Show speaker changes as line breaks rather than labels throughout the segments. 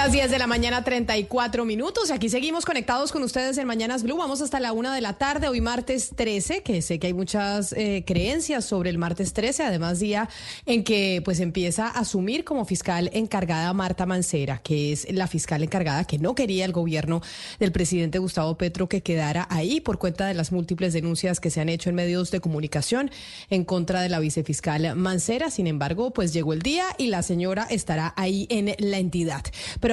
Las 10 de la mañana, 34 minutos. Aquí seguimos conectados con ustedes en Mañanas Blue. Vamos hasta la una de la tarde, hoy martes 13, que sé que hay muchas eh, creencias sobre el martes 13, además día en que pues empieza a asumir como fiscal encargada Marta Mancera, que es la fiscal encargada que no quería el gobierno del presidente Gustavo Petro que quedara ahí por cuenta de las múltiples denuncias que se han hecho en medios de comunicación en contra de la vicefiscal Mancera. Sin embargo, pues llegó el día y la señora estará ahí en la entidad.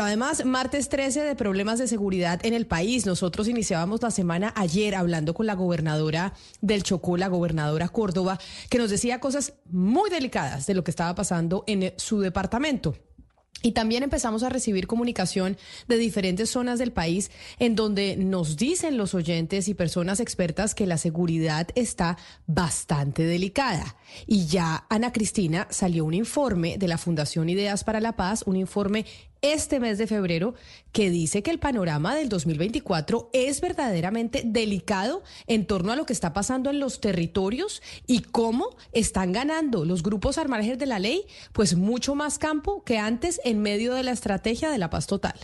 Además, martes 13 de problemas de seguridad en el país. Nosotros iniciábamos la semana ayer hablando con la gobernadora del Chocó, la gobernadora Córdoba, que nos decía cosas muy delicadas de lo que estaba pasando en su departamento. Y también empezamos a recibir comunicación de diferentes zonas del país en donde nos dicen los oyentes y personas expertas que la seguridad está bastante delicada. Y ya, Ana Cristina, salió un informe de la Fundación Ideas para la Paz, un informe este mes de febrero que dice que el panorama del 2024 es verdaderamente delicado en torno a lo que está pasando en los territorios y cómo están ganando los grupos armados de la ley, pues mucho más campo que antes en medio de la estrategia de la paz total.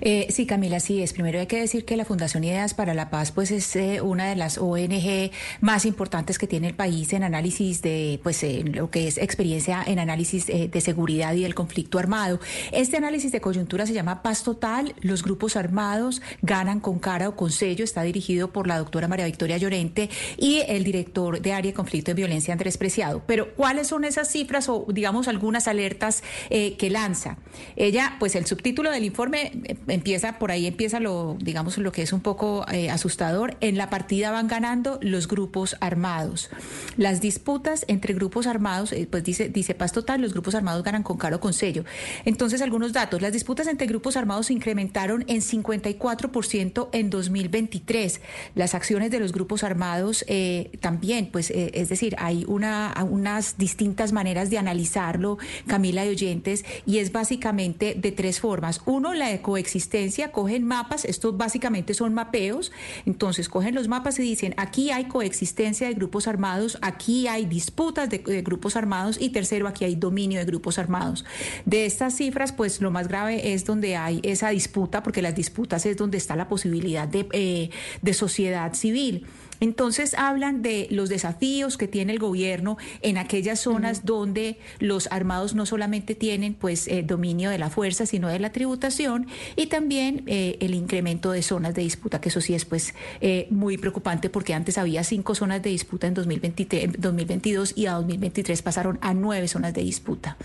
Eh, sí, Camila, sí es. Primero hay que decir que la Fundación Ideas para la Paz, pues es eh, una de las ONG más importantes que tiene el país en análisis de, pues, lo que es experiencia en análisis eh, de seguridad y del conflicto armado. Este análisis de coyuntura se llama Paz Total. Los grupos armados ganan con cara o con sello. Está dirigido por la doctora María Victoria Llorente y el director de área de conflicto y violencia Andrés Preciado. Pero ¿cuáles son esas cifras o, digamos, algunas alertas que lanza? Ella, pues el subtítulo del informe empieza por ahí empieza lo digamos lo que es un poco eh, asustador. En la partida van ganando los grupos armados. Las disputas entre grupos armados eh, pues dice dice Paz Total los grupos armados ganan con caro con sello. Entonces algunos datos. Las disputas entre grupos armados se incrementaron en 54% en 2023 las acciones de los grupos armados eh, también pues es decir hay una unas distintas maneras de analizarlo Camila y oyentes y es básicamente de tres formas. Uno la coexistencia, cogen mapas, estos básicamente son mapeos, entonces cogen los mapas y dicen, aquí hay coexistencia de grupos armados, aquí hay disputas de, grupos armados y tercero, aquí hay dominio de grupos armados. De estas cifras, pues lo más grave es donde hay esa disputa, porque las disputas es donde está la posibilidad de, eh, de sociedad civil. Entonces hablan de los desafíos que tiene el gobierno en aquellas zonas donde los armados no solamente tienen pues eh, dominio de la fuerza, sino de la tributación y también eh, el incremento de zonas de disputa, que eso sí es pues eh, muy preocupante porque antes había cinco zonas de disputa en 2023, 2022 y a 2023 pasaron a nueve zonas de disputa.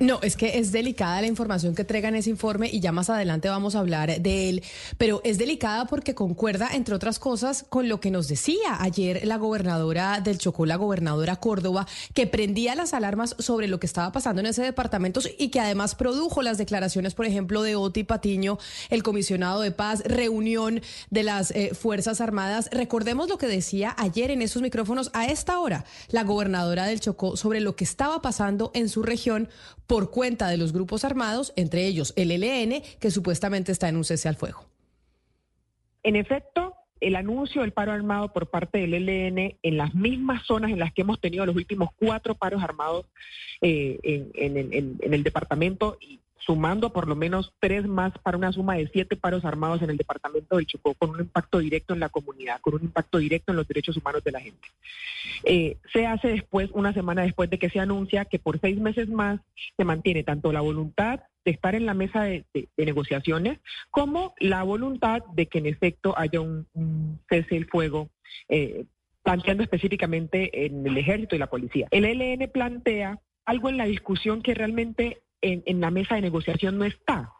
No, es que es delicada la información que traigan ese informe y ya más adelante vamos a hablar de él, pero es delicada porque concuerda, entre otras cosas, con lo que nos decía ayer la gobernadora del Chocó, la gobernadora Córdoba, que prendía las alarmas sobre lo que estaba pasando en ese departamento y que además produjo las declaraciones, por ejemplo, de Oti Patiño, el comisionado de paz, reunión de las eh, Fuerzas Armadas. Recordemos lo que decía ayer en esos micrófonos a esta hora la gobernadora del Chocó sobre lo que estaba pasando en su región por cuenta de los grupos armados, entre ellos el ELN, que supuestamente está en un cese al fuego.
En efecto, el anuncio del paro armado por parte del ELN en las mismas zonas en las que hemos tenido los últimos cuatro paros armados eh, en, el departamento y sumando por lo menos tres más para una suma de siete paros armados en el departamento del Chocó, con un impacto directo en la comunidad, con un impacto directo en los derechos humanos de la gente. Eh, se hace después, una semana después de que se anuncia que por seis meses más se mantiene tanto la voluntad de estar en la mesa de, negociaciones como la voluntad de que en efecto haya un, cese el fuego. Eh, planteando específicamente en el ejército y la policía. El ELN plantea algo en la discusión que realmente en, en la mesa de negociación no está.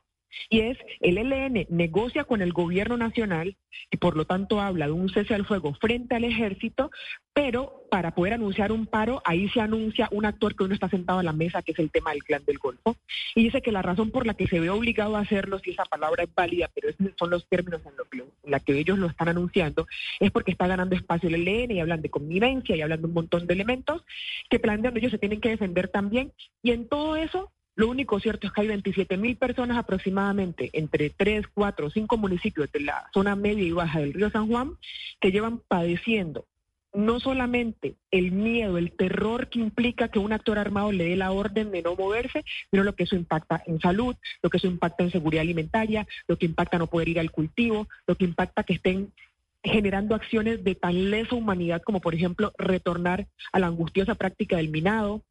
Y es, el ELN negocia con el gobierno nacional y por lo tanto habla de un cese al fuego frente al ejército, pero para poder anunciar un paro, ahí se anuncia un actor que uno está sentado a la mesa, que es el tema del clan del Golfo. Y dice que la razón por la que se ve obligado a hacerlo, si esa palabra es válida, pero esos son los términos en, los la que ellos lo están anunciando, es porque está ganando espacio el ELN y hablan de convivencia y hablan de un montón de elementos que plantean ellos se tienen que defender también. Y en todo eso lo único cierto es que hay 27 mil personas aproximadamente entre 3, 4, 5 municipios de la zona media y baja del río San Juan que llevan padeciendo no solamente el miedo, el terror que implica que un actor armado le dé la orden de no moverse, sino lo que eso impacta en salud, lo que eso impacta en seguridad alimentaria, lo que impacta no poder ir al cultivo, lo que impacta que estén generando acciones de tan lesa humanidad como por ejemplo retornar a la angustiosa práctica del minado.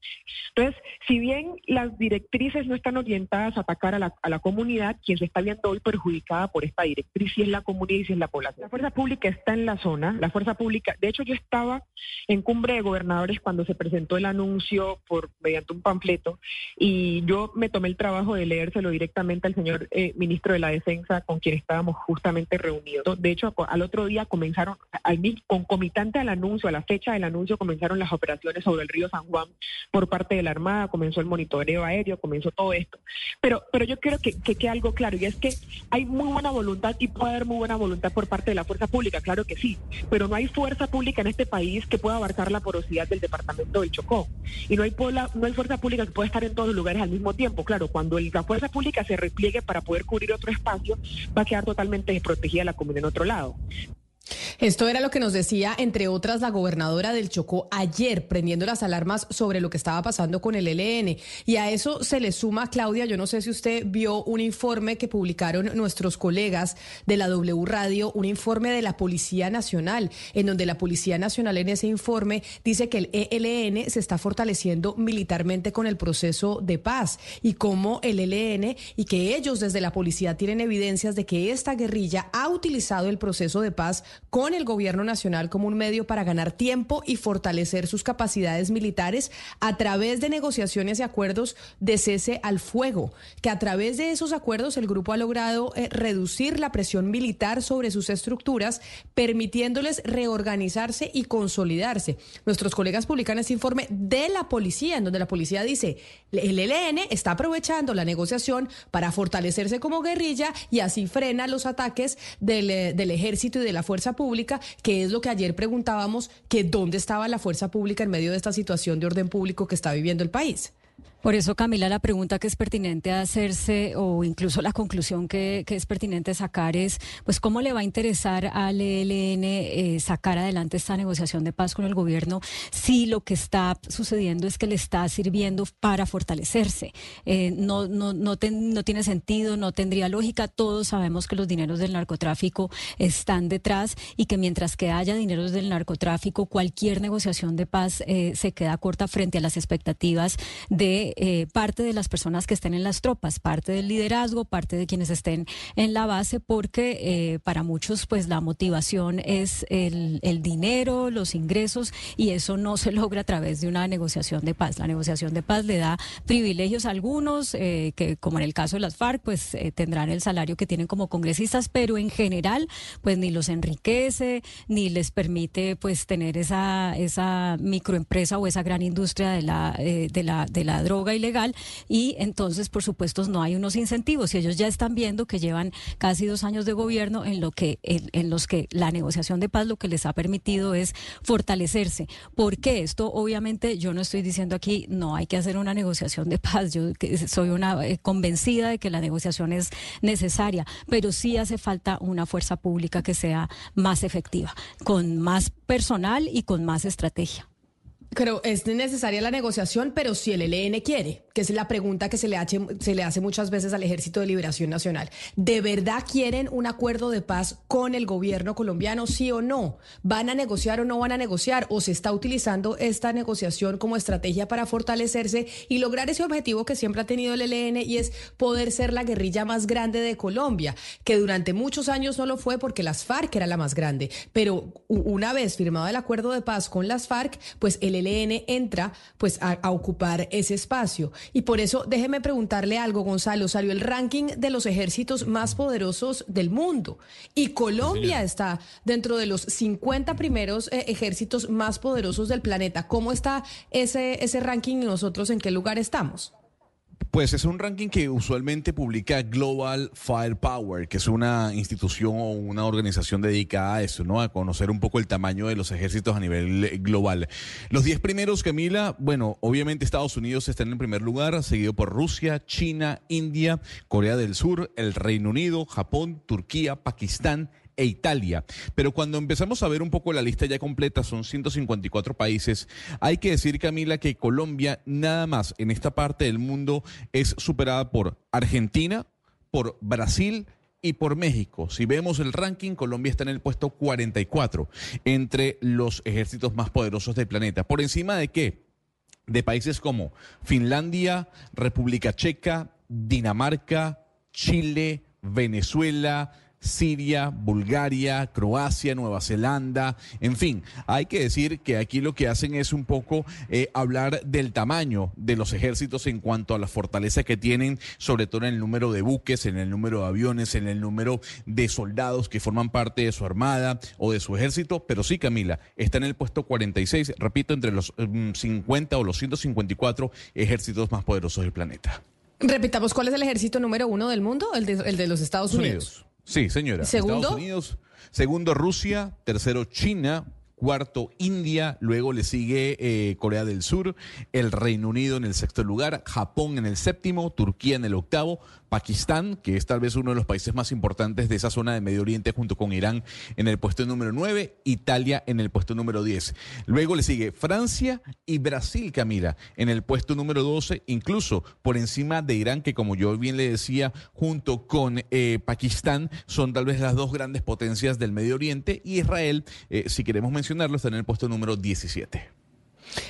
Entonces, si bien las directrices no están orientadas a atacar a la, a la comunidad, quien se está viendo hoy perjudicada por esta directriz sí es la comunidad y sí es la población. La fuerza pública está en la zona, la fuerza pública, de hecho yo estaba en cumbre de gobernadores cuando se presentó el anuncio por mediante un panfleto y yo me tomé el trabajo de leérselo directamente al señor eh, ministro de la Defensa con quien estábamos justamente reunidos. De hecho, al otro día comenzaron, al, concomitante al anuncio, a la fecha del anuncio, comenzaron las operaciones sobre el río San Juan por parte de la Armada, comenzó el monitoreo aéreo, comenzó todo esto. Pero, pero yo quiero que, que quede algo claro, y es que hay muy buena voluntad y puede haber muy buena voluntad por parte de la fuerza pública, claro que sí, pero no hay fuerza pública en este país que pueda abarcar la porosidad del departamento del Chocó. Y no hay, no hay fuerza pública que pueda estar en todos los lugares al mismo tiempo. Claro, cuando la fuerza pública se repliegue para poder cubrir otro espacio, va a quedar totalmente desprotegida la comunidad en otro lado.
Esto era lo que nos decía, entre otras, la gobernadora del Chocó ayer, prendiendo las alarmas sobre lo que estaba pasando con el ELN. Y a eso se le suma, Claudia, yo no sé si usted vio un informe que publicaron nuestros colegas de la W Radio, un informe de la Policía Nacional, en donde la Policía Nacional en ese informe dice que el ELN se está fortaleciendo militarmente con el proceso de paz y cómo el ELN y que ellos desde la policía tienen evidencias de que esta guerrilla ha utilizado el proceso de paz con el gobierno nacional como un medio para ganar tiempo y fortalecer sus capacidades militares a través de negociaciones y acuerdos de cese al fuego, que a través de esos acuerdos el grupo ha logrado eh, reducir la presión militar sobre sus estructuras, permitiéndoles reorganizarse y consolidarse. Nuestros colegas publican este informe de la policía, en donde la policía dice, el ELN está aprovechando la negociación para fortalecerse como guerrilla y así frena los ataques del, eh, del ejército y de la fuerza pública, que es lo que ayer preguntábamos, que dónde estaba la fuerza pública en medio de esta situación de orden público que está viviendo el país.
Por eso, Camila, la pregunta que es pertinente hacerse, o incluso la conclusión que, es pertinente sacar es, pues, ¿cómo le va a interesar al ELN eh, sacar adelante esta negociación de paz con el gobierno si lo que está sucediendo es que le está sirviendo para fortalecerse? Eh, no, no, no, tiene sentido, no tendría lógica. Todos sabemos que los dineros del narcotráfico están detrás y que mientras que haya dineros del narcotráfico, cualquier negociación de paz eh, se queda corta frente a las expectativas de eh, parte de las personas que estén en las tropas, parte del liderazgo, parte de quienes estén en la base, porque eh, para muchos pues la motivación es el, dinero, los ingresos y eso no se logra a través de una negociación de paz. La negociación de paz le da privilegios a algunos, eh, que como en el caso de las FARC, pues tendrán el salario que tienen como congresistas, pero en general pues ni los enriquece, ni les permite pues tener esa, esa microempresa o esa gran industria de la, de la, de la droga ilegal y entonces, por supuesto, no hay unos incentivos. Y ellos ya están viendo que llevan casi dos años de gobierno en, lo que, en, los que la negociación de paz lo que les ha permitido es fortalecerse. ¿Por qué? Esto, obviamente, yo no estoy diciendo aquí no hay que hacer una negociación de paz. Yo soy una eh, convencida de que la negociación es necesaria, pero sí hace falta una fuerza pública que sea más efectiva, con más personal y con más estrategia.
Pero es necesaria la negociación, pero si el ELN quiere, que es la pregunta que se le, hace, muchas veces al Ejército de Liberación Nacional. ¿De verdad quieren un acuerdo de paz con el gobierno colombiano, sí o no? ¿Van a negociar o no van a negociar? ¿O se está utilizando esta negociación como estrategia para fortalecerse y lograr ese objetivo que siempre ha tenido el ELN y es poder ser la guerrilla más grande de Colombia, que durante muchos años no lo fue porque las FARC era la más grande, pero una vez firmado el acuerdo de paz con las FARC, pues el ELN entra pues a, ocupar ese espacio. Y por eso déjeme preguntarle algo, Gonzalo, salió el ranking de los ejércitos más poderosos del mundo y Colombia está dentro de los 50 primeros eh, ejércitos más poderosos del planeta. ¿Cómo está ese, ese ranking y nosotros en qué lugar estamos?
Pues es un ranking que usualmente publica Global Firepower, que es una institución o una organización dedicada a eso, ¿no? A conocer un poco el tamaño de los ejércitos a nivel global. Los 10 primeros, Camila, bueno, obviamente Estados Unidos está en el primer lugar, seguido por Rusia, China, India, Corea del Sur, el Reino Unido, Japón, Turquía, Pakistán, e Italia. Pero cuando empezamos a ver un poco la lista ya completa, son 154 países, hay que decir, Camila, que Colombia nada más en esta parte del mundo es superada por Argentina, por Brasil, y por México. Si vemos el ranking, Colombia está en el puesto 44 entre los ejércitos más poderosos del planeta. ¿Por encima de qué? De países como Finlandia, República Checa, Dinamarca, Chile, Venezuela, Siria, Bulgaria, Croacia, Nueva Zelanda, en fin, hay que decir que aquí lo que hacen es un poco eh, hablar del tamaño de los ejércitos en cuanto a la fortaleza que tienen, sobre todo en el número de buques, en el número de aviones, en el número de soldados que forman parte de su armada o de su ejército, pero sí, Camila, está en el puesto 46, repito, entre los 50 mm, o los 154 ejércitos más poderosos del planeta.
Repitamos, ¿cuál es el ejército número uno del mundo? El de, los Estados Unidos.
Sí, señora.
¿Segundo?
Estados Unidos. Segundo, Rusia. Tercero, China cuarto India, luego le sigue eh, Corea del Sur, el Reino Unido en el sexto lugar, Japón en el séptimo, Turquía en el octavo, Pakistán, que es tal vez uno de los países más importantes de esa zona de Medio Oriente junto con Irán en el puesto número nueve, Italia en el puesto número diez. Luego le sigue Francia y Brasil, Camila, en el puesto número doce, incluso por encima de Irán, que como yo bien le decía, junto con eh, Pakistán son tal vez las dos grandes potencias del Medio Oriente y Israel, eh, si queremos mencionar está en el puesto número 17.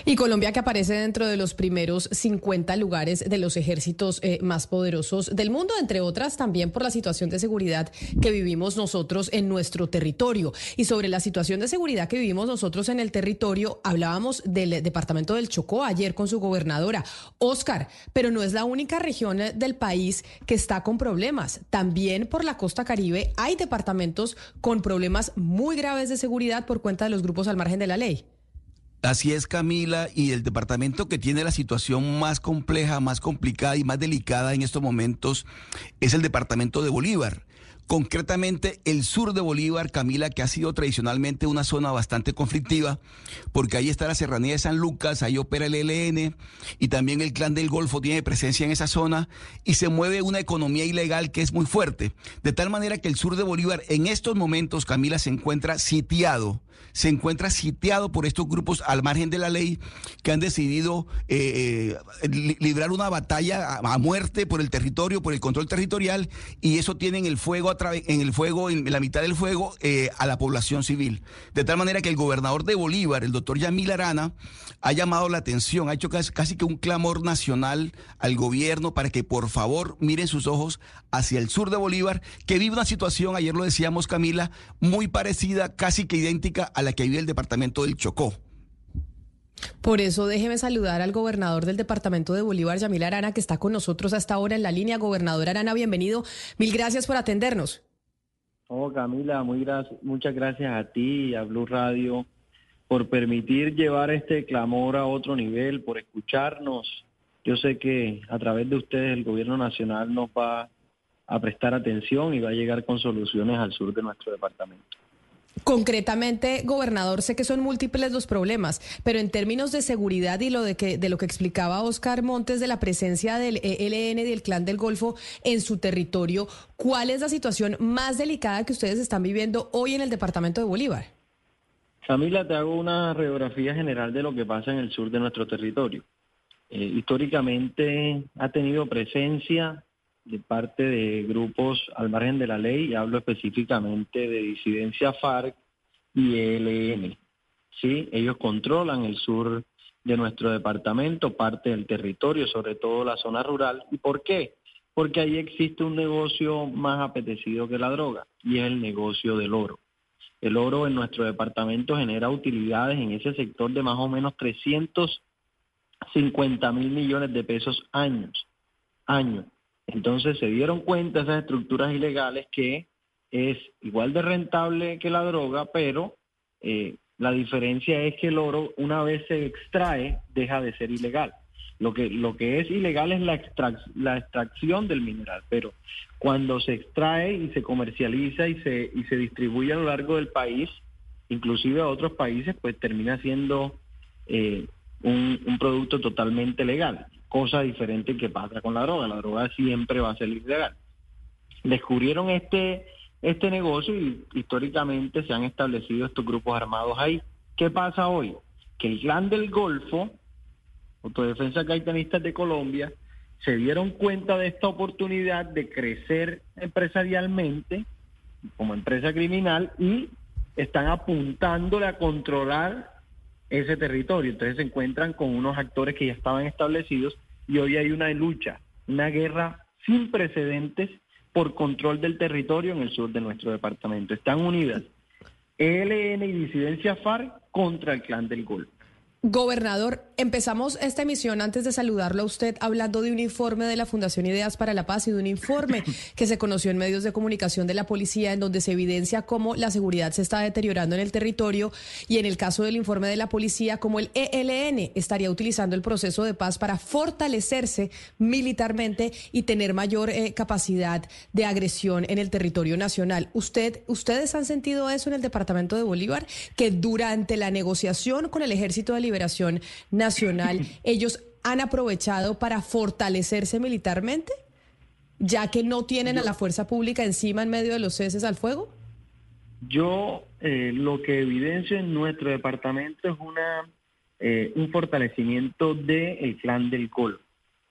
Y Colombia que aparece dentro de los primeros 50 lugares de los ejércitos eh, más poderosos del mundo, entre otras también por la situación de seguridad que vivimos nosotros en nuestro territorio. Y sobre la situación de seguridad que vivimos nosotros en el territorio, hablábamos del departamento del Chocó ayer con su gobernadora, Oscar, pero no es la única región del país que está con problemas. También por la costa caribe hay departamentos con problemas muy graves de seguridad por cuenta de los grupos al margen de la ley.
Así es, Camila, y el departamento que tiene la situación más compleja, más complicada y más delicada en estos momentos es el departamento de Bolívar. Concretamente, el sur de Bolívar, Camila, que ha sido tradicionalmente una zona bastante conflictiva, porque ahí está la serranía de San Lucas, ahí opera el ELN y también el clan del Golfo tiene presencia en esa zona y se mueve una economía ilegal que es muy fuerte. De tal manera que el sur de Bolívar en estos momentos, Camila, se encuentra sitiado se encuentra sitiado por estos grupos al margen de la ley que han decidido eh, eh, librar una batalla a, muerte por el territorio, por el control territorial, y eso tienen el fuego a en el fuego, en la mitad del fuego, eh, a la población civil. De tal manera que el gobernador de Bolívar, el doctor Yamil Arana, ha llamado la atención, ha hecho casi, que un clamor nacional al gobierno para que por favor miren sus ojos hacia el sur de Bolívar, que vive una situación, ayer lo decíamos Camila, muy parecida, casi que idéntica a que vive el departamento del Chocó.
Por eso déjeme saludar al gobernador del departamento de Bolívar, Yamil Arana, que está con nosotros hasta ahora en la línea. Gobernador Arana, bienvenido. Mil gracias por atendernos.
Oh, Camila, muy muchas gracias a ti y a Blue Radio por permitir llevar este clamor a otro nivel, por escucharnos. Yo sé que a través de ustedes el gobierno nacional nos va a prestar atención y va a llegar con soluciones al sur de nuestro departamento.
Concretamente, gobernador, sé que son múltiples los problemas, pero en términos de seguridad y lo de que de lo que explicaba Oscar Montes de la presencia del ELN y del Clan del Golfo en su territorio, ¿cuál es la situación más delicada que ustedes están viviendo hoy en el departamento de Bolívar?
Camila, te hago una radiografía general de lo que pasa en el sur de nuestro territorio. eh, históricamente ha tenido presencia de parte de grupos al margen de la ley, y hablo específicamente de disidencia FARC y ELN. ¿sí? Ellos controlan el sur de nuestro departamento, parte del territorio, sobre todo la zona rural. ¿Y por qué? Porque ahí existe un negocio más apetecido que la droga, y es el negocio del oro. El oro en nuestro departamento genera utilidades en ese sector de más o menos 350 mil millones de pesos años, año. Entonces se dieron cuenta esas estructuras ilegales que es igual de rentable que la droga, pero eh, la diferencia es que el oro una vez se extrae deja de ser ilegal. Lo que, lo que es ilegal es la, extracción del mineral, pero cuando se extrae y se comercializa y se, y se distribuye a lo largo del país, inclusive a otros países, pues termina siendo eh, un, producto totalmente legal, cosa diferente que pasa con la droga. La droga siempre va a ser ilegal. Descubrieron este, este negocio y históricamente se han establecido estos grupos armados ahí. ¿Qué pasa hoy? Que el clan del Golfo, Autodefensa Caetanistas de Colombia, se dieron cuenta de esta oportunidad de crecer empresarialmente como empresa criminal y están apuntándole a controlar ese territorio. Entonces se encuentran con unos actores que ya estaban establecidos y hoy hay una lucha, una guerra sin precedentes por control del territorio en el sur de nuestro departamento. Están unidas ELN y disidencia FARC contra el clan del Golfo.
Gobernador, empezamos esta emisión antes de saludarlo a usted hablando de un informe de la Fundación Ideas para la Paz y de un informe que se conoció en medios de comunicación de la policía en donde se evidencia cómo la seguridad se está deteriorando en el territorio y en el caso del informe de la policía cómo el ELN estaría utilizando el proceso de paz para fortalecerse militarmente y tener mayor eh, capacidad de agresión en el territorio nacional. ¿Usted, ¿Ustedes han sentido eso en el departamento de Bolívar? Que durante la negociación con el ejército de Liberación Nacional, ellos han aprovechado para fortalecerse militarmente, ya que no tienen a la fuerza pública encima en medio de los ceses al fuego?
Yo eh, lo que evidencio en nuestro departamento es una eh, un fortalecimiento del clan del Col.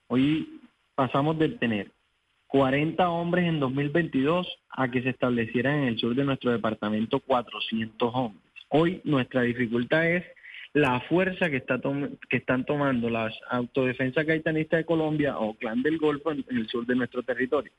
Hoy pasamos de tener 40 hombres en 2022 a que se establecieran en el sur de nuestro departamento 400 hombres. Hoy nuestra dificultad es la fuerza que, está que están tomando las autodefensas gaitanistas de Colombia o Clan del Golfo en, el sur de nuestro territorio.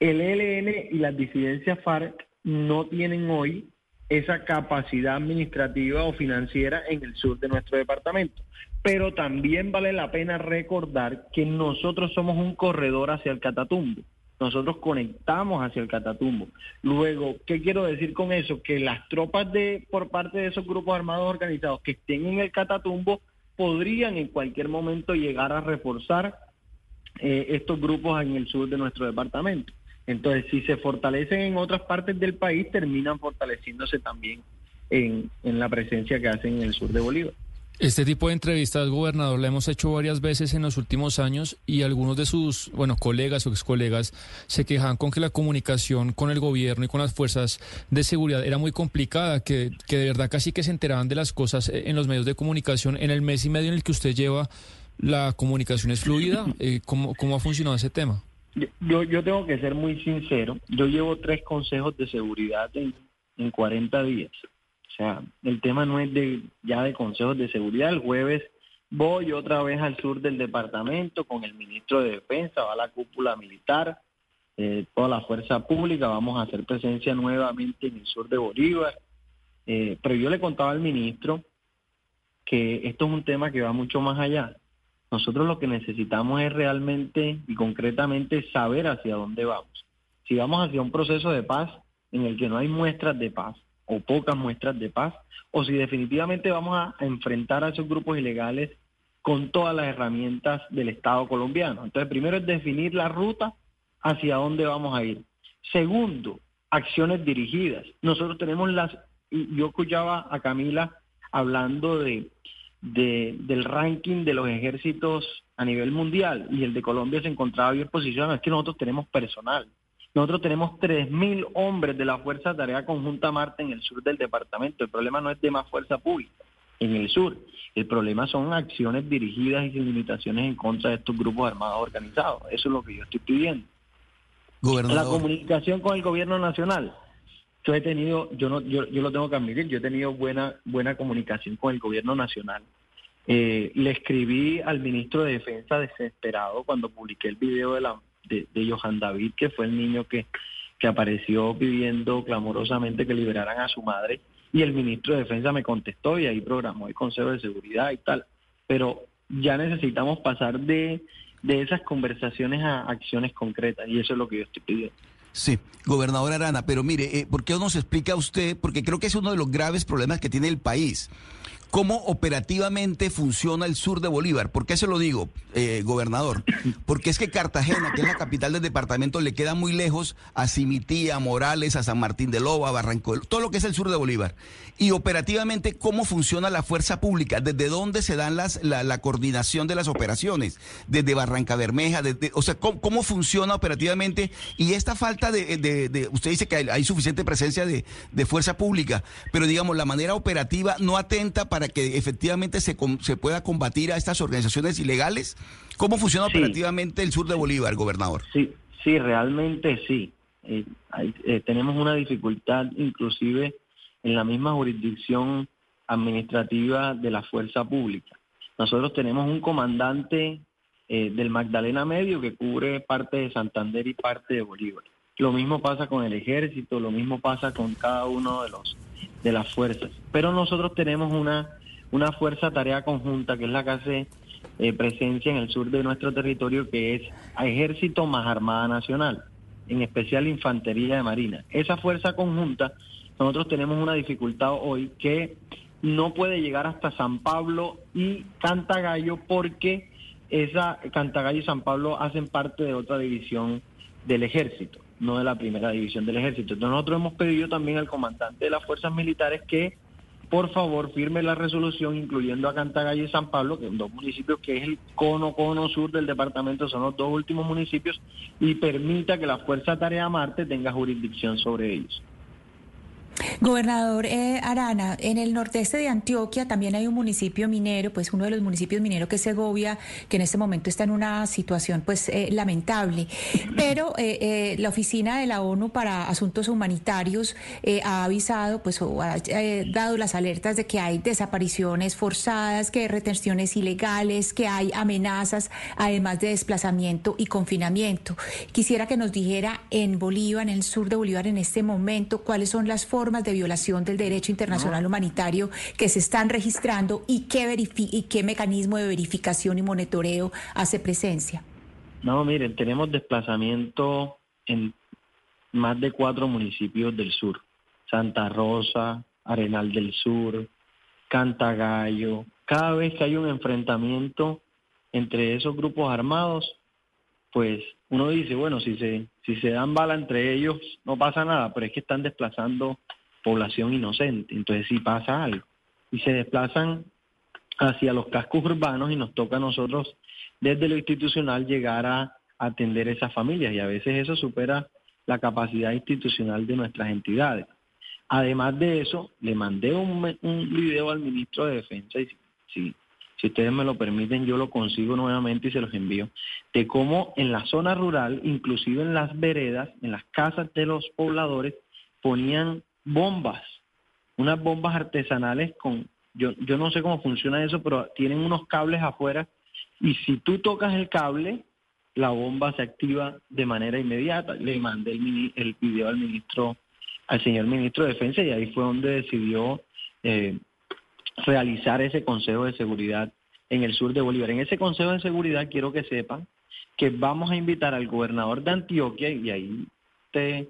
El ELN y las disidencias FARC no tienen hoy esa capacidad administrativa o financiera en el sur de nuestro departamento. Pero también vale la pena recordar que nosotros somos un corredor hacia el Catatumbo nosotros conectamos hacia el Catatumbo. Luego, ¿qué quiero decir con eso? Que las tropas de por parte de esos grupos armados organizados que estén en el Catatumbo podrían en cualquier momento llegar a reforzar eh, estos grupos en el sur de nuestro departamento. Entonces, si se fortalecen en otras partes del país, terminan fortaleciéndose también en, en la presencia que hacen en el sur de Bolívar.
Este tipo de entrevistas, gobernador, la hemos hecho varias veces en los últimos años y algunos de sus, bueno, colegas o excolegas se quejan con que la comunicación con el gobierno y con las fuerzas de seguridad era muy complicada, que, que de verdad casi que se enteraban de las cosas en los medios de comunicación. En el mes y medio en el que usted lleva, ¿la comunicación es fluida? Eh, ¿cómo, ¿Cómo ha funcionado ese tema?
Yo, yo tengo que ser muy sincero. Yo llevo tres consejos de seguridad en, en 40 días. Sea, el tema no es de ya de consejos de seguridad. El jueves voy otra vez al sur del departamento con el ministro de Defensa, va a la cúpula militar, eh, toda la fuerza pública, vamos a hacer presencia nuevamente en el sur de Bolívar. Eh, pero yo le contaba al ministro que esto es un tema que va mucho más allá. Nosotros lo que necesitamos es realmente y concretamente saber hacia dónde vamos. Si vamos hacia un proceso de paz en el que no hay muestras de paz, o pocas muestras de paz, o si definitivamente vamos a enfrentar a esos grupos ilegales con todas las herramientas del Estado colombiano. Entonces, primero es definir la ruta hacia dónde vamos a ir. Segundo, acciones dirigidas. Nosotros tenemos las, yo escuchaba a Camila hablando de, de, del ranking de los ejércitos a nivel mundial y el de Colombia se encontraba bien posicionado. Es que nosotros tenemos personal. Nosotros tenemos 3.000 hombres de la Fuerza de Tarea Conjunta Marte en el sur del departamento. El problema no es de más fuerza pública. en el sur. El problema son acciones dirigidas y sin limitaciones en contra de estos grupos armados organizados. Eso es lo que yo estoy pidiendo. La comunicación con el gobierno nacional. Yo he tenido, yo no, yo, yo lo tengo que admitir, yo he tenido buena, buena comunicación con el gobierno nacional. Eh, le escribí al ministro de Defensa desesperado cuando publiqué el video de, la, de, Johan David, que fue el niño que, que apareció pidiendo clamorosamente que liberaran a su madre y el ministro de Defensa me contestó y ahí programó el Consejo de Seguridad y tal. Pero ya necesitamos pasar de, de esas conversaciones a acciones concretas y eso es lo que yo estoy pidiendo.
Sí, gobernador Arana, pero mire, eh, ¿por qué no nos explica usted? Porque creo que es uno de los graves problemas que tiene el país cómo operativamente funciona el sur de Bolívar. ¿Por qué se lo digo, eh, gobernador? Porque es que Cartagena, que es la capital del departamento, le queda muy lejos a Cimitía, a Morales, a San Martín de Loba, a Barranco, todo lo que es el sur de Bolívar. Y operativamente, ¿cómo funciona la fuerza pública? ¿Desde dónde se dan las, la, coordinación de las operaciones? ¿Desde Barranca Bermeja? Desde, o sea, ¿cómo, funciona operativamente? Y esta falta de, usted dice que hay, suficiente presencia de, de fuerza pública, pero digamos, la manera operativa no atenta para para que efectivamente se, se pueda combatir a estas organizaciones ilegales? ¿Cómo funciona operativamente el sur de Bolívar, gobernador?
Sí, sí, realmente sí. Eh, eh, tenemos una dificultad inclusive en la misma jurisdicción administrativa de la fuerza pública. Nosotros tenemos un comandante eh, del Magdalena Medio que cubre parte de Santander y parte de Bolívar. Lo mismo pasa con el ejército, lo mismo pasa con cada uno de los de las fuerzas. Pero nosotros tenemos una, una fuerza tarea conjunta que es la que hace eh, presencia en el sur de nuestro territorio, que es Ejército más Armada Nacional, en especial Infantería de Marina. Esa fuerza conjunta, nosotros tenemos una dificultad hoy que no puede llegar hasta San Pablo y Cantagallo porque esa Cantagallo y San Pablo hacen parte de otra división del ejército no de la primera división del ejército. Entonces nosotros hemos pedido también al comandante de las fuerzas militares que por favor firme la resolución incluyendo a Cantagallo y San Pablo, que son dos municipios que es el cono, cono sur del departamento, son los dos últimos municipios, y permita que la Fuerza Tarea Marte tenga jurisdicción sobre ellos.
Gobernador eh, Arana, en el nordeste de Antioquia también hay un municipio minero, pues uno de los municipios mineros que es Segovia, que en este momento está en una situación pues eh, lamentable. Pero eh, la oficina de la ONU para Asuntos Humanitarios ha avisado, pues o ha dado las alertas de que hay desapariciones forzadas, que hay retenciones ilegales, que hay amenazas, además de desplazamiento y confinamiento. Quisiera que nos dijera en Bolívar, en el sur de Bolívar, en este momento, cuáles son las formas de violación del derecho internacional humanitario que se están registrando y qué, y qué mecanismo de verificación y monitoreo hace presencia.
No, miren, tenemos desplazamiento en más de cuatro municipios del sur. Santa Rosa, Arenal del Sur, Cantagallo. Cada vez que hay un enfrentamiento entre esos grupos armados, pues uno dice, bueno, si se, si se dan bala entre ellos, no pasa nada, pero es que están desplazando población inocente. Entonces sí pasa algo. Y se desplazan hacia los cascos urbanos y nos toca a nosotros desde lo institucional llegar a atender esas familias y a veces eso supera la capacidad institucional de nuestras entidades. Además de eso, le mandé un, un video al ministro de Defensa y si, si ustedes me lo permiten, yo lo consigo nuevamente y se los envío, de cómo en la zona rural, inclusive en las veredas, en las casas de los pobladores, ponían bombas, unas bombas artesanales con, yo, yo no sé cómo funciona eso, pero tienen unos cables afuera y si tú tocas el cable, la bomba se activa de manera inmediata. Le mandé el, video al ministro, al señor ministro de Defensa y ahí fue donde decidió eh, realizar ese Consejo de Seguridad en el sur de Bolívar. En ese Consejo de Seguridad quiero que sepan que vamos a invitar al gobernador de Antioquia y ahí te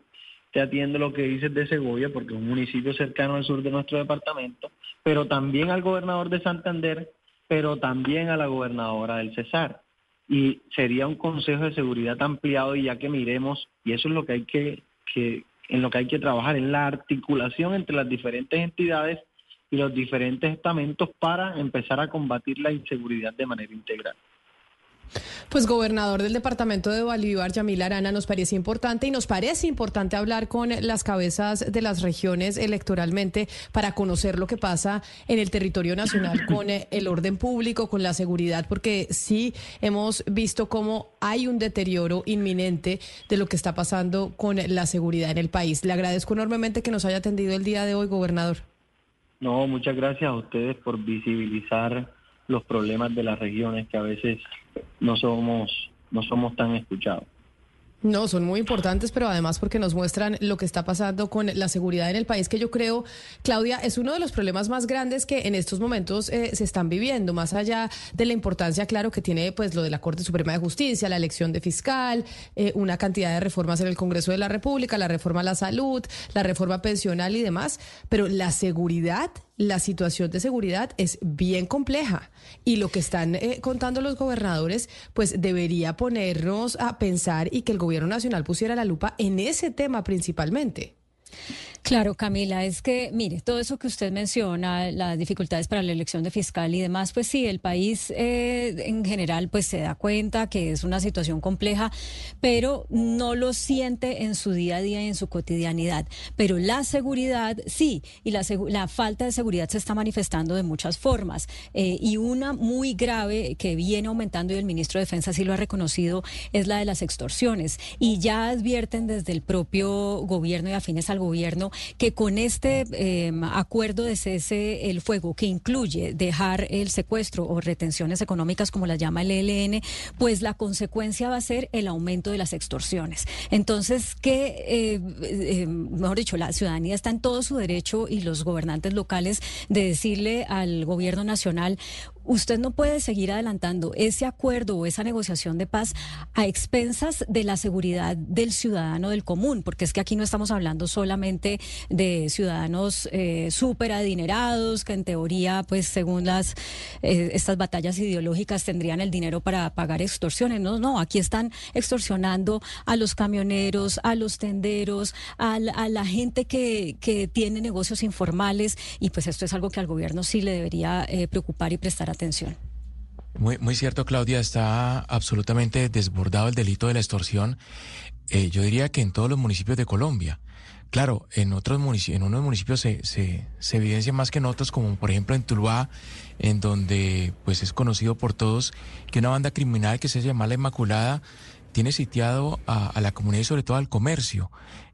te atiende lo que dices de Segovia, porque es un municipio cercano al sur de nuestro departamento, pero también al gobernador de Santander, pero también a la gobernadora del Cesar. Y sería un consejo de seguridad ampliado y ya que miremos, y eso es lo que hay que, que en lo que hay que trabajar, en la articulación entre las diferentes entidades y los diferentes estamentos para empezar a combatir la inseguridad de manera integral.
Pues gobernador del departamento de Bolívar, Yamil Arana, nos parece importante y nos parece importante hablar con las cabezas de las regiones electoralmente para conocer lo que pasa en el territorio nacional con eh, el orden público, con la seguridad, porque sí hemos visto cómo hay un deterioro inminente de lo que está pasando con la seguridad en el país. Le agradezco enormemente que nos haya atendido el día de hoy, gobernador.
No, muchas gracias a ustedes por visibilizar los problemas de las regiones que a veces no somos, no somos tan escuchados.
No, son muy importantes, pero además porque nos muestran lo que está pasando con la seguridad en el país, que yo creo, Claudia, es uno de los problemas más grandes que en estos momentos eh, se están viviendo, más allá de la importancia, claro, que tiene pues lo de la Corte Suprema de Justicia, la elección de fiscal, eh, una cantidad de reformas en el Congreso de la República, la reforma a la salud, la reforma pensional y demás, pero la seguridad la situación de seguridad es bien compleja y lo que están eh, contando los gobernadores pues debería ponernos a pensar y que el gobierno nacional pusiera la lupa en ese tema principalmente.
Claro, Camila, es que, mire, todo eso que usted menciona, las dificultades para la elección de fiscal y demás, pues sí, el país eh, en general pues se da cuenta que es una situación compleja, pero no lo siente en su día a día y en su cotidianidad. Pero la seguridad, sí, y la, la falta de seguridad se está manifestando de muchas formas. Eh, y una muy grave que viene aumentando, y el ministro de Defensa sí lo ha reconocido, es la de las extorsiones. Y ya advierten desde el propio gobierno y afines al gobierno que con este em, acuerdo de cese el fuego, que incluye dejar el secuestro o retenciones económicas, como las llama el ELN, pues la consecuencia va a ser el aumento de las extorsiones. Entonces, que, eh, eh, mejor dicho, la ciudadanía está en todo su derecho y los gobernantes locales de decirle al gobierno nacional, usted no puede seguir adelantando ese acuerdo o esa negociación de paz a expensas de la seguridad del ciudadano del común, porque es que aquí no estamos hablando solamente de ciudadanos eh, súper adinerados que en teoría, pues según las eh, estas batallas ideológicas tendrían el dinero para pagar extorsiones. No, no, aquí están extorsionando a los camioneros, a los tenderos, a la, gente que, tiene negocios informales y pues esto es algo que al gobierno sí le debería eh, preocupar y prestar atención
Muy, muy cierto, Claudia, está absolutamente desbordado el delito de la extorsión. Eh, yo diría que en todos los municipios de Colombia. Claro, en otros municipios, en unos municipios se, evidencia más que en otros, como por ejemplo en Tuluá, en donde pues es conocido por todos que una banda criminal que se llama La Inmaculada tiene sitiado a, a la comunidad y sobre todo al comercio.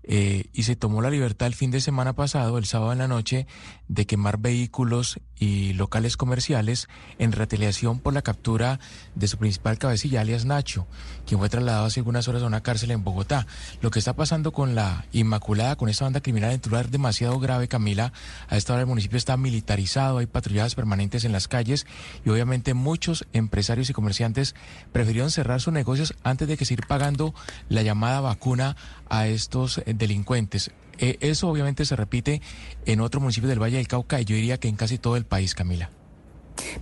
Eh, y se tomó la libertad el fin de semana pasado, el sábado en la noche, de quemar vehículos y locales comerciales en retaliación por la captura de su principal cabecilla, alias Nacho, quien fue trasladado hace algunas horas a una cárcel en Bogotá. Lo que está pasando con la Inmaculada, con esta banda criminal en Tuluá es demasiado grave, Camila. A esta hora el municipio está militarizado, hay patrulladas permanentes en las calles y obviamente muchos empresarios y comerciantes prefirieron cerrar sus negocios antes de que se ir pagando la llamada vacuna a estos delincuentes. Eh, eso obviamente se repite en otros municipios del Valle del Cauca y yo diría que en casi todo el país, Camila.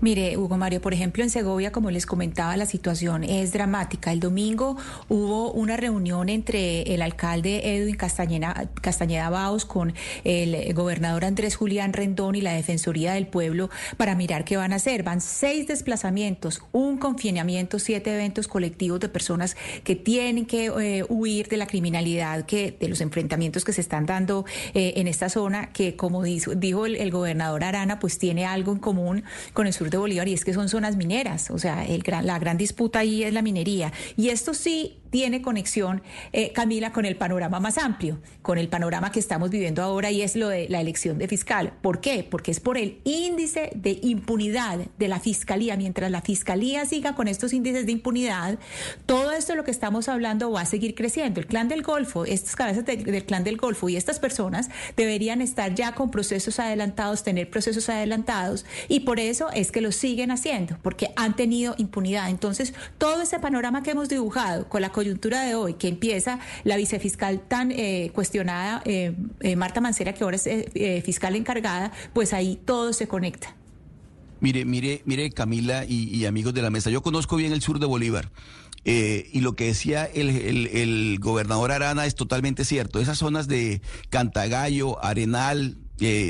Mire, Hugo Mario, por ejemplo, en Segovia, como les comentaba, la situación es dramática. El domingo hubo una reunión entre el alcalde Edwin Castañeda, Castañeda Baos con el gobernador Andrés Julián Rendón y la Defensoría del Pueblo para mirar qué van a hacer. Van seis desplazamientos, un confinamiento, siete eventos colectivos de personas que tienen que eh, huir de la criminalidad, que de los enfrentamientos que se están dando eh, en esta zona, que como dijo, dijo el, el, gobernador Arana, pues tiene algo en común con con sur de Bolívar y es que son zonas mineras, o sea, el la gran disputa ahí es la minería. Y esto sí tiene conexión, eh, Camila, con el panorama más amplio, con el panorama que estamos viviendo ahora y es lo de la elección de fiscal. ¿Por qué? Porque es por el índice de impunidad de la fiscalía. Mientras la fiscalía siga con estos índices de impunidad, todo esto de lo que estamos hablando va a seguir creciendo. El clan del Golfo, estas cabezas del clan del Golfo y estas personas deberían estar ya con procesos adelantados, tener procesos adelantados y por eso es que lo siguen haciendo, porque han tenido impunidad. Entonces, todo ese panorama que hemos dibujado con la coyuntura de hoy, que empieza la vicefiscal tan eh, cuestionada, eh, eh, Marta Mancera, que ahora es fiscal encargada, pues ahí todo se conecta.
Mire, mire, mire, Camila y, amigos de la mesa, yo conozco bien el sur de Bolívar. y lo que decía el, gobernador Arana es totalmente cierto. Esas zonas de Cantagallo, Arenal,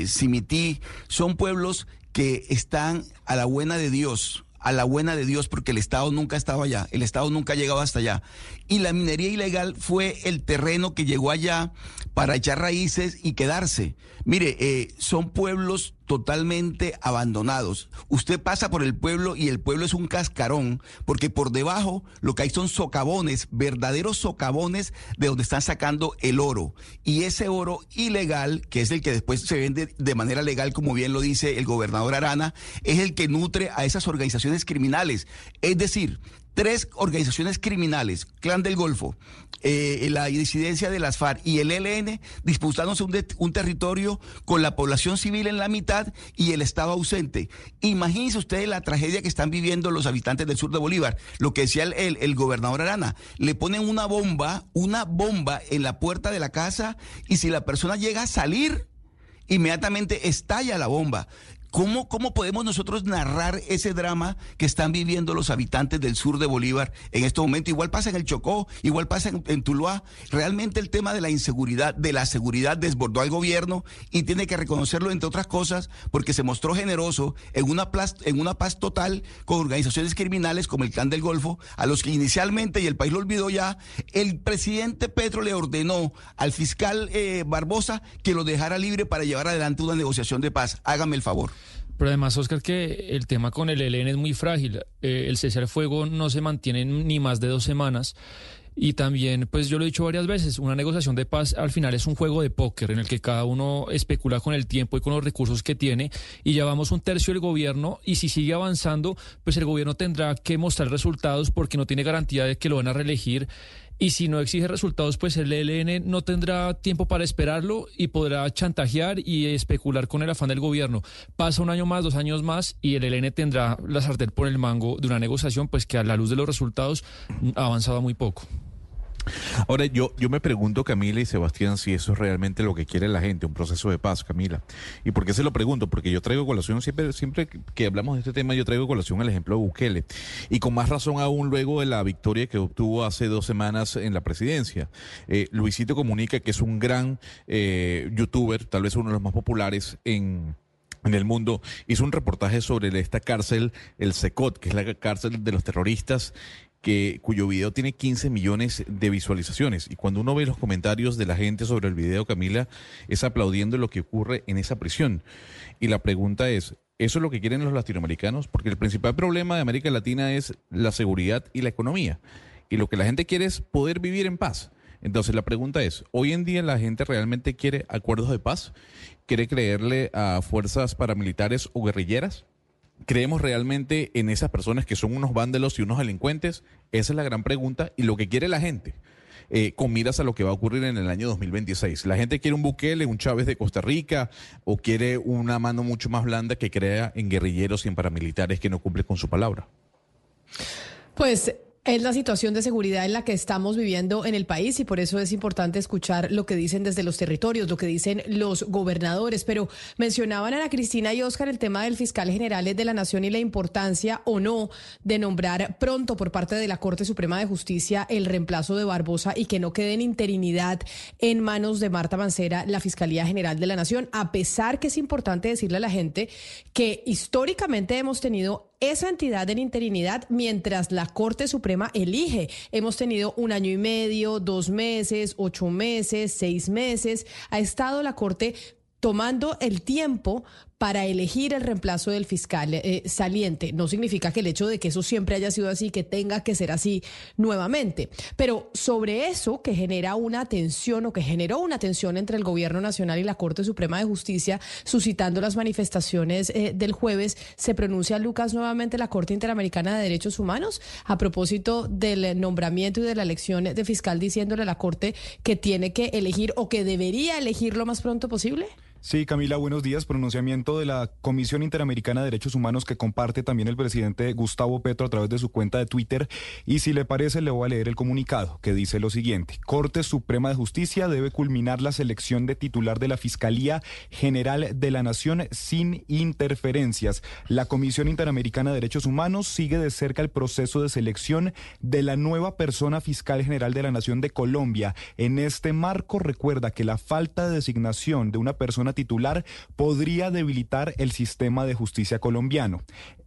Simití, son pueblos que están a la buena de Dios, a la buena de Dios porque el Estado nunca ha estado allá, el Estado nunca ha llegado hasta allá. Y la minería ilegal fue el terreno que llegó allá para echar raíces y quedarse. Mire, eh, son pueblos totalmente abandonados. Usted pasa por el pueblo y el pueblo es un cascarón, porque por debajo lo que hay son socavones, verdaderos socavones de donde están sacando el oro. Y ese oro ilegal, que es el que después se vende de manera legal, como bien lo dice el gobernador Arana, es el que nutre a esas organizaciones criminales. Es decir, tres organizaciones criminales, Clan del Golfo, eh, la disidencia de las FARC y el ELN, disputándose un, un, territorio con la población civil en la mitad y el Estado ausente. Imagínense ustedes la tragedia que están viviendo los habitantes del sur de Bolívar. Lo que decía el, el gobernador Arana, le ponen una bomba, una bomba en la puerta de la casa y si la persona llega a salir, inmediatamente estalla la bomba. ¿Cómo, ¿Cómo podemos nosotros narrar ese drama que están viviendo los habitantes del sur de Bolívar en este momento? Igual pasa en el Chocó, igual pasa en, Tuluá. Realmente el tema de la inseguridad, de la seguridad desbordó al gobierno y tiene que reconocerlo, entre otras cosas, porque se mostró generoso en una, en una paz total con organizaciones criminales como el Clan del Golfo, a los que inicialmente, y el país lo olvidó ya, el presidente Petro le ordenó al fiscal eh, Barbosa que lo dejara libre para llevar adelante una negociación de paz. Hágame el favor.
Pero además, Oscar, que el tema con el ELN es muy frágil. Eh, el cese al fuego no se mantiene ni más de dos semanas. Y también, pues yo lo he dicho varias veces, una negociación de paz al final es un juego de póker en el que cada uno especula con el tiempo y con los recursos que tiene y ya vamos un tercio del gobierno y si sigue avanzando, pues el gobierno tendrá que mostrar resultados porque no tiene garantía de que lo van a reelegir y si no exige resultados, pues el ELN no tendrá tiempo para esperarlo y podrá chantajear y especular con el afán del gobierno. Pasa un año más, dos años más y el ELN tendrá la sartén por el mango de una negociación, pues que a la luz de los resultados ha avanzado muy poco.
Ahora, yo, yo me pregunto, Camila y Sebastián, si eso es realmente lo que quiere la gente, un proceso de paz, Camila. ¿Y por qué se lo pregunto? Porque yo traigo colación, siempre, siempre que hablamos de este tema, yo traigo colación el ejemplo de Bukele. Y con más razón aún luego de la victoria que obtuvo hace dos semanas en la presidencia. Eh, Luisito Comunica, que es un gran eh, youtuber, tal vez uno de los más populares en en el mundo, hizo un reportaje sobre esta cárcel, el SECOT, que es la cárcel de los terroristas, que, cuyo video tiene 15 millones de visualizaciones. Y cuando uno ve los comentarios de la gente sobre el video, Camila, es aplaudiendo lo que ocurre en esa prisión. Y la pregunta es, ¿eso es lo que quieren los latinoamericanos? Porque el principal problema de América Latina es la seguridad y la economía. Y lo que la gente quiere es poder vivir en paz. Entonces la pregunta es, ¿hoy en día la gente realmente quiere acuerdos de paz? ¿Quiere creerle a fuerzas paramilitares o guerrilleras? ¿Creemos realmente en esas personas que son unos vándalos y unos delincuentes? Esa es la gran pregunta y lo que quiere la gente. Eh, con miras a lo que va a ocurrir en el año 2026. La gente quiere un Bukele, un Chávez de Costa Rica, o quiere una mano mucho más blanda que crea en guerrilleros y en paramilitares que no cumple con su palabra.
Pues es la situación de seguridad en la que estamos viviendo en el país y por eso es importante escuchar lo que dicen desde los territorios, lo que dicen los gobernadores. Pero mencionaban a Ana Cristina y Oscar el tema del fiscal general de la Nación y la importancia o no de nombrar pronto por parte de la Corte Suprema de Justicia el reemplazo de Barbosa y que no quede en interinidad en manos de Marta Mancera la Fiscalía General de la Nación, a pesar que es importante decirle a la gente que históricamente hemos tenido esa entidad en interinidad mientras la Corte Suprema elige. Hemos tenido un año y medio, dos meses, ocho meses, seis meses. Ha estado la Corte tomando el tiempo para elegir el reemplazo del fiscal eh, saliente. No significa que el hecho de que eso siempre haya sido así, que tenga que ser así nuevamente. Pero sobre eso que genera una tensión o que generó una tensión entre el Gobierno Nacional y la Corte Suprema de Justicia, suscitando las manifestaciones eh, del jueves, se pronuncia Lucas nuevamente la Corte Interamericana de Derechos Humanos a propósito del nombramiento y de la elección de fiscal diciéndole a la Corte que tiene que elegir o que debería elegir lo más pronto posible.
Sí, Camila, buenos días. Pronunciamiento de la Comisión Interamericana de Derechos Humanos que comparte también el presidente Gustavo Petro a través de su cuenta de Twitter. Y si le parece, le voy a leer el comunicado que dice lo siguiente. Corte Suprema de Justicia debe culminar la selección de titular de la Fiscalía General de la Nación sin interferencias. La Comisión Interamericana de Derechos Humanos sigue de cerca el proceso de selección de la nueva persona fiscal general de la Nación de Colombia. En este marco recuerda que la falta de designación de una persona titular podría debilitar el sistema de justicia colombiano.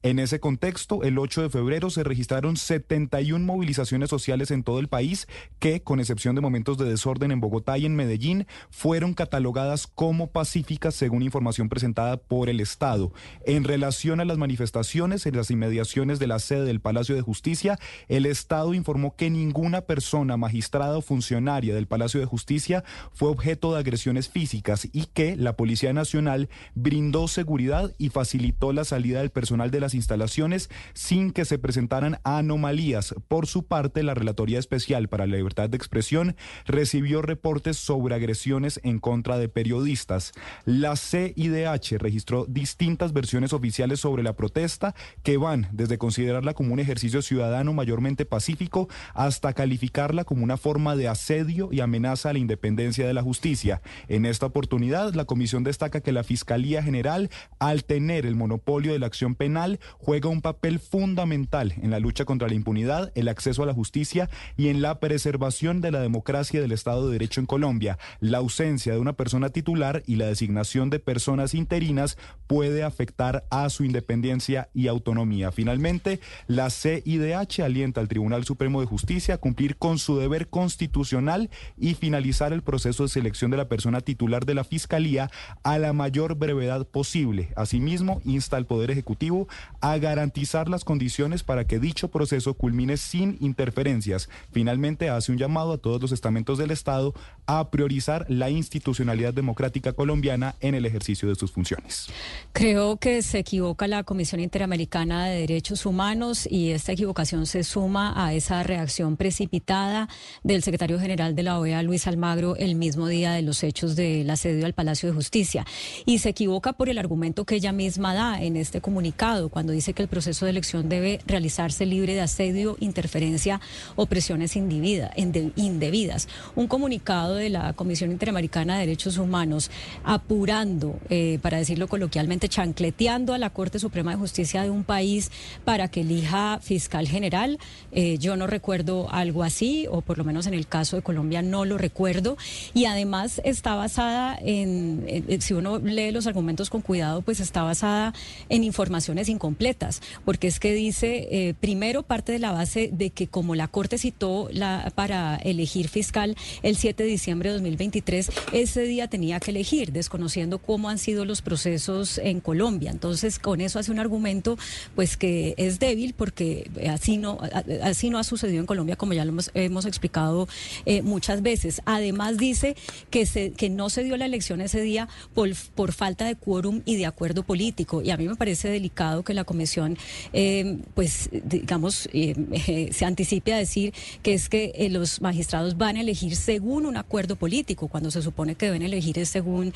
En ese contexto, el 8 de febrero se registraron 71 movilizaciones sociales en todo el país que, con excepción de momentos de desorden en Bogotá y en Medellín, fueron catalogadas como pacíficas según información presentada por el Estado. En relación a las manifestaciones en las inmediaciones de la sede del Palacio de Justicia, el Estado informó que ninguna persona magistrada o funcionaria del Palacio de Justicia fue objeto de agresiones físicas y que la Policía Nacional brindó seguridad y facilitó la salida del personal de las instalaciones sin que se presentaran anomalías. Por su parte, la Relatoría Especial para la Libertad de Expresión recibió reportes sobre agresiones en contra de periodistas. La CIDH registró distintas versiones oficiales sobre la protesta que van desde considerarla como un ejercicio ciudadano mayormente pacífico hasta calificarla como una forma de asedio y amenaza a la independencia de la justicia. En esta oportunidad, la comisión destaca que la Fiscalía General, al tener el monopolio de la acción penal, juega un papel fundamental en la lucha contra la impunidad, el acceso a la justicia y en la preservación de la democracia del Estado de Derecho en Colombia. La ausencia de una persona titular y la designación de personas interinas puede afectar a su independencia y autonomía. Finalmente, la CIDH alienta al Tribunal Supremo de Justicia a cumplir con su deber constitucional y finalizar el proceso de selección de la persona titular de la Fiscalía a la mayor brevedad posible. Asimismo, insta al Poder Ejecutivo a garantizar las condiciones para que dicho proceso culmine sin interferencias. Finalmente, hace un llamado a todos los estamentos del Estado a priorizar la institucionalidad democrática colombiana en el ejercicio de sus funciones.
Creo que se equivoca la Comisión Interamericana de Derechos Humanos y esta equivocación se suma a esa reacción precipitada del secretario general de la OEA, Luis Almagro, el mismo día de los hechos del asedio al Palacio de Justicia. Y se equivoca por el argumento que ella misma da en este comunicado, cuando dice que el proceso de elección debe realizarse libre de asedio, interferencia o presiones indebidas. Un comunicado de la Comisión Interamericana de Derechos Humanos apurando, eh, para decirlo coloquialmente, chancleteando a la Corte Suprema de Justicia de un país para que elija fiscal general. Eh, yo no recuerdo algo así, o por lo menos en el caso de Colombia no lo recuerdo. Y además está basada en, si uno lee los argumentos con cuidado, pues está basada en informaciones incompletas, porque es que dice, eh, primero parte de la base de que como la Corte citó la, para elegir fiscal el 7 de diciembre de 2023, ese día tenía que elegir, desconociendo cómo han sido los procesos en Colombia. Entonces, con eso hace un argumento pues que es débil porque así no, así no ha sucedido en Colombia, como ya lo hemos, explicado eh, muchas veces. Además dice que, se, que no se dio la elección ese día por, falta de quórum y de acuerdo político. Y a mí me parece delicado que la comisión, eh, pues, digamos, eh, se anticipe a decir que es que los magistrados van a elegir según un acuerdo político, cuando se supone que deben elegir es según,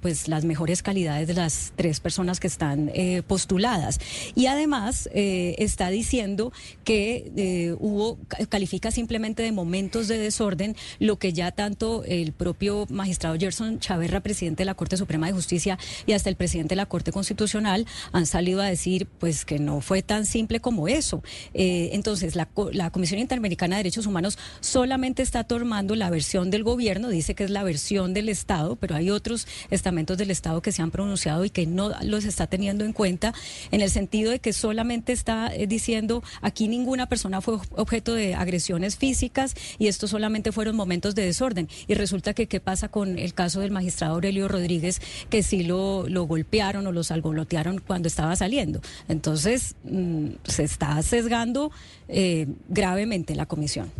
pues, las mejores calidades de las tres personas que están postuladas. Y además está diciendo que hubo, califica simplemente de momentos de desorden lo que ya tanto el propio magistrado Gerson Chaverra, presidente de la Corte Suprema de Justicia, y hasta el presidente de la Corte Constitucional han salido a decir pues que no fue tan simple como eso. Eh, entonces, la, Comisión Interamericana de Derechos Humanos solamente está tomando la versión del gobierno, dice que es la versión del Estado, pero hay otros estamentos del Estado que se han pronunciado y que no los está teniendo en cuenta, en el sentido de que solamente está eh, diciendo aquí ninguna persona fue objeto de agresiones físicas y estos solamente fueron momentos de desorden. Y resulta que qué pasa con el caso del magistrado Aurelio Rodríguez, que sí lo, lo golpearon o lo salgolotearon cuando estaba saliendo. Entonces, mm, se está sesgando eh, gravemente la comisión.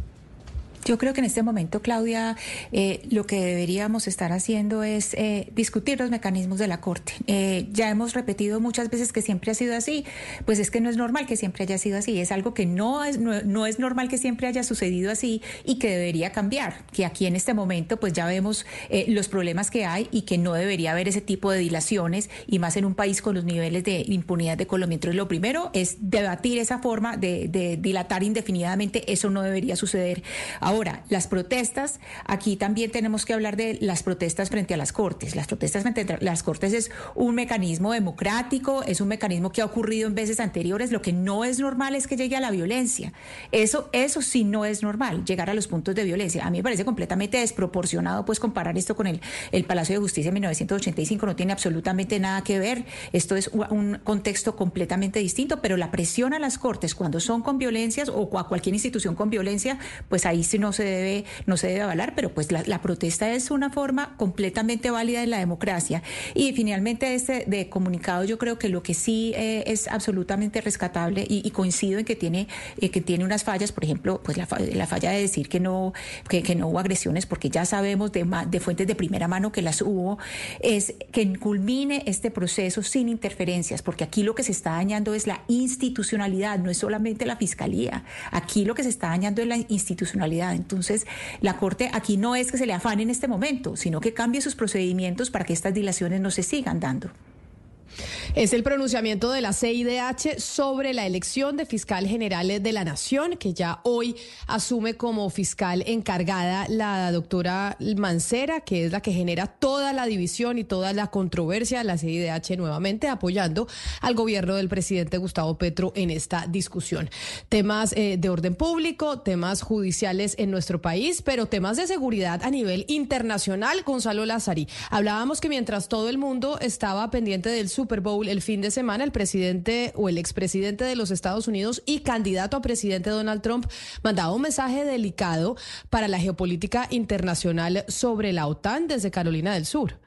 Yo creo que en este momento, Claudia, eh, lo que deberíamos estar haciendo es eh, discutir los mecanismos de la Corte. Eh, ya hemos repetido muchas veces que siempre ha sido así, pues es que no es normal que siempre haya sido así, es algo que no es, no, es normal que siempre haya sucedido así y que debería cambiar, que aquí en este momento pues ya vemos los problemas que hay y que no debería haber ese tipo de dilaciones y más en un país con los niveles de impunidad de Colombia. Entonces lo primero es debatir esa forma de, de dilatar indefinidamente, eso no debería suceder. Ahora, las protestas, aquí también tenemos que hablar de las protestas frente a las Cortes. Las protestas frente a las Cortes es un mecanismo democrático, es un mecanismo que ha ocurrido en veces anteriores. Lo que no es normal es que llegue a la violencia. Eso, eso sí no es normal, llegar a los puntos de violencia. A mí me parece completamente desproporcionado pues comparar esto con el, el Palacio de Justicia en 1985. No tiene absolutamente nada que ver. Esto es un contexto completamente distinto, pero la presión a las Cortes cuando son con violencias o a cualquier institución con violencia, pues ahí sí no se debe, no se debe avalar, pero pues la, protesta es una forma completamente válida de la democracia. Y finalmente este de comunicado yo creo que lo que sí eh, es absolutamente rescatable y, coincido en que tiene, eh, que tiene unas fallas, por ejemplo, pues la, falla de decir que no, que, no hubo agresiones, porque ya sabemos de, de fuentes de primera mano que las hubo, es que culmine este proceso sin interferencias, porque aquí lo que se está dañando es la institucionalidad, no es solamente la fiscalía. Aquí lo que se está dañando es la institucionalidad. Entonces, la Corte aquí no es que se le afane en este momento, sino que cambie sus procedimientos para que estas dilaciones no se sigan dando.
Es el pronunciamiento de la CIDH sobre la elección de fiscal general de la Nación, que ya hoy asume como fiscal encargada la doctora Mancera, que es la que genera toda la división y toda la controversia. La CIDH nuevamente apoyando al gobierno del presidente Gustavo Petro en esta discusión. Temas eh, de orden público, temas judiciales en nuestro país, pero temas de seguridad a nivel internacional. Gonzalo Lazari, hablábamos que mientras todo el mundo estaba pendiente del Super Bowl, el fin de semana, el presidente o el expresidente de los Estados Unidos y candidato a presidente Donald Trump mandaba un mensaje delicado para la geopolítica internacional sobre la OTAN desde Carolina del Sur.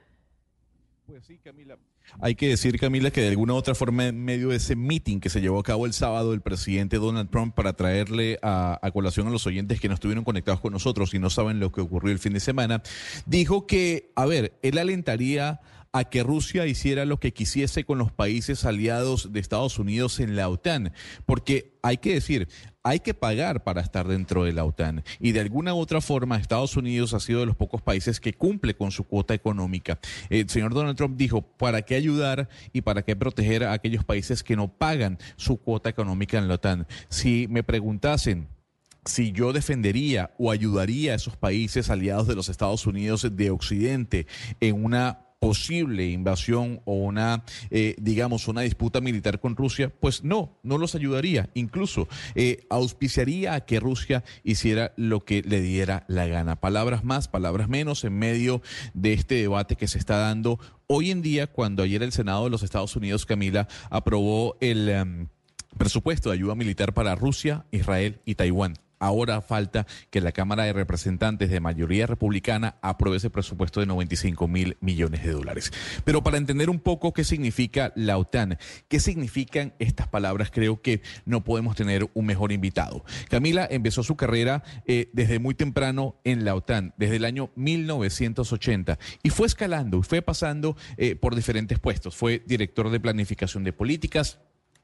Pues sí, Camila. Hay que decir, Camila, que de alguna u otra forma, en medio de ese meeting que se llevó a cabo el sábado, el presidente Donald Trump, para traerle a, a, colación a los oyentes que no estuvieron conectados con nosotros y no saben lo que ocurrió el fin de semana, dijo que, a ver, él alentaría a que Rusia hiciera lo que quisiese con los países aliados de Estados Unidos en la OTAN, porque hay que decir, hay que pagar para estar dentro de la OTAN y de alguna u otra forma Estados Unidos ha sido de los pocos países que cumple con su cuota económica. El señor Donald Trump dijo, ¿para qué ayudar y para qué proteger a aquellos países que no pagan su cuota económica en la OTAN? Si me preguntasen, si yo defendería o ayudaría a esos países aliados de los Estados Unidos de Occidente en una posible invasión o una, eh, digamos, una disputa militar con Rusia, pues no, no los ayudaría. Incluso eh, auspiciaría a que Rusia hiciera lo que le diera la gana. Palabras más, palabras menos en medio de este debate que se está dando hoy en día, cuando ayer el Senado de los Estados Unidos, Camila, aprobó el... Em, presupuesto de ayuda militar para Rusia, Israel y Taiwán. Ahora falta que la Cámara de Representantes de mayoría republicana apruebe ese presupuesto de 95 mil millones de dólares. Pero para entender un poco qué significa la OTAN, qué significan estas palabras, creo que no podemos tener un mejor invitado. Camila empezó su carrera eh, desde muy temprano en la OTAN, desde el año 1980, y fue escalando, fue pasando eh, por diferentes puestos. Fue director de planificación de políticas,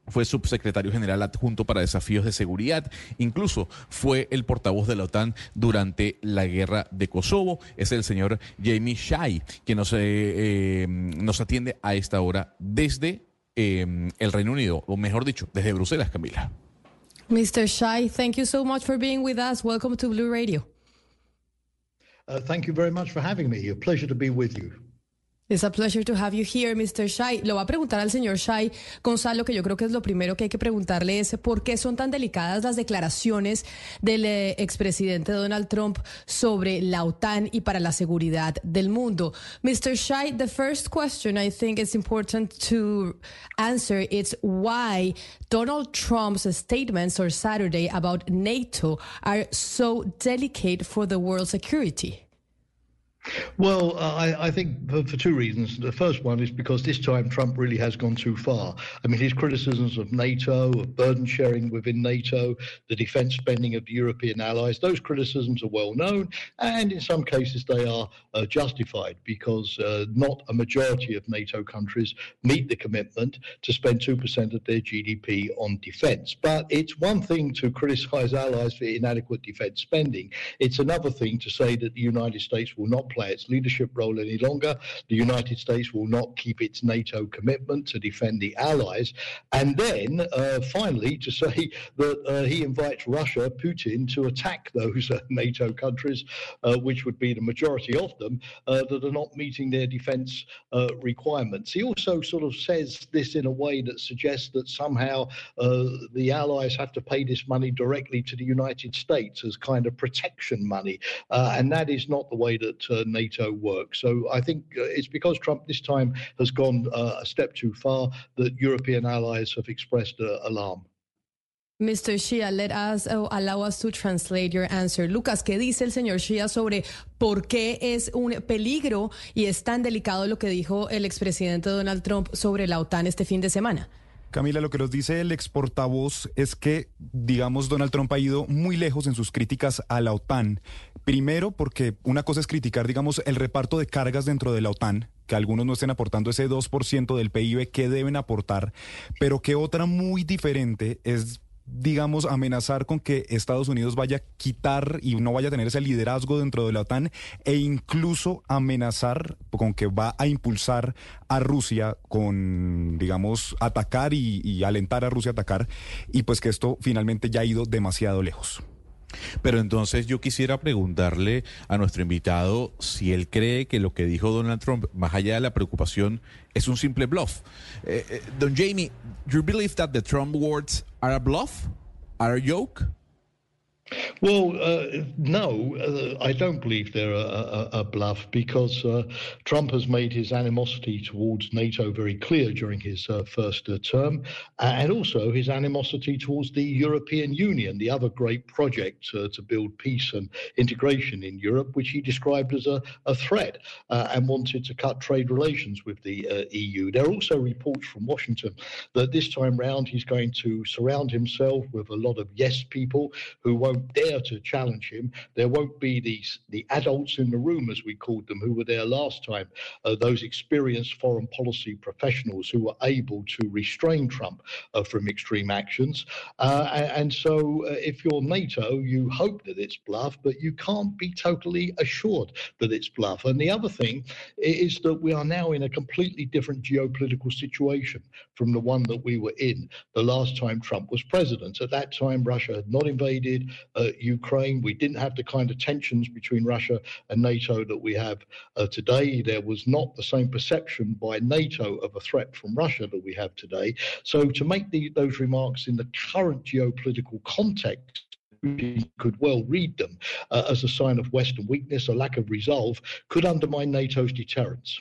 fue subsecretario general adjunto para desafíos de seguridad, incluso fue el portavoz de la OTAN durante la guerra de Kosovo. Es el señor Jamie Shai, quien nos, eh, eh, nos atiende a esta hora desde eh, el Reino Unido, o mejor dicho, desde Bruselas, Camila.
Mr. Shai, thank you so much for being with us. Welcome to Blue Radio.
Uh, thank you very much for having me. A pleasure to be with you.
Es a pleasure to have you here, Mr. Shai. Lo va a preguntar al señor Shai Gonzalo, que yo creo que es lo primero que hay que preguntarle es por qué son tan delicadas las declaraciones del eh, expresidente Donald Trump sobre la OTAN y para la seguridad del mundo. Mr. Shai, the first question I think is important to answer is why Donald Trump's statements on Saturday about NATO are so delicate for the world security.
Well, uh, I, I, think for, for, two reasons. The first one is because this time Trump really has gone too far. I mean, his criticisms of NATO, of burden sharing within NATO, the defense spending of the European allies, those criticisms are well known, and in some cases they are uh, justified because uh, not a majority of NATO countries meet the commitment to spend 2% of their GDP on defense. But it's one thing to criticize allies for inadequate defense spending, it's another thing to say that the United States will not play its leadership role any longer. The United States will not keep its NATO commitment to defend the allies. And then uh, finally to say that uh, he invites Russia, Putin, to attack those uh, NATO countries, uh, which would be the majority of them, uh, that are not meeting their defense uh, requirements. He also sort of says this in a way that suggests that somehow the allies have to pay this money directly to the United States as kind of protection money. and that is not the way that NATO works. So I think it's because Trump this time has gone a step too far that European allies have expressed alarm.
Mr. Shia, let us uh, allow us to translate your answer. Lucas, ¿qué dice el señor Shia sobre por qué es un peligro y es tan delicado lo que dijo el expresidente Donald Trump sobre la OTAN este fin de semana?
Camila, lo que nos dice el ex portavoz es que, digamos, Donald Trump ha ido muy lejos en sus críticas a la OTAN. Primero, porque una cosa es criticar, digamos, el reparto de cargas dentro de la OTAN, que algunos no estén aportando ese 2% del PIB que deben aportar, pero que otra muy diferente es digamos, amenazar con que Estados Unidos vaya a quitar y no vaya a tener ese liderazgo dentro de la OTAN e incluso amenazar con que va a impulsar a Rusia con, digamos, atacar y, y alentar a Rusia a atacar y pues que esto finalmente ya ha ido demasiado lejos.
Pero entonces yo quisiera preguntarle a nuestro invitado si él cree que lo que dijo Donald Trump, más allá de la preocupación, es un simple bluff. Eh, eh, don Jamie, you believe that the Trump words are a bluff? Are a joke?
Well, uh, no, uh, I don't believe they're a, a, a bluff because uh, Trump has made his animosity towards NATO very clear during his uh, first uh, term, and also his animosity towards the European Union, the other great project uh, to build peace and integration in Europe, which he described as a, a threat and wanted to cut trade relations with the EU. There are also reports from Washington that this time round he's going to surround himself with a lot of yes people who won't won't dare to challenge him. There won't be these the adults in the room, as we called them, who were there last time. Uh, those experienced foreign policy professionals who were able to restrain Trump uh, from extreme actions. Uh, and, so, uh, if you're NATO, you hope that it's bluff, but you can't be totally assured that it's bluff. And the other thing is that we are now in a completely different geopolitical situation from the one that we were in the last time Trump was president. At that time, Russia had not invaded Ukraine. We didn't have the kind of tensions between Russia and NATO that we have uh, today. There was not the same perception by NATO of a threat from Russia that we have today. So to make the, those remarks in the current geopolitical context, could well read them uh, as a sign of Western weakness, a lack of resolve, could undermine NATO's deterrence.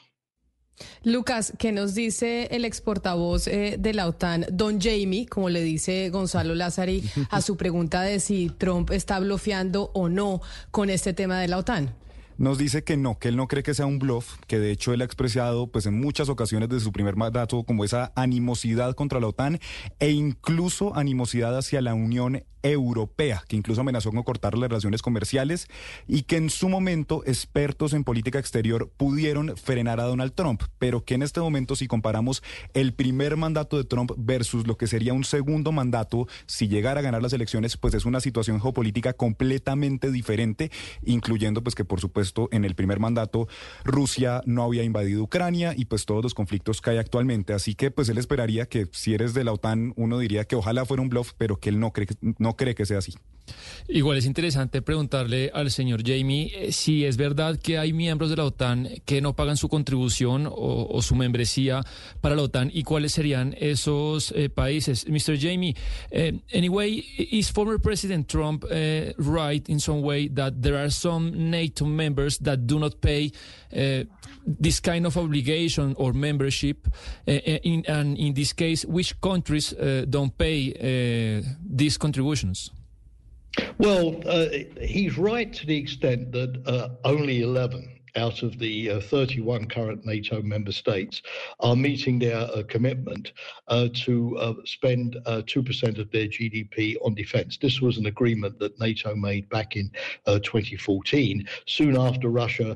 Lucas, ¿qué nos dice el ex portavoz eh, de la OTAN, Don Jamie, como le dice Gonzalo Lázari, a su pregunta de si Trump está bloqueando o no con este tema de la OTAN?
Nos dice que no, que él no cree que sea un bluff, que de hecho él ha expresado pues en muchas ocasiones de su primer mandato como esa animosidad contra la OTAN e incluso animosidad hacia la Unión Europea, que incluso amenazó con cortar las relaciones comerciales y que en su momento expertos en política exterior pudieron frenar a Donald Trump, pero que en este momento si comparamos el primer mandato de Trump versus lo que sería un segundo mandato, si llegara a ganar las elecciones, pues es una situación geopolítica completamente diferente, incluyendo pues que por supuesto en el primer mandato Rusia no había invadido Ucrania y pues todos los conflictos que hay actualmente, así que pues él esperaría que si eres de la OTAN uno diría que ojalá fuera un bluff, pero que él no cree no cree que sea así.
Igual es interesante preguntarle al señor Jamie eh, si es verdad que hay miembros de la OTAN que no pagan su contribución o, su membresía para la OTAN y cuáles serían esos eh, países. Mr. Jamie, eh, anyway, is former President Trump right in some way that there are some NATO members that do not pay uh, this kind of obligation or membership? Uh, uh, in, and in this case, which countries don't pay these contributions?
Well, uh, he's right to the extent that uh, only 11 out of the uh, 31 current NATO member states are meeting their uh, commitment uh, to uh, spend 2% uh, of their GDP on defense. This was an agreement that NATO made back in uh, 2014, soon after Russia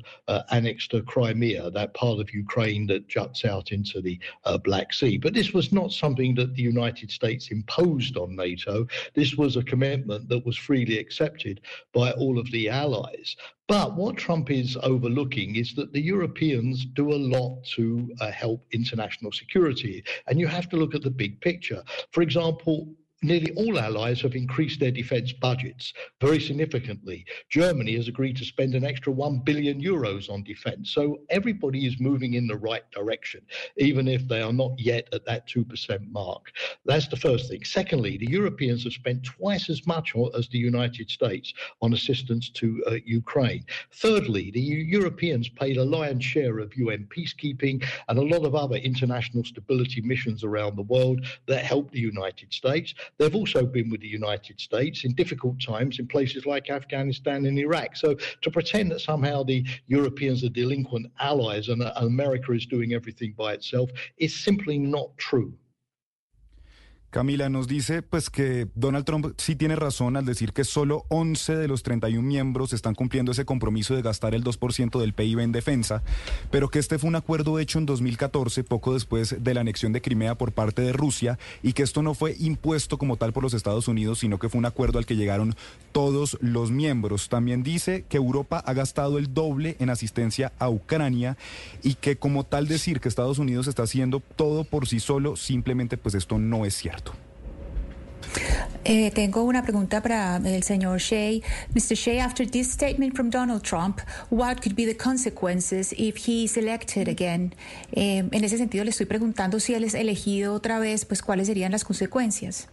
annexed Crimea, that part of Ukraine that juts out into the Black Sea. But this was not something that the United States imposed on NATO. This was a commitment that was freely accepted by all of the allies. But what Trump is overlooking is that the Europeans do a lot to uh, help international security. And you have to look at the big picture. For example, nearly all allies have increased their defence budgets very significantly. Germany has agreed to spend an extra 1 billion euros on defence. So everybody is moving in the right direction, even if they are not yet at that 2% mark. That's the first thing. Secondly, the Europeans have spent twice as much as the United States on assistance to uh, Ukraine. Thirdly, the Europeans paid a lion's share of UN peacekeeping and a lot of other international stability missions around the world that help the United States. They've also been with the United States in difficult times in places like Afghanistan and Iraq. So to pretend that somehow the Europeans are delinquent allies and America is doing everything by itself is simply not true.
Camila nos dice pues que Donald Trump sí tiene razón al decir que solo 11 de los 31 miembros están cumpliendo ese compromiso de gastar el 2% del PIB en defensa, pero que este fue un acuerdo hecho en 2014, poco después de la anexión de Crimea por parte de Rusia, y que esto no fue impuesto como tal por los Estados Unidos, sino que fue un acuerdo al que llegaron todos los miembros. También dice que Europa ha gastado el doble en asistencia a Ucrania y que como tal decir que Estados Unidos está haciendo todo por sí solo, simplemente pues esto no es cierto.
Eh, tengo una pregunta para el señor Shea. Mr. Shea, after this statement from Donald Trump, what could be the consequences if he is elected again? Eh, en ese sentido, le estoy preguntando si él es elegido otra vez, pues cuáles serían las consecuencias.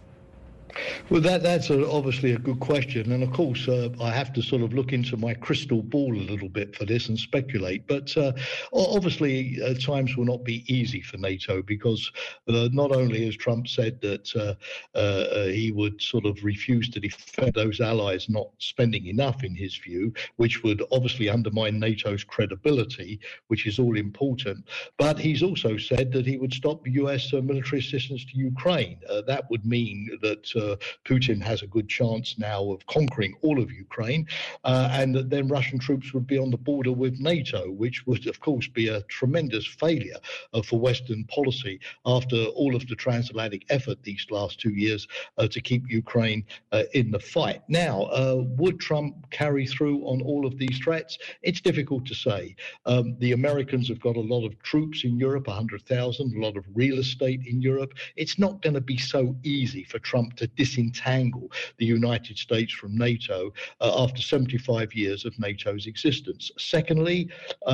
Well, that that's a, obviously a good question, and of course, uh, I have to sort of look into my crystal ball a little bit for this and speculate. But uh, obviously, uh, times will not be easy for NATO because uh, not only has Trump said that uh, uh, he would sort of refuse to defend those allies not spending enough, in his view, which would obviously undermine NATO's credibility, which is all important. But he's also said that he would stop U.S. military assistance to Ukraine. that would mean that uh, Putin has a good chance now of conquering all of Ukraine, uh, and that then Russian troops would be on the border with NATO, which would, of course, be a tremendous failure uh, for Western policy after all of the transatlantic effort these last two years uh, to keep Ukraine uh, in the fight. Now, would Trump carry through on all of these threats? It's difficult to say. Um, the Americans have got a lot of troops in Europe, 100,000, a lot of real estate in Europe. It's not going to be so easy for Trump to disentangle the United States from NATO uh, after 75 years of NATO's existence. Secondly,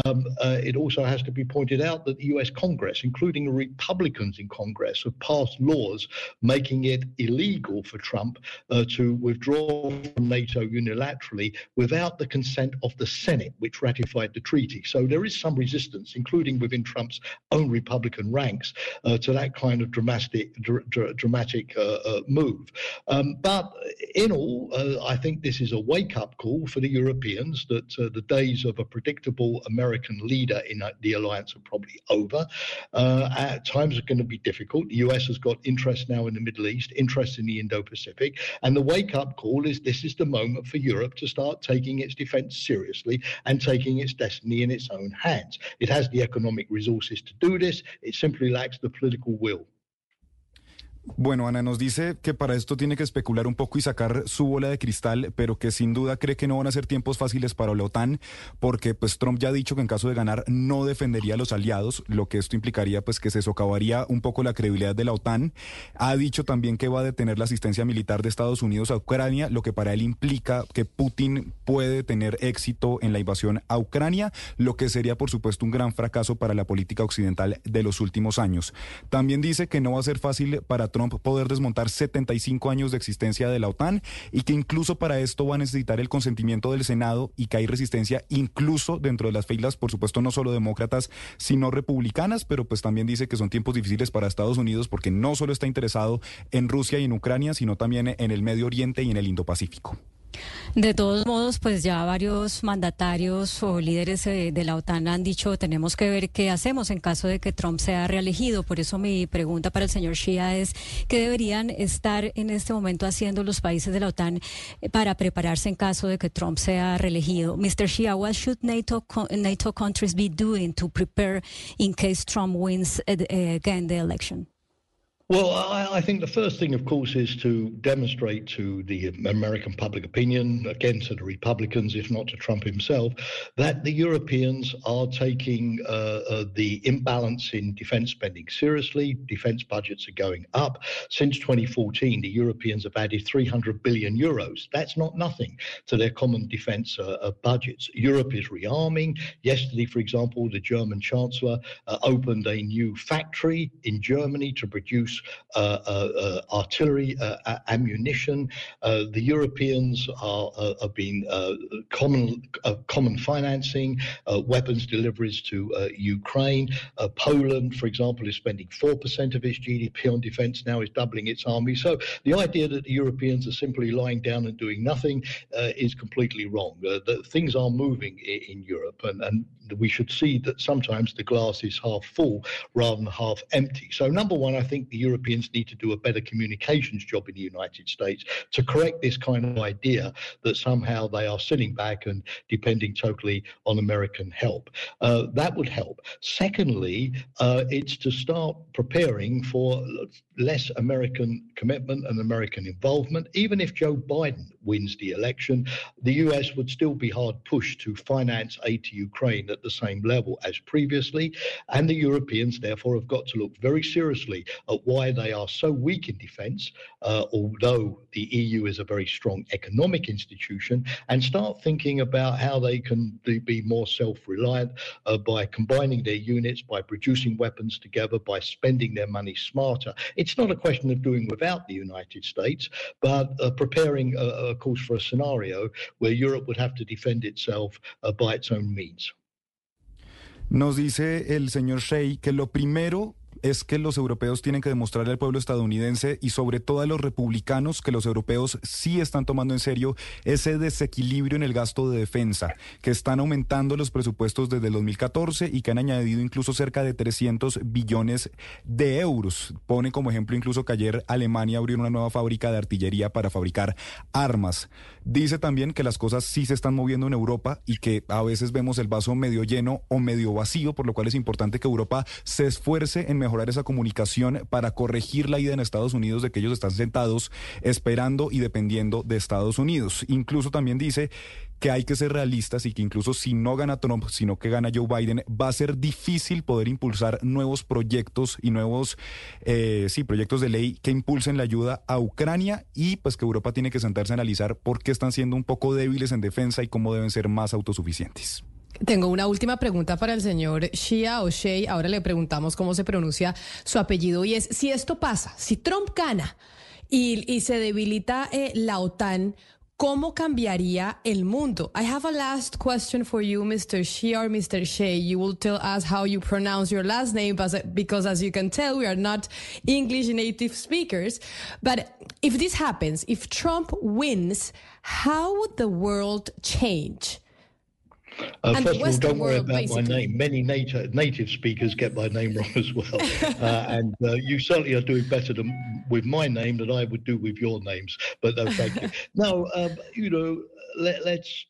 um, uh, it also has to be pointed out that the US Congress, including Republicans in Congress, have passed laws making it illegal for Trump uh, to withdraw from NATO unilaterally without the consent of the Senate, which ratified the treaty. So there is some resistance, including within Trump's own Republican ranks, uh, to that kind of dramatic, dr- dr- dramatic uh, Um, but in all, uh, I think this is a wake up call for the Europeans that uh, the days of a predictable American leader in uh, the alliance are probably over. Uh, times are going to be difficult. The US has got interest now in the Middle East, interest in the Indo Pacific. And the wake up call is this is the moment for Europe to start taking its defense seriously and taking its destiny in its own hands. It has the economic resources to do this, it simply lacks the political will.
Bueno, Ana nos dice que para esto tiene que especular un poco y sacar su bola de cristal, pero que sin duda cree que no van a ser tiempos fáciles para la OTAN, porque pues Trump ya ha dicho que en caso de ganar no defendería a los aliados, lo que esto implicaría pues que se socavaría un poco la credibilidad de la OTAN. Ha dicho también que va a detener la asistencia militar de Estados Unidos a Ucrania, lo que para él implica que Putin puede tener éxito en la invasión a Ucrania, lo que sería por supuesto un gran fracaso para la política occidental de los últimos años. También dice que no va a ser fácil para Trump poder desmontar 75 años de existencia de la OTAN y que incluso para esto va a necesitar el consentimiento del Senado y que hay resistencia incluso dentro de las filas, por supuesto, no solo demócratas, sino republicanas, pero pues también dice que son tiempos difíciles para Estados Unidos porque no solo está interesado en Rusia y en Ucrania, sino también en el Medio Oriente y en el Indo-Pacífico.
De todos modos, pues ya varios mandatarios o líderes eh, de la OTAN han dicho tenemos que ver qué hacemos en caso de que Trump sea reelegido. Por eso mi pregunta para el señor Shia es qué deberían estar en este momento haciendo los países de la OTAN eh, para prepararse en caso de que Trump sea reelegido. Mr. Shia, what should NATO NATO countries be doing to prepare in case Trump wins uh, again the election?
Well, I, I, think the first thing, of course, is to demonstrate to the American public opinion, again to the Republicans, if not to Trump himself, that the Europeans are taking uh, uh, the imbalance in defense spending seriously. Defense budgets are going up. Since 2014, the Europeans have added 300 billion euros. That's not nothing to their common defense uh, uh budgets. Europe is rearming. Yesterday, for example, the German Chancellor uh, opened a new factory in Germany to produce uh, uh, uh, artillery uh, ammunition. Uh, the Europeans are, uh, are being common common financing, weapons deliveries to Ukraine. Poland, for example, is spending four percent of its GDP on defence now, is doubling its army. So the idea that the Europeans are simply lying down and doing nothing is completely wrong. the, things are moving in, in Europe, and, and we should see that sometimes the glass is half full rather than half empty. So, number one, I think the Europeans need to do a better communications job in the United States to correct this kind of idea that somehow they are sitting back and depending totally on American help. Uh, that would help. Secondly, uh, it's to start preparing for less American commitment and American involvement. Even if Joe Biden wins the election, the US would still be hard pushed to finance aid to Ukraine at the same level as previously. And the Europeans, therefore, have got to look very seriously at why they are so weak in defense, uh, although the EU is a very strong economic institution, and start thinking about how they can be more self reliant uh, by combining their units, by producing weapons together, by spending their money smarter. It's not a question of doing without the United States, but uh, preparing, uh, of course, for a scenario where Europe would have to defend itself uh, by its own means.
Nos dice el señor Shea que lo primero es que los europeos tienen que demostrarle al pueblo estadounidense y sobre todo a los republicanos que los europeos sí están tomando en serio ese desequilibrio en el gasto de defensa, que están aumentando los presupuestos desde el 2014 y que han añadido incluso cerca de 300 billones de euros. Pone como ejemplo incluso que ayer Alemania abrió una nueva fábrica de artillería para fabricar armas. Dice también que las cosas sí se están moviendo en Europa y que a veces vemos el vaso medio lleno o medio vacío, por lo cual es importante que Europa se esfuerce en mejorar esa comunicación para corregir la idea en Estados Unidos de que ellos están sentados esperando y dependiendo de Estados Unidos. Incluso también dice que hay que ser realistas y que incluso si no gana Trump, sino que gana Joe Biden, va a ser difícil poder impulsar nuevos proyectos y nuevos, eh, sí, proyectos de ley que impulsen la ayuda a Ucrania y pues que Europa tiene que sentarse a analizar por qué están siendo un poco débiles en defensa y cómo deben ser más autosuficientes.
Tengo una última pregunta para el señor Shia o. Ahora le preguntamos cómo se pronuncia su apellido y es si esto pasa, si Trump gana y, se debilita eh, la OTAN, ¿Cómo cambiaría el mundo? I have a last question for you, Mr. Shea or Mr. Shea. You will tell us how you pronounce your last name because, as you can tell, we are not English native speakers. But if this happens, if Trump wins, how would the world change?
Uh, first of all, don't worry about basically. my name. Many native, native speakers get my name wrong as well. uh, and uh, you certainly are doing better than, with my name than I would do with your names. But no, thank you. Now, um, you know, let, let's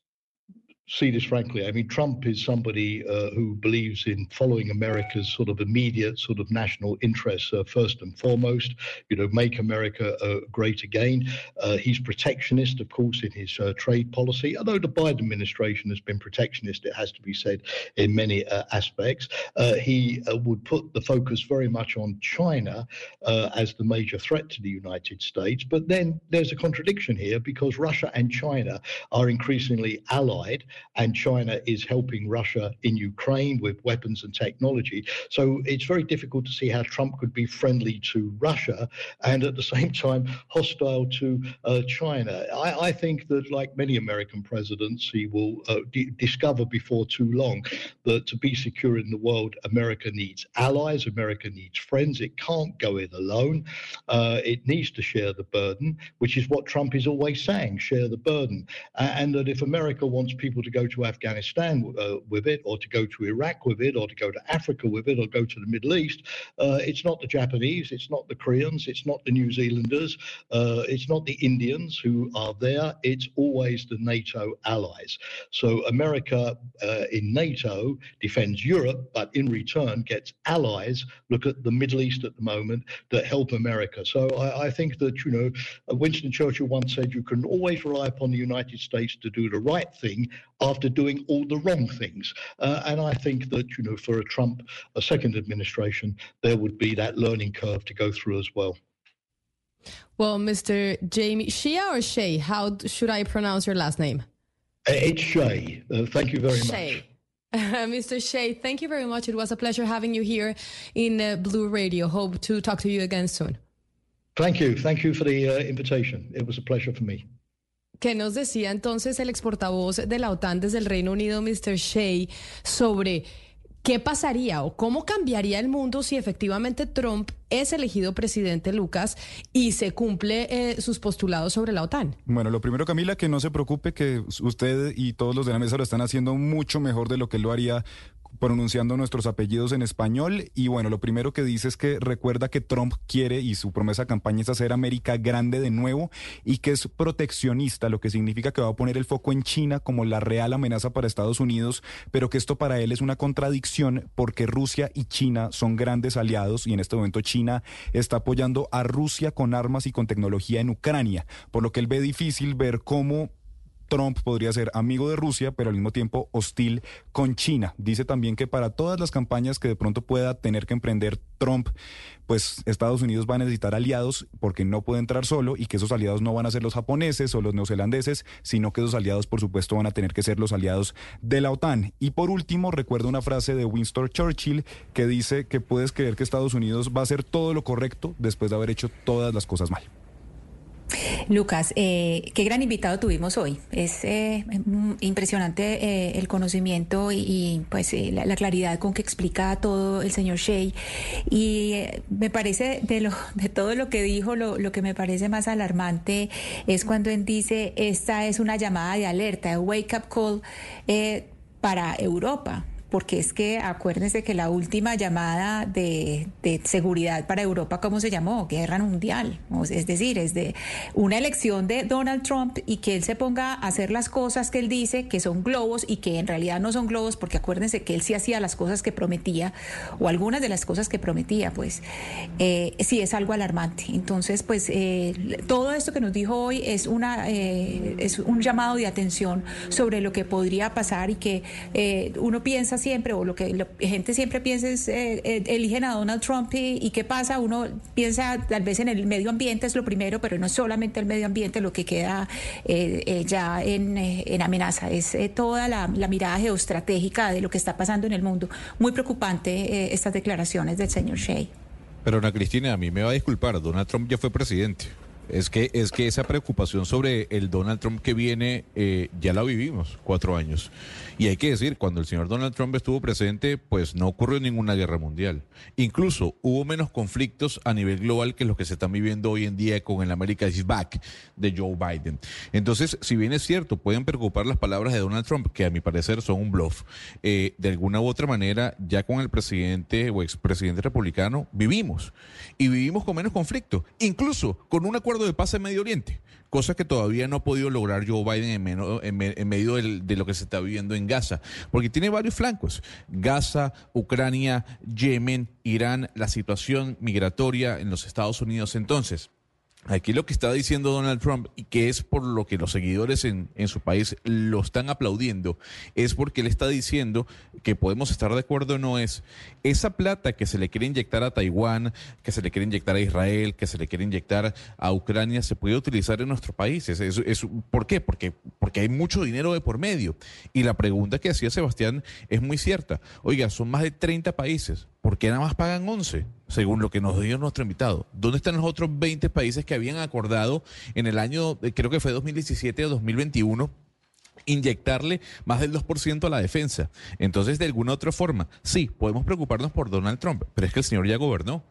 see this frankly. I mean, Trump is somebody uh, who believes in following America's sort of immediate sort of national interests uh, first and foremost. You know, make America uh, great again. Uh, he's protectionist, of course, in his uh, trade policy. Although the Biden administration has been protectionist, it has to be said in many uh, aspects. he would put the focus very much on China as the major threat to the United States. But then there's a contradiction here because Russia and China are increasingly allied and China is helping Russia in Ukraine with weapons and technology. So it's very difficult to see how Trump could be friendly to Russia and at the same time hostile to uh, China. I, I, think that, like many American presidents, he will uh, d- discover before too long that to be secure in the world, America needs allies, America needs friends. It can't go it alone. Uh, it needs to share the burden, which is what Trump is always saying share the burden. and that if America wants people to go to Afghanistan uh, with it, or to go to Iraq with it, or to go to Africa with it, or go to the Middle East. Uh, it's not the Japanese, it's not the Koreans, it's not the New Zealanders, uh, it's not the Indians who are there. It's always the NATO allies. So America uh, in NATO defends Europe, but in return gets allies. Look at the Middle East at the moment that help America. So I, I think that you know, Winston Churchill once said, you can always rely upon the United States to do the right thing after doing all the wrong things. Uh, and I think that, you know, for a Trump, a second administration, there would be that learning curve to go through as well.
Well, Mr. Jamie Shia or Shea, how should I pronounce your last name?
Uh, it's Shay. Uh, thank you very
Shay. much. Mr. Shea, thank you very much. It was a pleasure having you here in uh, Blue Radio. Hope to talk to you again soon.
Thank you. Thank you for the uh, invitation. It was a pleasure for me.
¿Qué nos decía entonces el exportavoz de la OTAN desde el Reino Unido, Mr. Shea, sobre qué pasaría o cómo cambiaría el mundo si efectivamente Trump es elegido presidente, Lucas, y se cumple eh, sus postulados sobre la OTAN?
Bueno, lo primero, Camila, que no se preocupe, que usted y todos los de la mesa lo están haciendo mucho mejor de lo que lo haría pronunciando nuestros apellidos en español. Y bueno, lo primero que dice es que recuerda que Trump quiere y su promesa de campaña es hacer América grande de nuevo y que es proteccionista, lo que significa que va a poner el foco en China como la real amenaza para Estados Unidos, pero que esto para él es una contradicción porque Rusia y China son grandes aliados y en este momento China está apoyando a Rusia con armas y con tecnología en Ucrania, por lo que él ve difícil ver cómo Trump podría ser amigo de Rusia, pero al mismo tiempo hostil con China. Dice también que para todas las campañas que de pronto pueda tener que emprender Trump, pues Estados Unidos va a necesitar aliados porque no puede entrar solo y que esos aliados no van a ser los japoneses o los neozelandeses, sino que esos aliados por supuesto van a tener que ser los aliados de la OTAN. Y por último, recuerdo una frase de Winston Churchill que dice que puedes creer que Estados Unidos va a hacer todo lo correcto después de haber hecho todas las cosas mal.
Lucas, eh, qué gran invitado tuvimos hoy. Es eh, impresionante eh, el conocimiento y, pues la, claridad con que explica todo el señor Shea. Y me parece de lo de todo lo que dijo, lo, lo, que me parece más alarmante es cuando él dice esta es una llamada de alerta, wake up call para Europa porque es que acuérdense que la última llamada de, seguridad para Europa, ¿cómo se llamó? Guerra mundial. Es decir, es de una elección de Donald Trump y que él se ponga a hacer las cosas que él dice que son globos y que en realidad no son globos, porque acuérdense que él sí hacía las cosas que prometía o algunas de las cosas que prometía, pues eh, sí es algo alarmante. Entonces, pues eh, todo esto que nos dijo hoy es, una, eh, es un llamado de atención sobre lo que podría pasar y que uno piensa siempre, o lo que la gente siempre piensa es, eh, eh, eligen a Donald Trump y, qué pasa, uno piensa tal vez en el medio ambiente es lo primero, pero no solamente el medio ambiente lo que queda eh, ya en, amenaza, es toda la, mirada geoestratégica de lo que está pasando en el mundo. Muy preocupante estas declaraciones del señor Shea.
Pero Ana Cristina, a mí me va a disculpar, Donald Trump ya fue presidente. Es que, es que esa preocupación sobre el Donald Trump que viene ya la vivimos cuatro años. Y hay que decir, cuando el señor Donald Trump estuvo presente, pues no ocurrió ninguna guerra mundial. Incluso hubo menos conflictos a nivel global que los que se están viviendo hoy en día con el America is Back de Joe Biden. Entonces, si bien es cierto, pueden preocupar las palabras de Donald Trump, que a mi parecer son un bluff, eh, de alguna u otra manera, ya con el presidente o expresidente republicano, vivimos. Y vivimos con menos conflicto, incluso con un acuerdo de paz en Medio Oriente cosa que todavía no ha podido lograr Joe Biden en, medio de lo que se está viviendo en Gaza, porque tiene varios flancos, Gaza, Ucrania, Yemen, Irán, la situación migratoria en los Estados Unidos. Entonces, Aquí lo que está diciendo Donald Trump, y que es por lo que los seguidores en, en, su país lo están aplaudiendo, es porque él está diciendo que podemos estar de acuerdo o no es esa plata que se le quiere inyectar a Taiwán, que se le quiere inyectar a Israel, que se le quiere inyectar a Ucrania, se puede utilizar en nuestro país. Es, es, ¿Por qué? Porque, porque hay mucho dinero de por medio. Y la pregunta que hacía Sebastián es muy cierta. Oiga, son más de 30 países. ¿Por qué nada más pagan 11? Según lo que nos dijo nuestro invitado. ¿Dónde están los otros 20 países que habían acordado en el año, eh, creo que fue 2017 o 2021? inyectarle más del 2% a la defensa. Entonces, de alguna otra forma, sí, podemos preocuparnos por Donald Trump, pero es que el señor ya gobernó.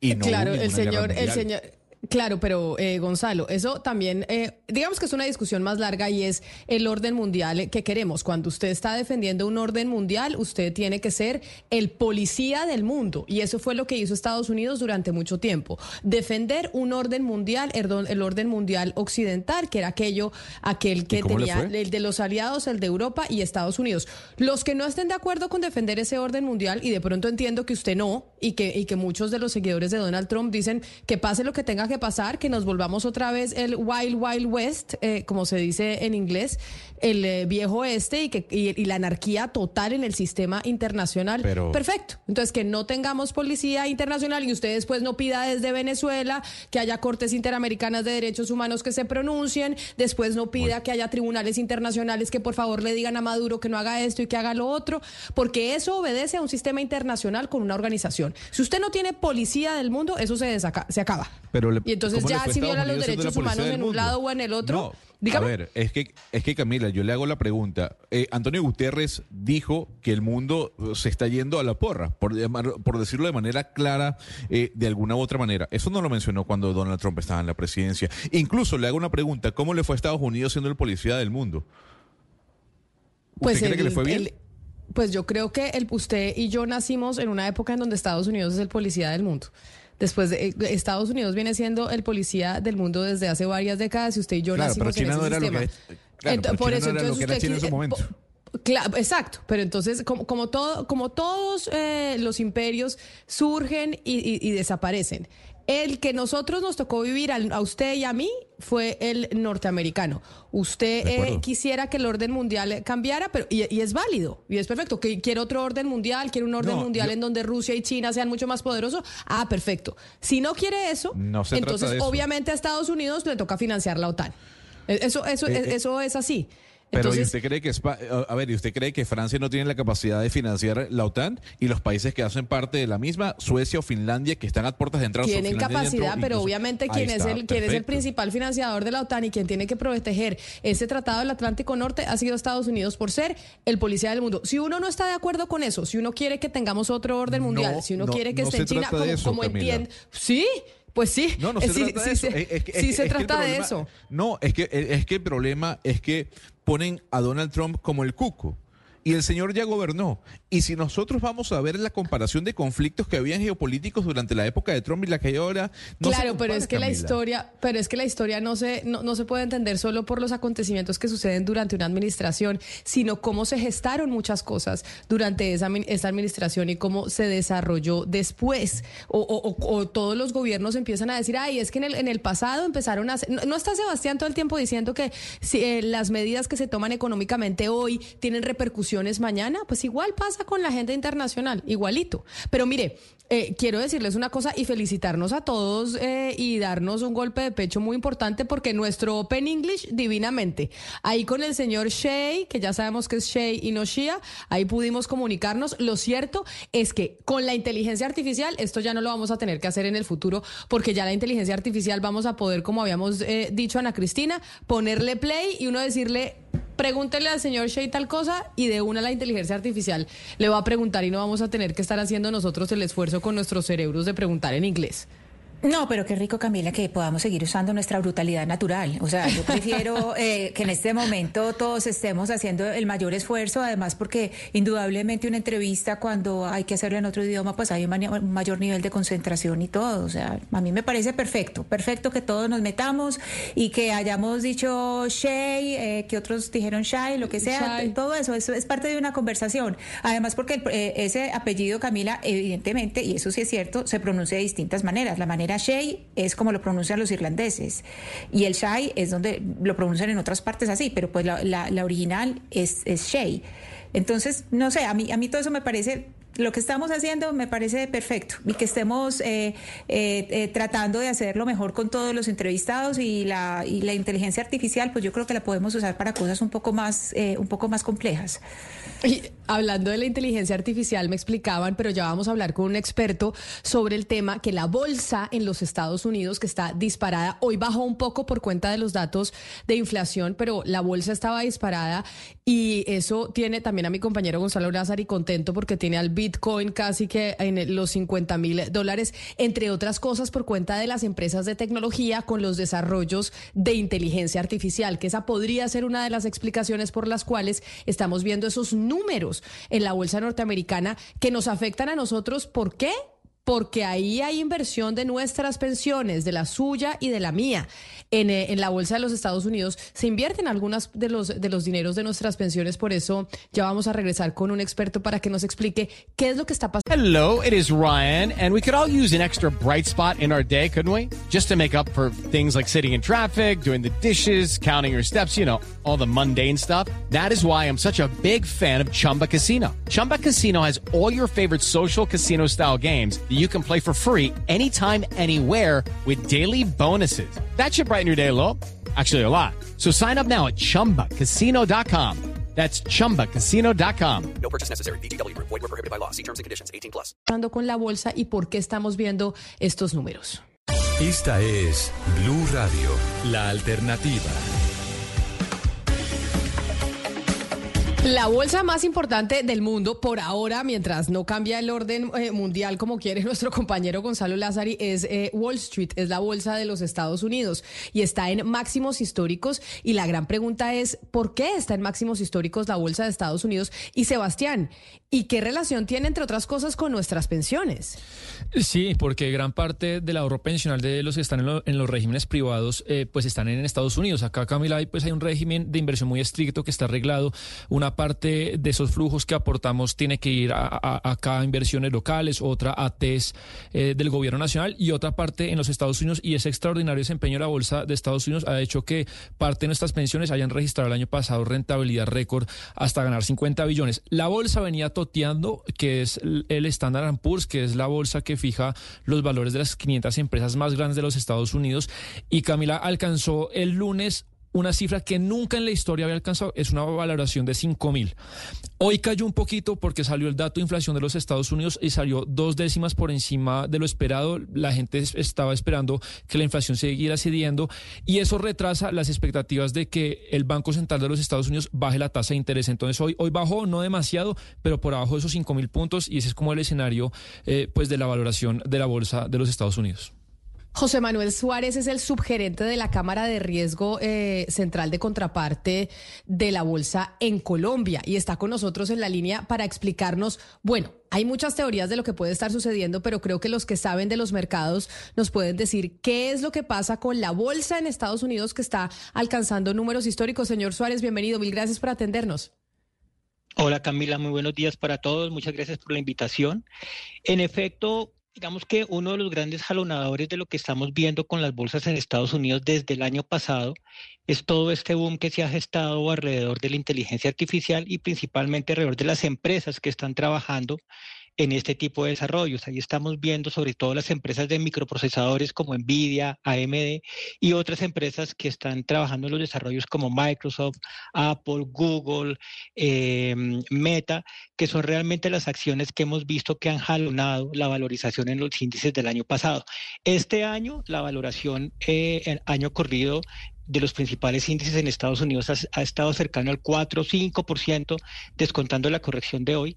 Y no
claro, el señor, el señor, Claro, pero eh, Gonzalo, eso también, eh, digamos que es una discusión más larga y es el orden mundial que queremos. Cuando usted está defendiendo un orden mundial, usted tiene que ser el policía del mundo. Y eso fue lo que hizo Estados Unidos durante mucho tiempo. Defender un orden mundial, el, orden mundial occidental, que era aquello, aquel que tenía el de los aliados, el de Europa y Estados Unidos. Los que no estén de acuerdo con defender ese orden mundial, y de pronto entiendo que usted no, y que, y que muchos de los seguidores de Donald Trump dicen que pase lo que tenga que pasar, que nos volvamos otra vez el Wild Wild West, eh, como se dice en inglés, el eh, viejo este y, que, y, la anarquía total en el sistema internacional. Perfecto. Entonces, que no tengamos policía internacional y usted después no pida desde Venezuela que haya cortes interamericanas de derechos humanos que se pronuncien, después no pida que haya tribunales internacionales que por favor le digan a Maduro que no haga esto y que haga lo otro, porque eso obedece a un sistema internacional con una organización. Si usted no tiene policía del mundo, eso se, se acaba.
Pero
y entonces ya si viola los derechos humanos en un lado o en el otro.
A ver, es que, es que Camila, yo le hago la pregunta. Eh, Antonio Gutiérrez dijo que el mundo eh, se está yendo a la porra, por, por decirlo de manera clara, eh, de alguna u otra manera. Eso no lo mencionó cuando Donald Trump estaba en la presidencia. Incluso le hago una pregunta, ¿cómo le fue a Estados Unidos siendo el policía del mundo?
¿Usted pues cree que le fue bien? pues yo creo que el, usted y yo nacimos en una época en donde Estados Unidos es el policía del mundo. Después, de, eh, Estados Unidos viene siendo el policía del mundo desde hace varias décadas y usted y yo nacimos en ese sistema. por eso, entonces en ese momento. Claro, exacto, pero entonces como, como, todo, como todos eh, los imperios surgen y, desaparecen. El que nosotros nos tocó vivir a, usted y a mí fue el norteamericano. Usted eh, quisiera que el orden mundial cambiara, pero y, es válido y es perfecto. Que quiere otro orden mundial, quiere un orden mundial en donde Rusia y China sean mucho más poderosos. Ah, perfecto. Si no quiere eso, entonces obviamente a Estados Unidos le toca financiar la OTAN. E, eso, eso, eh, eso es así.
Pero ¿y usted cree que a ver, ¿y usted cree que Francia no tiene la capacidad de financiar la OTAN y los países que hacen parte de la misma, Suecia o Finlandia, que están a puertas de entrada?
Tienen capacidad, pero obviamente quien es el es el principal financiador de la OTAN y quien tiene que proteger ese tratado del Atlántico Norte ha sido Estados Unidos por ser el policía del mundo. Si uno no está de acuerdo con eso, si uno quiere que tengamos otro orden mundial, si uno quiere que esté en China, como, como entiende, sí. Pues sí,
no, no se trata de eso.
sí se trata de eso.
No, es que, es que el problema es que ponen a Donald Trump como el cuco y el señor ya gobernó. Y si nosotros vamos a ver la comparación de conflictos que habían geopolíticos durante la época de Trump y la que hay ahora,
no claro, pero es que la historia, pero es que la historia no se no, se puede entender solo por los acontecimientos que suceden durante una administración, sino cómo se gestaron muchas cosas durante esa, esa administración y cómo se desarrolló después. O, todos los gobiernos empiezan a decir, ay, es que en el, en el pasado empezaron a hacer, no, está Sebastián todo el tiempo diciendo que si, eh, las medidas que se toman económicamente hoy tienen repercusiones mañana, pues igual pasa con la agenda internacional, igualito. Pero mire, eh, quiero decirles una cosa y felicitarnos a todos eh, y darnos un golpe de pecho muy importante porque nuestro Open English divinamente. Ahí con el señor Shea, que ya sabemos que es Shea y no Shia, ahí pudimos comunicarnos. Lo cierto es que con la inteligencia artificial, esto ya no lo vamos a tener que hacer en el futuro porque ya la inteligencia artificial vamos a poder, como habíamos eh, dicho Ana Cristina, ponerle play y uno decirle pregúntele al señor Shea tal cosa y de una la inteligencia artificial le va a preguntar y no vamos a tener que estar haciendo nosotros el esfuerzo con nuestros cerebros de preguntar en inglés.
No, pero qué rico, Camila, que podamos seguir usando nuestra brutalidad natural. O sea, yo prefiero eh, que en este momento todos estemos haciendo el mayor esfuerzo, además porque indudablemente una entrevista cuando hay que hacerla en otro idioma, pues hay un mayor nivel de concentración y todo. O sea, a mí me parece perfecto, perfecto que todos nos metamos y que hayamos dicho Shay, eh, que otros dijeron Shay, lo que sea, todo eso, eso es parte de una conversación. Además porque eh, ese apellido, Camila, evidentemente, y eso sí es cierto, se pronuncia de distintas maneras. La manera Shay es como lo pronuncian los irlandeses y el Shay es donde lo pronuncian en otras partes así, pero pues la, original es, es Shay. Entonces, no sé, a mí, a mí todo eso me parece lo que estamos haciendo me parece perfecto y que estemos eh, eh, eh, tratando de hacerlo mejor con todos los entrevistados y la, y la inteligencia artificial, pues yo creo que la podemos usar para cosas un poco más, un poco más complejas.
Hablando de la inteligencia artificial, me explicaban, pero ya vamos a hablar con un experto sobre el tema que la bolsa en los Estados Unidos, que está disparada, hoy bajó un poco por cuenta de los datos de inflación, pero la bolsa estaba disparada y eso tiene también a mi compañero Gonzalo Lázaro contento porque tiene al Bitcoin casi que en los 50 mil dólares, entre otras cosas por cuenta de las empresas de tecnología con los desarrollos de inteligencia artificial, que esa podría ser una de las explicaciones por las cuales estamos viendo esos números en la bolsa norteamericana que nos afectan a nosotros. ¿Por qué? Porque ahí hay inversión de nuestras pensiones, de la suya y de la mía. En, eh, en, la bolsa de los Estados Unidos se invierten algunas de los, de los dineros de nuestras pensiones, por eso ya vamos a regresar con un experto para que nos explique qué es lo que está pasando.
Hello, it is Ryan, and we could all use an extra bright spot in our day, couldn't we? Just to make up for things like sitting in traffic, doing the dishes, counting your steps, you know, all the mundane stuff. That is why I'm such a big fan of Chumba Casino. Chumba Casino has all your favorite social casino style games you can play for free anytime, anywhere with daily bonuses. That should brighten your day a little. Actually, a lot. So sign up now at chumbacasino.com. That's chumbacasino.com.
No purchase necessary. BGW. Void were prohibited by law. See terms and conditions 18 plus.
con la bolsa y por qué estamos viendo estos números.
Esta es Blue Radio, la alternativa.
La bolsa más importante del mundo por ahora, mientras no cambia el orden eh, mundial como quiere nuestro compañero Gonzalo Lázari, es eh, Wall Street, es la bolsa de los Estados Unidos y está en máximos históricos. Y la gran pregunta es, ¿por qué está en máximos históricos la bolsa de Estados Unidos? Y Sebastián, ¿y qué relación tiene, entre otras cosas, con nuestras pensiones?
Sí, porque gran parte del ahorro pensional de los que están en, los regímenes privados, eh, pues están en Estados Unidos. Acá, Camila, pues hay un régimen de inversión muy estricto que está arreglado. Una parte de esos flujos que aportamos tiene que ir a, a, inversiones locales, otra a TES eh, del gobierno nacional y otra parte en los Estados Unidos. Y ese extraordinario desempeño de la Bolsa de Estados Unidos ha hecho que parte de nuestras pensiones hayan registrado el año pasado rentabilidad récord hasta ganar 50 billones. La Bolsa venía toteando, que es el Standard Poor's, que es la bolsa que fija los valores de las 500 empresas más grandes de los Estados Unidos. Y Camila alcanzó el lunes una cifra que nunca en la historia había alcanzado, es una valoración de 5 mil. Hoy cayó un poquito porque salió el dato de inflación de los Estados Unidos y salió dos décimas por encima de lo esperado. La gente estaba esperando que la inflación siguiera cediendo y eso retrasa las expectativas de que el Banco Central de los Estados Unidos baje la tasa de interés. Entonces hoy, hoy bajó, no demasiado, pero por abajo de esos 5 mil puntos y ese es como el escenario eh, pues de la valoración de la bolsa de los Estados Unidos.
José Manuel Suárez es el subgerente de la Cámara de Riesgo eh, Central de Contraparte de la Bolsa en Colombia y está con nosotros en la línea para explicarnos, bueno, hay muchas teorías de lo que puede estar sucediendo, pero creo que los que saben de los mercados nos pueden decir qué es lo que pasa con la bolsa en Estados Unidos que está alcanzando números históricos. Señor Suárez, bienvenido. Mil gracias por atendernos.
Hola Camila, muy buenos días para todos. Muchas gracias por la invitación. En efecto, Digamos que uno de los grandes jalonadores de lo que estamos viendo con las bolsas en Estados Unidos desde el año pasado es todo este boom que se ha gestado alrededor de la inteligencia artificial y principalmente alrededor de las empresas que están trabajando en este tipo de desarrollos. Ahí estamos viendo sobre todo las empresas de microprocesadores como Nvidia, AMD y otras empresas que están trabajando en los desarrollos como Microsoft, Apple, Google, em, Meta, que son realmente las acciones que hemos visto que han jalonado la valorización en los índices del año pasado. Este año, la valoración eh, el año corrido de los principales índices en Estados Unidos ha, estado cercano al 4 o 5%, descontando la corrección de hoy.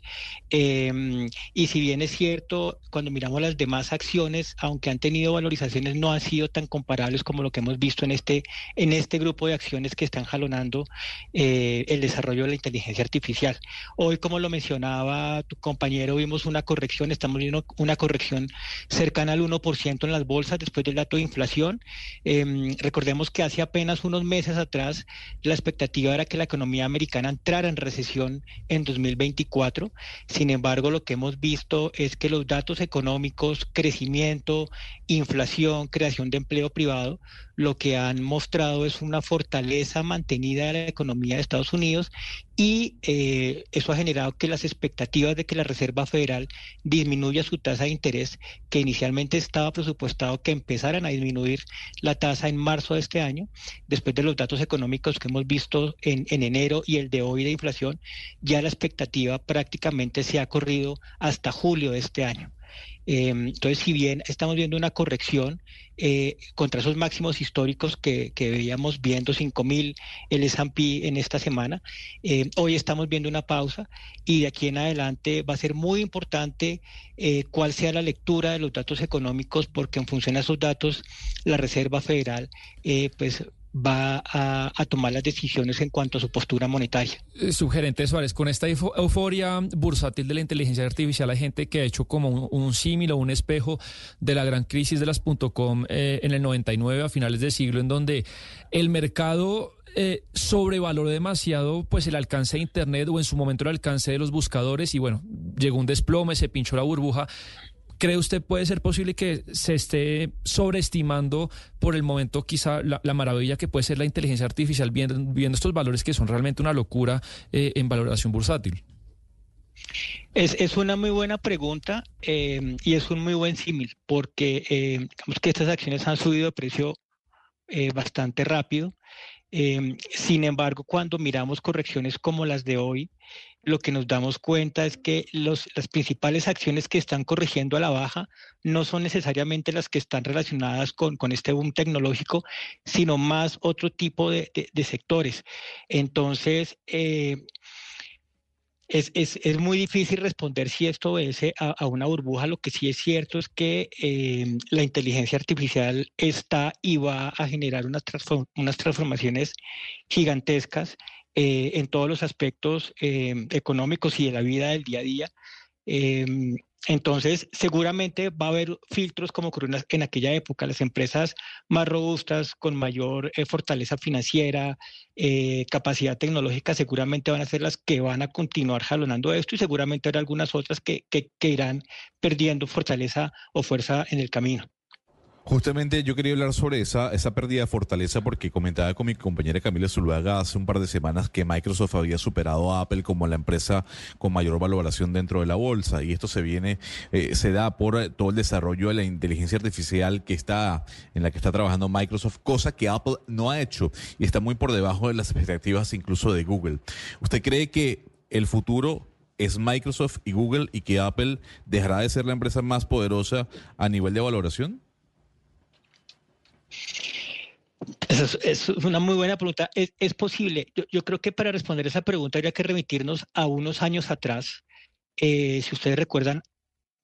Em, y si bien es cierto, cuando miramos las demás acciones, aunque han tenido valorizaciones, no han sido tan comparables como lo que hemos visto en este, en este grupo de acciones que están jalonando eh, el desarrollo de la inteligencia artificial. Hoy, como lo mencionaba tu compañero, vimos una corrección, estamos viendo una corrección cercana al 1% en las bolsas después del dato de inflación. Em, recordemos que hace apenas unos meses atrás la expectativa era que la economía americana entrara en recesión en 2024. Sin embargo, lo que hemos visto es que los datos económicos, crecimiento, inflación, creación de empleo privado, lo que han mostrado es una fortaleza mantenida de la economía de Estados Unidos y eh, eso ha generado que las expectativas de que la Reserva Federal disminuya su tasa de interés, que inicialmente estaba presupuestado que empezaran a disminuir la tasa en marzo de este año, después de los datos económicos que hemos visto en, en enero y el de hoy de inflación, ya la expectativa prácticamente se ha corrido hasta julio de este año. Em, entonces, si bien estamos viendo una corrección eh, contra esos máximos históricos que, veíamos viendo 5.000 el S&P en esta semana, em, hoy estamos viendo una pausa y de aquí en adelante va a ser muy importante eh, cuál sea la lectura de los datos económicos porque en función a esos datos la Reserva Federal eh, pues va a, tomar las decisiones en cuanto a su postura monetaria.
Eh, Sugerente Suárez, con esta euforia bursátil de la inteligencia artificial, hay gente que ha hecho como un, símil o un espejo de la gran crisis de las .com eh, en el 99 a finales de siglo, en donde el mercado eh, sobrevaloró demasiado pues el alcance de Internet o en su momento el alcance de los buscadores y bueno, llegó un desplome, se pinchó la burbuja ¿Cree usted puede ser posible que se esté sobreestimando por el momento quizá la, maravilla que puede ser la inteligencia artificial viendo, estos valores que son realmente una locura eh, en valoración bursátil?
Es, es, una muy buena pregunta eh, y es un muy buen símil porque eh, digamos que estas acciones han subido de precio bastante rápido. sin embargo, cuando miramos correcciones como las de hoy, lo que nos damos cuenta es que las principales acciones que están corrigiendo a la baja no son necesariamente las que están relacionadas con, este boom tecnológico, sino más otro tipo de, sectores. Entonces, eh, es, muy difícil responder si esto obedece a, una burbuja. Lo que sí es cierto es que eh, la inteligencia artificial está y va a generar unas, unas transformaciones gigantescas eh, en todos los aspectos eh, económicos y de la vida del día a día. Em, entonces, seguramente va a haber filtros como ocurrió en aquella época. Las empresas más robustas, con mayor eh, fortaleza financiera, capacidad tecnológica, seguramente van a ser las que van a continuar jalonando esto y seguramente habrá algunas otras que irán perdiendo fortaleza o fuerza en el camino.
Justamente yo quería hablar sobre esa, esa pérdida de fortaleza porque comentaba con mi compañera Camila Zuluaga hace un par de semanas que Microsoft había superado a Apple como la empresa con mayor valoración dentro de la bolsa y esto se viene, eh, se da por todo el desarrollo de la inteligencia artificial que está, en la que está trabajando Microsoft, cosa que Apple no ha hecho y está muy por debajo de las expectativas incluso de Google. ¿Usted cree que el futuro es Microsoft y Google y que Apple dejará de ser la empresa más poderosa a nivel de valoración?
Es, una muy buena pregunta. Es, posible. Yo, creo que para responder esa pregunta habría que remitirnos a unos años atrás. Eh, si ustedes recuerdan,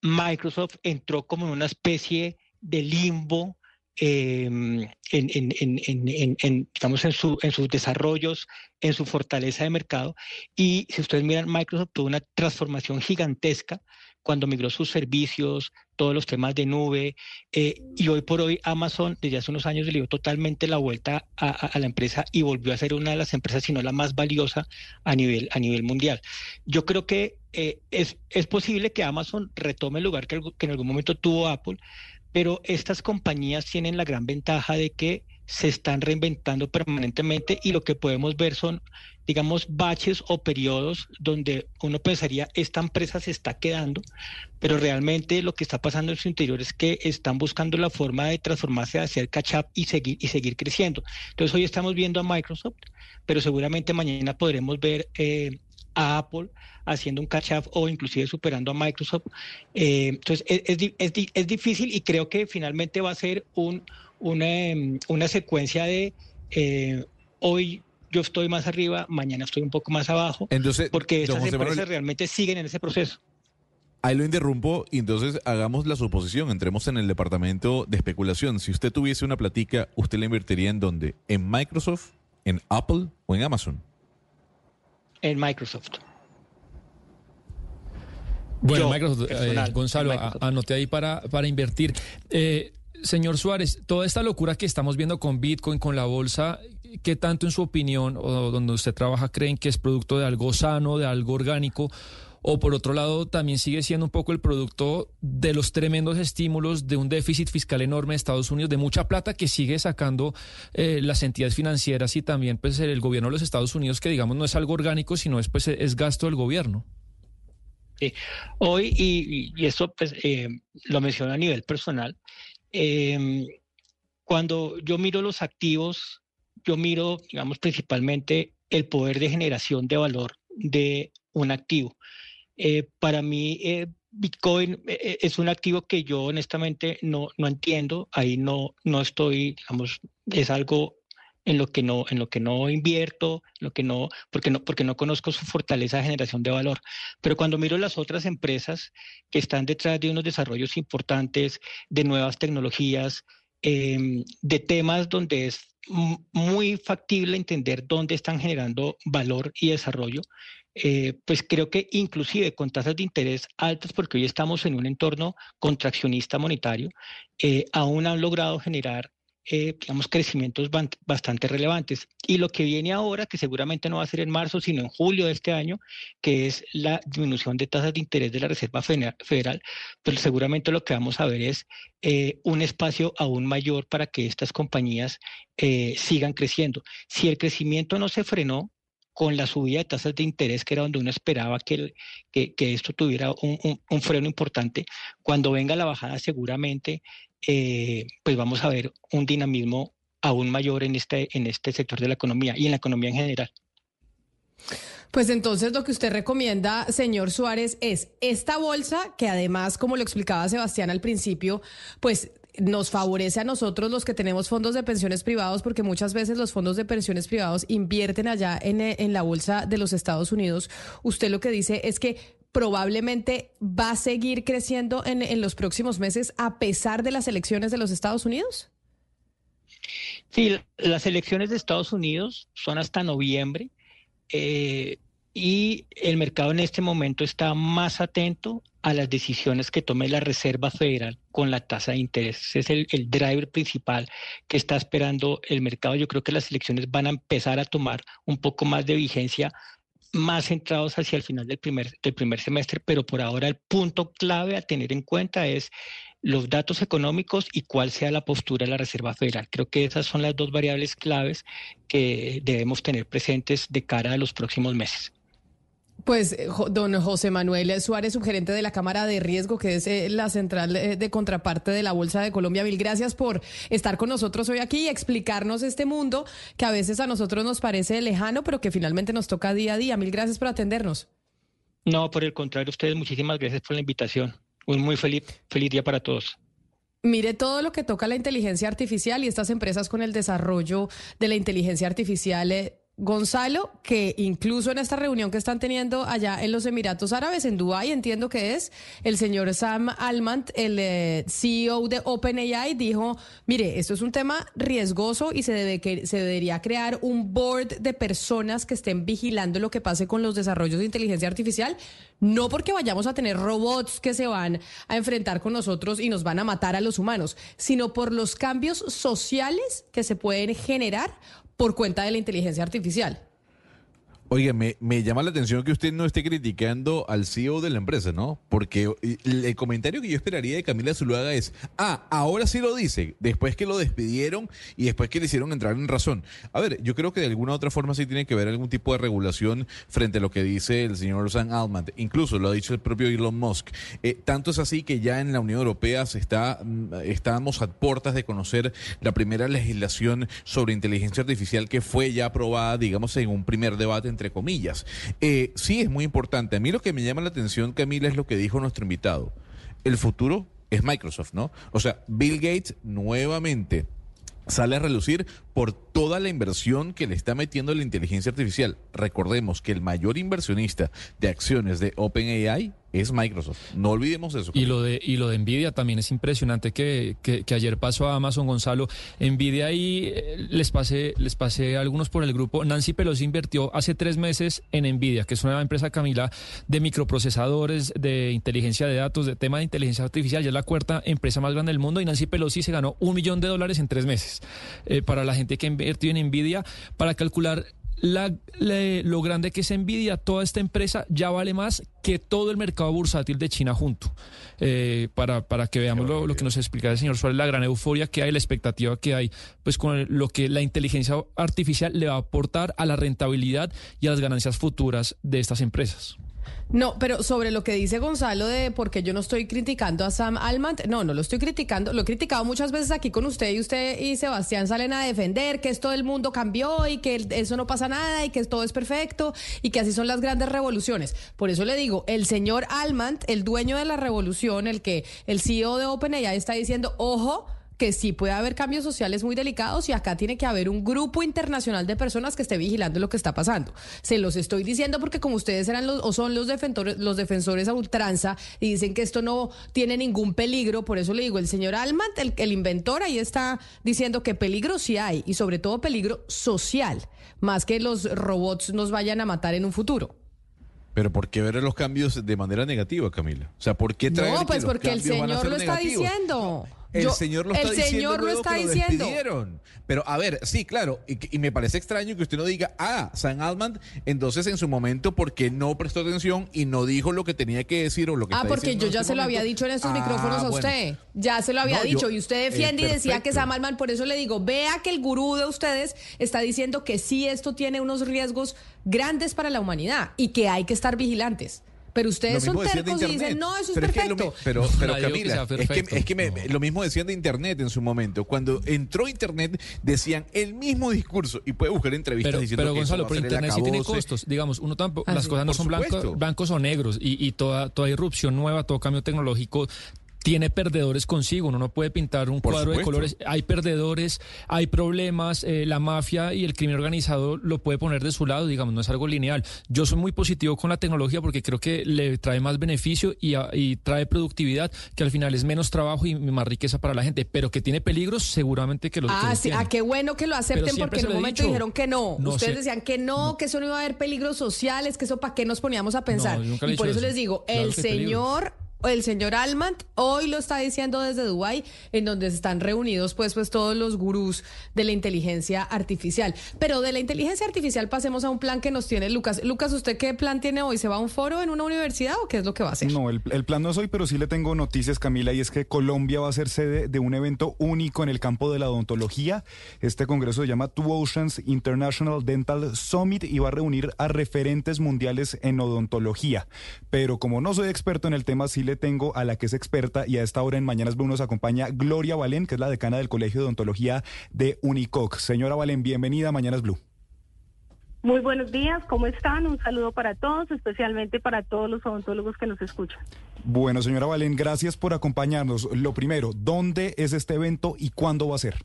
Microsoft entró como en una especie de limbo em, en, digamos, en, su, en sus desarrollos, en su fortaleza de mercado. Y si ustedes miran, Microsoft tuvo una transformación gigantesca cuando migró sus servicios, todos los temas de nube, eh, y hoy por hoy Amazon desde hace unos años le dio totalmente la vuelta a, la empresa y volvió a ser una de las empresas, si no la más valiosa a nivel, a nivel mundial. Yo creo que eh, es, es posible que Amazon retome el lugar que, que en algún momento tuvo Apple, pero estas compañías tienen la gran ventaja de que se están reinventando permanentemente y lo que podemos ver son, digamos, baches o periodos donde uno pensaría, esta empresa se está quedando, pero realmente lo que está pasando en su interior es que están buscando la forma de transformarse, de hacer catch up y seguir, y seguir creciendo. Entonces hoy estamos viendo a Microsoft, pero seguramente mañana podremos ver eh, a Apple haciendo un catch up o inclusive superando a Microsoft. Eh, entonces es, es, es difícil y creo que finalmente va a ser un una, una secuencia de eh, hoy yo estoy más arriba, mañana estoy un poco más abajo,
entonces,
porque estas empresas realmente siguen en ese proceso.
Ahí lo interrumpo y entonces hagamos la suposición, entremos en el departamento de especulación. Si usted tuviese una platica, ¿usted la invertiría en dónde? ¿En Microsoft, en Apple o en Amazon?
En Microsoft.
Bueno, Microsoft, eh, Gonzalo, anote ahí para, para invertir. Eh, Señor Suárez, toda esta locura que estamos viendo con Bitcoin, con la bolsa, ¿qué tanto en su opinión o donde usted trabaja creen que es producto de algo sano, de algo orgánico? o por otro lado también sigue siendo un poco el producto de los tremendos estímulos de un déficit fiscal enorme de Estados Unidos, de mucha plata que sigue sacando eh, las entidades financieras y también pues el gobierno de los Estados Unidos, que digamos no es algo orgánico, sino es, pues, es gasto del gobierno.
Hoy, y, eso pues, eh, lo menciono a nivel personal, em, cuando yo miro los activos, yo miro, digamos, principalmente el poder de generación de valor de un activo. Eh, para mí, eh, Bitcoin es un activo que yo honestamente no, no entiendo, ahí no, no estoy, digamos, es algo en lo que no, en lo que no invierto, lo que no, porque no, porque no conozco su fortaleza de generación de valor. Pero cuando miro las otras empresas que están detrás de unos desarrollos importantes, de nuevas tecnologías, em, de temas donde es muy factible entender dónde están generando valor y desarrollo, eh, pues creo que inclusive con tasas de interés altas, porque hoy estamos en un entorno contraccionista monetario, eh, aún han logrado generar eh, digamos, crecimientos bastante relevantes. Y lo que viene ahora, que seguramente no va a ser en marzo, sino en julio de este año, que es la disminución de tasas de interés de la Reserva Federal, pero seguramente lo que vamos a ver es eh, un espacio aún mayor para que estas compañías eh, sigan creciendo. Si el crecimiento no se frenó, con la subida de tasas de interés, que era donde uno esperaba que, que, esto tuviera un, un, freno importante. Cuando venga la bajada, seguramente eh, pues vamos a ver un dinamismo aún mayor en este, en este sector de la economía y en la economía en general.
Pues entonces lo que usted recomienda, señor Suárez, es esta bolsa que además, como lo explicaba Sebastián al principio, pues nos favorece a nosotros los que tenemos fondos de pensiones privados, porque muchas veces los fondos de pensiones privados invierten allá en, en la bolsa de los Estados Unidos. Usted lo que dice es que probablemente va a seguir creciendo en, los próximos meses a pesar de las elecciones de los Estados Unidos?
Sí, las elecciones de Estados Unidos son hasta noviembre eh, y el mercado en este momento está más atento a las decisiones que tome la Reserva Federal con la tasa de interés. es el, el, driver principal que está esperando el mercado. Yo creo que las elecciones van a empezar a tomar un poco más de vigencia más centrados hacia el final del primer, del primer semestre, pero por ahora el punto clave a tener en cuenta es los datos económicos y cuál sea la postura de la Reserva Federal. Creo que esas son las dos variables claves que debemos tener presentes de cara a los próximos meses.
Pues eh, don José Manuel Suárez, subgerente de la Cámara de Riesgo, que es eh, la central eh, de contraparte de la Bolsa de Colombia. Mil gracias por estar con nosotros hoy aquí y explicarnos este mundo que a veces a nosotros nos parece lejano, pero que finalmente nos toca día a día. Mil gracias por atendernos.
No, por el contrario, ustedes muchísimas gracias por la invitación. Un muy feliz, feliz día para todos.
Mire todo lo que toca la inteligencia artificial y estas empresas con el desarrollo de la inteligencia artificial Gonzalo, que incluso en esta reunión que están teniendo allá en los Emiratos Árabes, en Dubái, entiendo que es, el señor Sam Alman, el eh, CEO de OpenAI, dijo, mire, esto es un tema riesgoso y se, debe que, se debería crear un board de personas que estén vigilando lo que pase con los desarrollos de inteligencia artificial, no porque vayamos a tener robots que se van a enfrentar con nosotros y nos van a matar a los humanos, sino por los cambios sociales que se pueden generar por cuenta de la inteligencia artificial.
Oiga, me, llama la atención que usted no esté criticando al CEO de la empresa, ¿no? Porque el, comentario que yo esperaría de Camila Zuluaga es, ah, ahora sí lo dice, después que lo despidieron y después que le hicieron entrar en razón. A ver, yo creo que de alguna u otra forma sí tiene que haber algún tipo de regulación frente a lo que dice el señor Sam Altman. Incluso lo ha dicho el propio Elon Musk. Eh, tanto es así que ya en la Unión Europea se está, mm, estamos a puertas de conocer la primera legislación sobre inteligencia artificial que fue ya aprobada, digamos, en un primer debate entre comillas. Eh, sí, es muy importante. A mí lo que me llama la atención, Camila, es lo que dijo nuestro invitado. El futuro es Microsoft, ¿no? O sea, Bill Gates nuevamente sale a relucir por toda la inversión que le está metiendo la inteligencia artificial. Recordemos que el mayor inversionista de acciones de OpenAI es Microsoft. No olvidemos eso.
Y lo de, y lo de Nvidia también es impresionante que, que, ayer pasó a Amazon Gonzalo. Nvidia ahí eh, les pasé, les pasé algunos por el grupo. Nancy Pelosi invirtió hace tres meses en Nvidia, que es una empresa Camila de microprocesadores, de inteligencia de datos, de tema de inteligencia artificial. Ya es la cuarta empresa más grande del mundo y Nancy Pelosi se ganó un millón de dólares en tres meses. Eh, para la gente que invirtió en Nvidia, para calcular lo grande que es Nvidia, toda esta empresa ya vale más que todo el mercado bursátil de China junto. Eh, para, para que veamos lo, que nos explica el señor Suárez, la gran euforia que hay, la expectativa que hay, pues con lo que la inteligencia artificial le va a aportar a la rentabilidad y a las ganancias futuras de estas empresas.
No, pero sobre lo que dice Gonzalo de porque yo no estoy criticando a Sam Alman, no, no lo estoy criticando, lo he criticado muchas veces aquí con usted y usted y Sebastián salen a defender que esto del mundo cambió y que eso no pasa nada y que todo es perfecto y que así son las grandes revoluciones. Por eso le digo, el señor Almant, el dueño de la revolución, el que el CEO de OpenAI está diciendo, ojo, que sí puede haber cambios sociales muy delicados y acá tiene que haber un grupo internacional de personas que esté vigilando lo que está pasando. Se los estoy diciendo porque como ustedes eran los o son los defensores los defensores a ultranza y dicen que esto no tiene ningún peligro, por eso le digo, el señor Almant, el, el inventor ahí está diciendo que peligro sí hay y sobre todo peligro social, más que los robots nos vayan a matar en un futuro.
Pero ¿por qué ver los cambios de manera negativa, Camila? O sea, ¿por qué traer
No,
que
pues
los
porque el señor lo está
negativos?
diciendo.
El
Yo-
señor lo está
el
diciendo
señor lo
luego
está
que lo
diciendo.
despidieron. Pero a ver, sí, claro, y, y me parece extraño que usted no diga, ah, San Alman, entonces en su momento porque no prestó atención y no dijo lo que tenía que decir o lo que
Ah,
está
porque yo ya
este
se lo había dicho en estos
Ah,
micrófonos a
bueno.
usted. Ya se lo había
No, yo-
dicho. y usted
eh,
defiende y decía que. Sam Altman, por eso le digo, vea que el gurú de ustedes está diciendo que sí esto tiene unos riesgos grandes para la humanidad y que hay que estar vigilantes. Pero ustedes
Lo
son
mismo decían de
tercos y
Internet.
dicen, no, eso es
Pero que lo
perfecto.
pero,
que
Camila, es que, es que me- lo mismo decían de Internet en su momento. Cuando entró Internet, decían el mismo discurso. Y puede buscar entrevistas
Pero,
diciendo
pero
que eso
Gonzalo,
va a
pero
ser el
Internet sí tiene costos. Digamos, uno tampoco,
Ah,
las
sí,
cosas no
por
son blancos, blancos o negros. Y, y toda, toda irrupción nueva, todo cambio tecnológico tiene perdedores consigo. Uno no puede pintar un
Por
cuadro de colores. Hay perdedores, hay problemas. eh, la mafia y el crimen organizado lo puede poner de su lado, digamos, no es algo lineal. Yo soy muy positivo con la tecnología porque creo que le trae más beneficio y, a- y trae productividad, que al final es menos trabajo y más riqueza para la gente. Pero que tiene peligros, seguramente que los,
Ah, sí,
tiene.
ah, qué bueno que lo acepten porque en un momento
dicho.
dijeron que no.
No
Ustedes
sé.
decían que no, que eso no iba a haber peligros sociales, que eso para qué nos poníamos a pensar.
No,
y por eso
eso.
les digo,
Claro
el
peligros.
El señor Almant hoy lo está diciendo desde Dubái, en donde están reunidos pues pues todos los gurús de la inteligencia artificial. Pero de la inteligencia artificial pasemos a un plan que nos tiene Lucas. Lucas, ¿usted qué plan tiene hoy? ¿Se va a un foro en una universidad o qué es lo que va a hacer?
No, el, el plan no es hoy, pero sí le tengo noticias, Camila, y es que Colombia va a ser sede de un evento único en el campo de la odontología. Este congreso se llama Two Oceans International Dental Summit y va a reunir a referentes mundiales en odontología. Pero como no soy experto en el tema, sí le tengo a la que es experta y a esta hora en Mañanas Blue nos acompaña Gloria Valén, que es la decana del Colegio de Odontología de Unicoc. Señora Valén, bienvenida a Mañanas Blue.
Muy buenos días, ¿cómo están? Un saludo para todos, especialmente para todos los odontólogos que nos escuchan.
Bueno, señora Valén, gracias por acompañarnos. Lo primero, ¿dónde es este evento y cuándo va a ser?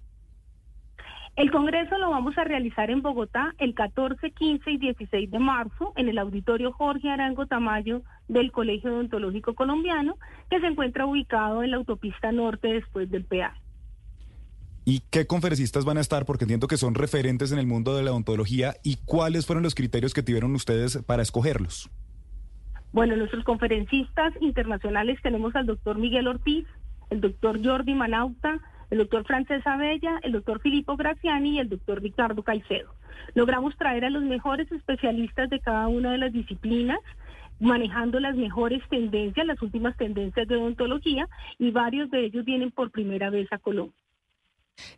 El Congreso lo vamos a realizar en Bogotá el 14, 15 y 16 de marzo en el auditorio Jorge Arango Tamayo del Colegio Odontológico Colombiano, que se encuentra ubicado en la autopista norte después del peaje.
¿Y qué conferencistas van a estar? Porque entiendo que son referentes en el mundo de la odontología. ¿Y cuáles fueron los criterios que tuvieron ustedes para escogerlos?
Bueno, nuestros conferencistas internacionales tenemos al doctor Miguel Ortiz, el doctor Jordi Manauta, el doctor Francesa Bella, el doctor Filippo Graciani y el doctor Ricardo Caicedo. Logramos traer a los mejores especialistas de cada una de las disciplinas manejando las mejores tendencias, las últimas tendencias de odontología y varios de ellos vienen por primera vez a Colombia.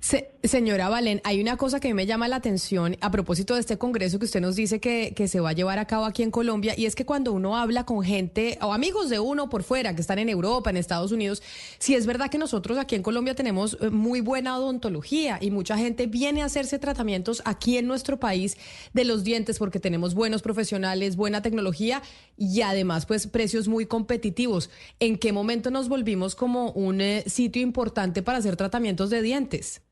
Se- señora Valen, hay una cosa que me llama la atención a propósito de este congreso que usted nos dice que, que se va a llevar a cabo aquí en Colombia, y es que cuando uno habla con gente o amigos de uno por fuera que están en Europa, en Estados Unidos, si es verdad que nosotros aquí en Colombia tenemos eh, muy buena odontología y mucha gente viene a hacerse tratamientos aquí en nuestro país de los dientes porque tenemos buenos profesionales, buena tecnología y además pues precios muy competitivos. ¿En qué momento nos volvimos como un eh, sitio importante para hacer tratamientos de dientes?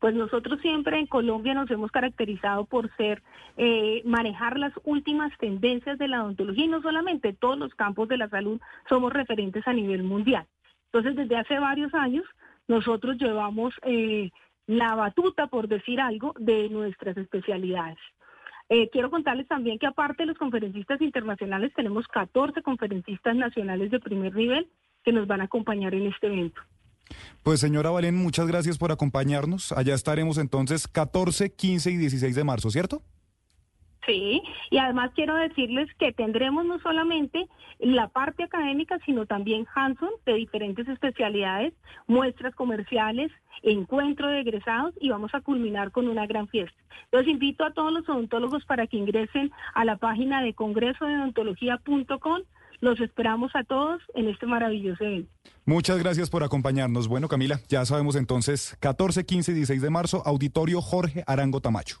Pues nosotros siempre en Colombia nos hemos caracterizado por ser, eh, manejar las últimas tendencias de la odontología y no solamente, todos los campos de la salud somos referentes a nivel mundial. Entonces, desde hace varios años, nosotros llevamos eh, la batuta, por decir algo, de nuestras especialidades. Eh, quiero contarles también que aparte de los conferencistas internacionales, tenemos 14 conferencistas nacionales de primer nivel que nos van a acompañar en este evento.
Pues señora Valén, muchas gracias por acompañarnos. Allá estaremos entonces 14, 15 y 16 de marzo, ¿cierto?
Sí, y además quiero decirles que tendremos no solamente la parte académica, sino también Hanson de diferentes especialidades, muestras comerciales, encuentro de egresados y vamos a culminar con una gran fiesta. Los invito a todos los odontólogos para que ingresen a la página de congresodeodontología.com. Los esperamos a todos en este maravilloso evento.
Muchas gracias por acompañarnos. Bueno, Camila, ya sabemos entonces, 14, 15 y 16 de marzo, Auditorio Jorge Arango Tamacho.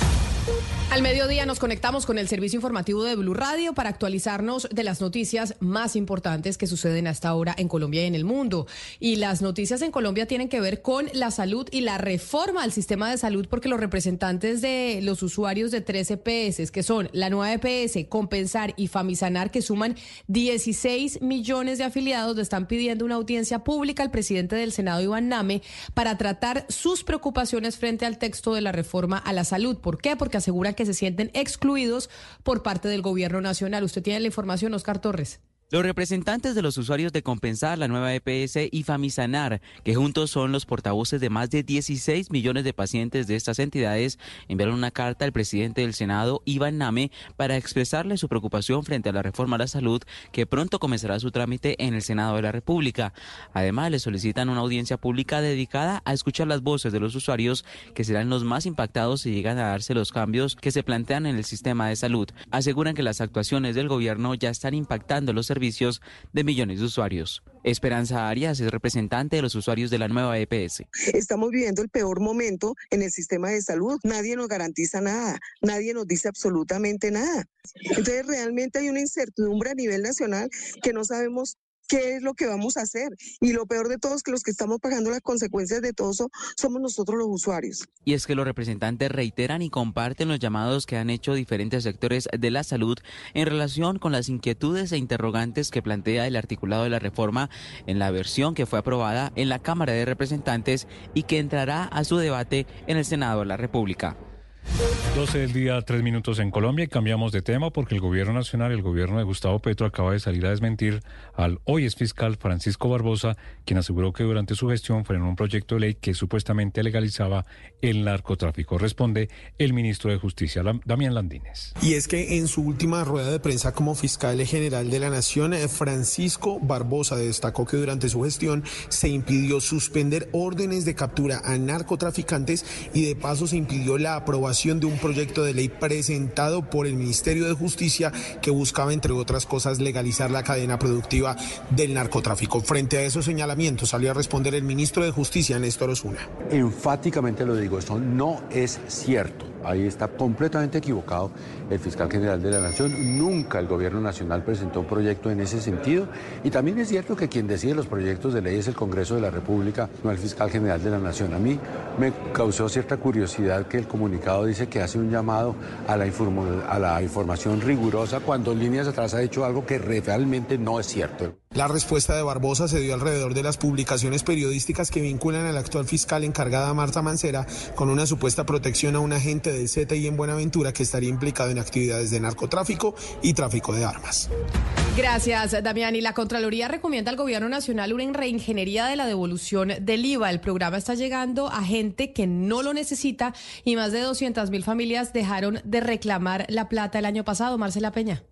Al mediodía nos conectamos con el servicio informativo de Blue Radio para actualizarnos de las noticias más importantes que suceden hasta ahora en Colombia y en el mundo. Y las noticias en Colombia tienen que ver con la salud y la reforma al sistema de salud porque los representantes de los usuarios de tres EPS, que son la nueva EPS, Compensar y Famisanar, que suman 16 millones de afiliados, le están pidiendo una audiencia pública al presidente del Senado, Iván Name, para tratar sus preocupaciones frente al texto de la reforma a la salud. ¿Por qué? Porque aseguran que se sienten excluidos por parte del gobierno nacional. Usted tiene la información, Oscar Torres.
Los representantes de los usuarios de Compensar, la nueva EPS y Famisanar, que juntos son los portavoces de más de 16 millones de pacientes de estas entidades, enviaron una carta al presidente del Senado, Iván Name, para expresarle su preocupación frente a la reforma a la salud que pronto comenzará su trámite en el Senado de la República. Además, le solicitan una audiencia pública dedicada a escuchar las voces de los usuarios que serán los más impactados si llegan a darse los cambios que se plantean en el sistema de salud. Aseguran que las actuaciones del gobierno ya están impactando los servicios de millones de usuarios. Esperanza Arias es representante de los usuarios de la nueva EPS.
Estamos viviendo el peor momento en el sistema de salud. Nadie nos garantiza nada, nadie nos dice absolutamente nada. Entonces realmente hay una incertidumbre a nivel nacional que no sabemos qué es lo que vamos a hacer. Y lo peor de todo es que los que estamos pagando las consecuencias de todo eso somos nosotros los usuarios.
Y es que los representantes reiteran y comparten los llamados que han hecho diferentes sectores de la salud en relación con las inquietudes e interrogantes que plantea el articulado de la reforma en la versión que fue aprobada en la Cámara de Representantes y que entrará a su debate en el Senado de la República.
12 del día, 3 minutos en Colombia y cambiamos de tema porque el gobierno nacional, el gobierno de Gustavo Petro acaba de salir a desmentir al hoy es fiscal Francisco Barbosa, quien aseguró que durante su gestión frenó un proyecto de ley que supuestamente legalizaba el narcotráfico. Responde el ministro de Justicia, Damián Landines.
Y es que en su última rueda de prensa como fiscal general de la Nación, eh, Francisco Barbosa destacó que durante su gestión se impidió suspender órdenes de captura a narcotraficantes y de paso se impidió la aprobación de un proyecto de ley presentado por el Ministerio de Justicia que buscaba, entre otras cosas, legalizar la cadena productiva del narcotráfico. Frente a esos señalamientos salió a responder el ministro de Justicia, Néstor Osuna.
Enfáticamente lo digo, esto no es cierto. Ahí está completamente equivocado el fiscal general de la Nación. Nunca el gobierno nacional presentó un proyecto en ese sentido. Y también es cierto que quien decide los proyectos de ley es el Congreso de la República, no el fiscal general de la Nación. A mí me causó cierta curiosidad que el comunicado dice que hace un llamado a la, información rigurosa cuando líneas atrás ha hecho algo que realmente no es cierto.
La respuesta de Barbosa se dio alrededor de las publicaciones periodísticas que vinculan al actual fiscal encargada Marta Mancera con una supuesta protección a un agente del CTI en Buenaventura que estaría implicado en actividades de narcotráfico y tráfico de armas.
Gracias, Damián. Y la Contraloría recomienda al Gobierno Nacional una reingeniería de la devolución del IVA. El programa está llegando a gente que no lo necesita y más de 200 mil familias dejaron de reclamar la plata el año pasado. Marcela Peña.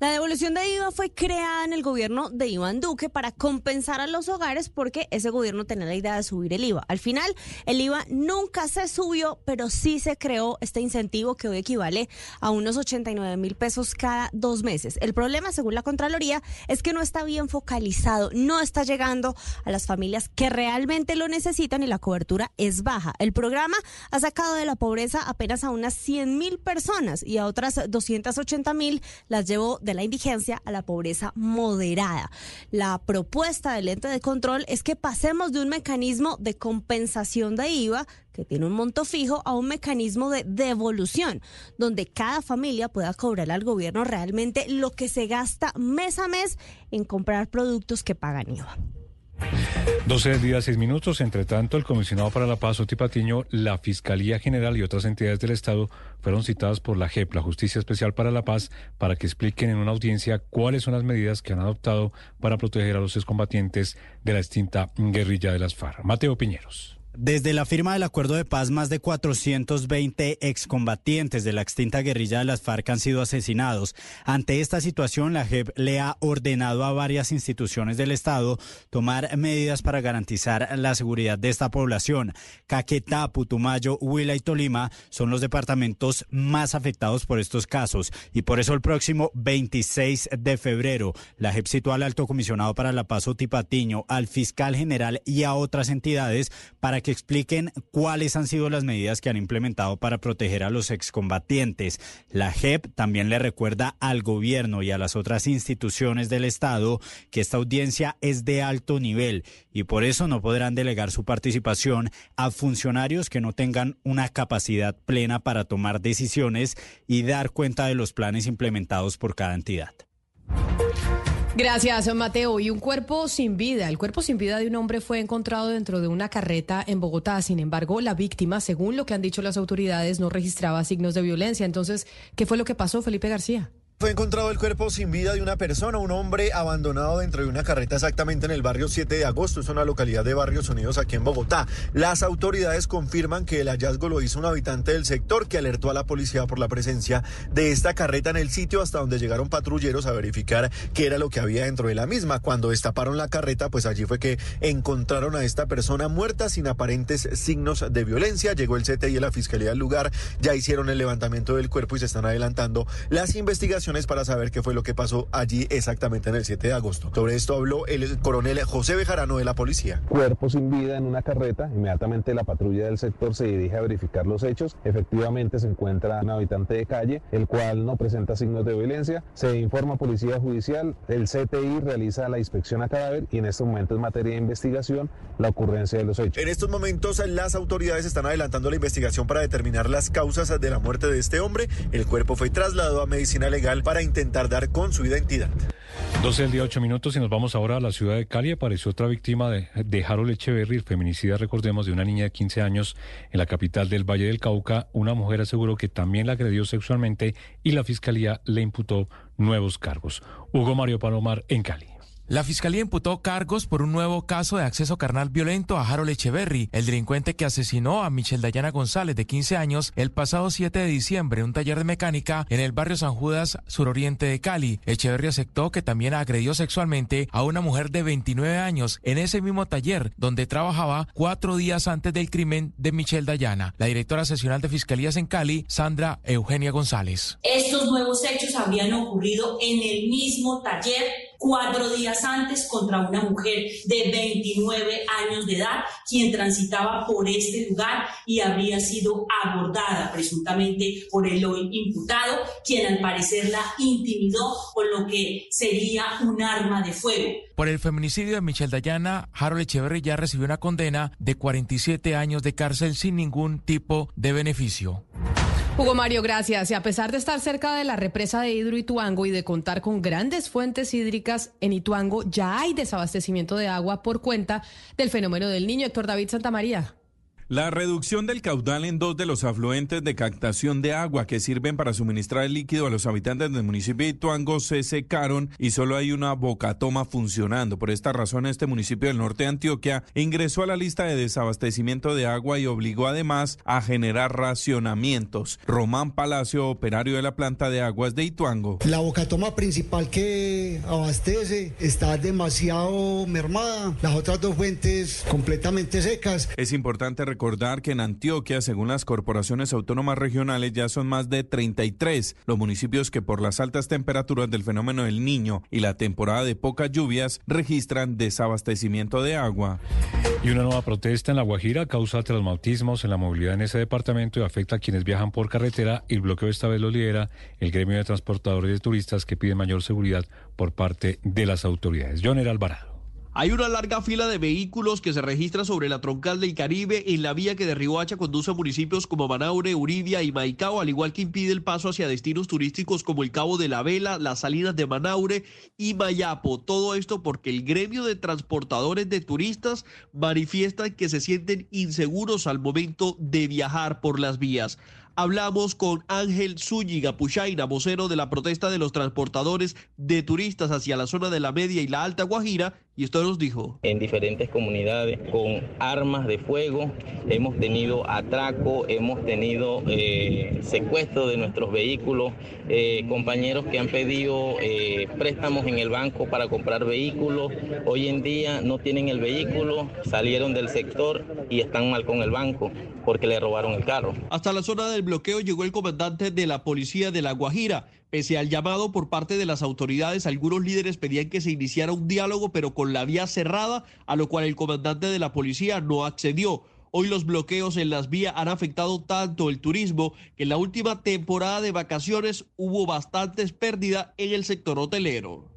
La devolución de IVA fue creada en el gobierno de Iván Duque para compensar a los hogares porque ese gobierno tenía la idea de subir el IVA. Al final, el IVA nunca se subió, pero sí se creó este incentivo que hoy equivale a unos 89 mil pesos cada dos meses. El problema, según la Contraloría, es que no está bien focalizado, no está llegando a las familias que realmente lo necesitan y la cobertura es baja. El programa ha sacado de la pobreza apenas a unas 100 mil personas y a otras 280 mil las llevó de la indigencia a la pobreza moderada. La propuesta del ente de control es que pasemos de un mecanismo de compensación de IVA que tiene un monto fijo a un mecanismo de devolución, donde cada familia pueda cobrar al gobierno realmente lo que se gasta mes a mes en comprar productos que pagan IVA.
12 días, 6 minutos. Entre tanto, el comisionado para la paz, Oti Patiño, la Fiscalía General y otras entidades del Estado fueron citadas por la JEP, la Justicia Especial para la Paz, para que expliquen en una audiencia cuáles son las medidas que han adoptado para proteger a los excombatientes de la extinta guerrilla de las FARC. Mateo Piñeros.
Desde la firma del acuerdo de paz, más de 420 excombatientes de la extinta guerrilla de las FARC han sido asesinados. Ante esta situación, la JEP le ha ordenado a varias instituciones del Estado tomar medidas para garantizar la seguridad de esta población. Caquetá, Putumayo, Huila y Tolima son los departamentos más afectados por estos casos y por eso el próximo 26 de febrero, la JEP citó al alto comisionado para la paz, Otipatiño, al fiscal general y a otras entidades para que expliquen cuáles han sido las medidas que han implementado para proteger a los excombatientes. La JEP también le recuerda al gobierno y a las otras instituciones del Estado que esta audiencia es de alto nivel y por eso no podrán delegar su participación a funcionarios que no tengan una capacidad plena para tomar decisiones y dar cuenta de los planes implementados por cada entidad.
Gracias, Mateo. Y un cuerpo sin vida. El cuerpo sin vida de un hombre fue encontrado dentro de una carreta en Bogotá. Sin embargo, la víctima, según lo que han dicho las autoridades, no registraba signos de violencia. Entonces, ¿qué fue lo que pasó, Felipe García?
Fue encontrado el cuerpo sin vida de una persona, un hombre abandonado dentro de una carreta exactamente en el barrio 7 de agosto, es una localidad de Barrios Unidos aquí en Bogotá. Las autoridades confirman que el hallazgo lo hizo un habitante del sector que alertó a la policía por la presencia de esta carreta en el sitio hasta donde llegaron patrulleros a verificar qué era lo que había dentro de la misma. Cuando destaparon la carreta, pues allí fue que encontraron a esta persona muerta sin aparentes signos de violencia. Llegó el CTI y la fiscalía al lugar, ya hicieron el levantamiento del cuerpo y se están adelantando las investigaciones para saber qué fue lo que pasó allí exactamente en el 7 de agosto. Sobre esto habló el coronel José Bejarano de la policía.
Cuerpo sin vida en una carreta, inmediatamente la patrulla del sector se dirige a verificar los hechos. Efectivamente se encuentra un habitante de calle, el cual no presenta signos de violencia. Se informa a Policía Judicial, el CTI realiza la inspección a cadáver y en este momento es materia de investigación la ocurrencia de los hechos.
En estos momentos las autoridades están adelantando la investigación para determinar las causas de la muerte de este hombre. El cuerpo fue trasladado a medicina legal para intentar dar con su identidad.
12 del día 8 minutos y nos vamos ahora a la ciudad de Cali. Apareció otra víctima de, de Harold Echeverry, el feminicida, recordemos, de una niña de 15 años en la capital del Valle del Cauca. Una mujer aseguró que también la agredió sexualmente y la fiscalía le imputó nuevos cargos. Hugo Mario Palomar en Cali.
La fiscalía imputó cargos por un nuevo caso de acceso carnal violento a Harold Echeverry, el delincuente que asesinó a Michelle Dayana González, de 15 años, el pasado 7 de diciembre en un taller de mecánica en el barrio San Judas, suroriente de Cali. Echeverry aceptó que también agredió sexualmente a una mujer de 29 años en ese mismo taller donde trabajaba cuatro días antes del crimen de Michelle Dayana. La directora seccional de Fiscalías en Cali, Sandra Eugenia González.
Estos nuevos hechos habían ocurrido en el mismo taller cuatro días antes contra una mujer de 29 años de edad, quien transitaba por este lugar y habría sido abordada presuntamente por el hoy imputado, quien al parecer la intimidó con lo que sería un arma de fuego.
Por el feminicidio de Michelle Dayana, Harold Echeverry ya recibió una condena de 47 años de cárcel sin ningún tipo de beneficio.
Hugo Mario, gracias. Y a pesar de estar cerca de la represa de Hidro Ituango y de contar con grandes fuentes hídricas en Ituango, ya hay desabastecimiento de agua por cuenta del fenómeno del niño. Héctor David Santamaría.
La reducción del caudal en dos de los afluentes de captación de agua que sirven para suministrar el líquido a los habitantes del municipio de Ituango se secaron y solo hay una bocatoma funcionando. Por esta razón, este municipio del norte de Antioquia ingresó a la lista de desabastecimiento de agua y obligó además a generar racionamientos. Román Palacio, operario de la planta de aguas de Ituango.
La bocatoma principal que abastece está demasiado mermada, las otras dos fuentes completamente secas.
Es importante recordar que en Antioquia, según las corporaciones autónomas regionales, ya son más de 33 los municipios que por las altas temperaturas del fenómeno del niño y la temporada de pocas lluvias registran desabastecimiento de agua.
Y una nueva protesta en La Guajira causa traumatismos en la movilidad en ese departamento y afecta a quienes viajan por carretera. El bloqueo esta vez lo lidera el gremio de transportadores de turistas que pide mayor seguridad por parte de las autoridades. John Alvarado.
Hay una larga fila de vehículos que se registra sobre la troncal del Caribe en la vía que de Riohacha conduce a municipios como Manaure, Uribia y Maicao, al igual que impide el paso hacia destinos turísticos como el Cabo de la Vela, las salidas de Manaure y Mayapo. Todo esto porque el gremio de transportadores de turistas manifiesta que se sienten inseguros al momento de viajar por las vías. Hablamos con Ángel Zúñiga Puchaina, vocero de la protesta de los transportadores de turistas hacia la zona de la Media y la Alta Guajira, y esto nos dijo.
En diferentes comunidades con armas de fuego, hemos tenido atraco, hemos tenido eh, secuestro de nuestros vehículos, eh, compañeros que han pedido eh, préstamos en el banco para comprar vehículos, hoy en día no tienen el vehículo, salieron del sector y están mal con el banco porque le robaron el carro.
Hasta la zona del bloqueo llegó el comandante de la policía de La Guajira. Pese al llamado por parte de las autoridades, algunos líderes pedían que se iniciara un diálogo, pero con la vía cerrada, a lo cual el comandante de la policía no accedió. Hoy los bloqueos en las vías han afectado tanto el turismo que en la última temporada de vacaciones hubo bastantes pérdidas en el sector hotelero.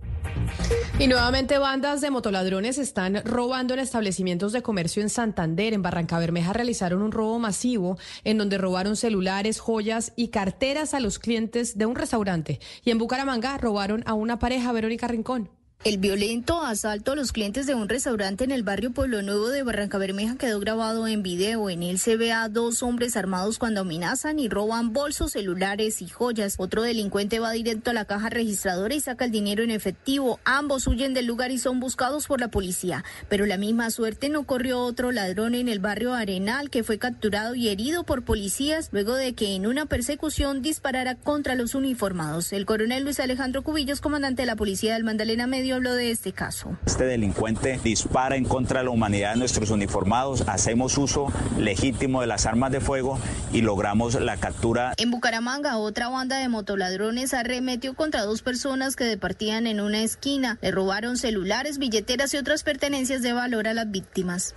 Y nuevamente bandas de motoladrones están robando en establecimientos de comercio en Santander. En Barranca Bermeja realizaron un robo masivo en donde robaron celulares, joyas y carteras a los clientes de un restaurante. Y en Bucaramanga robaron a una pareja, Verónica Rincón.
El violento asalto a los clientes de un restaurante en el barrio Pueblo Nuevo de Barranca Bermeja quedó grabado en video. En él se ve a dos hombres armados cuando amenazan y roban bolsos, celulares y joyas. Otro delincuente va directo a la caja registradora y saca el dinero en efectivo. Ambos huyen del lugar y son buscados por la policía. Pero la misma suerte no corrió otro ladrón en el barrio Arenal que fue capturado y herido por policías luego de que en una persecución disparara contra los uniformados. El coronel Luis Alejandro Cubillos, comandante de la policía del Mandalena Medio, habló de este caso.
Este delincuente dispara en contra de la humanidad de nuestros uniformados, hacemos uso legítimo de las armas de fuego y logramos la captura.
En Bucaramanga, otra banda de motoladrones arremetió contra dos personas que departían en una esquina. Le robaron celulares, billeteras y otras pertenencias de valor a las víctimas.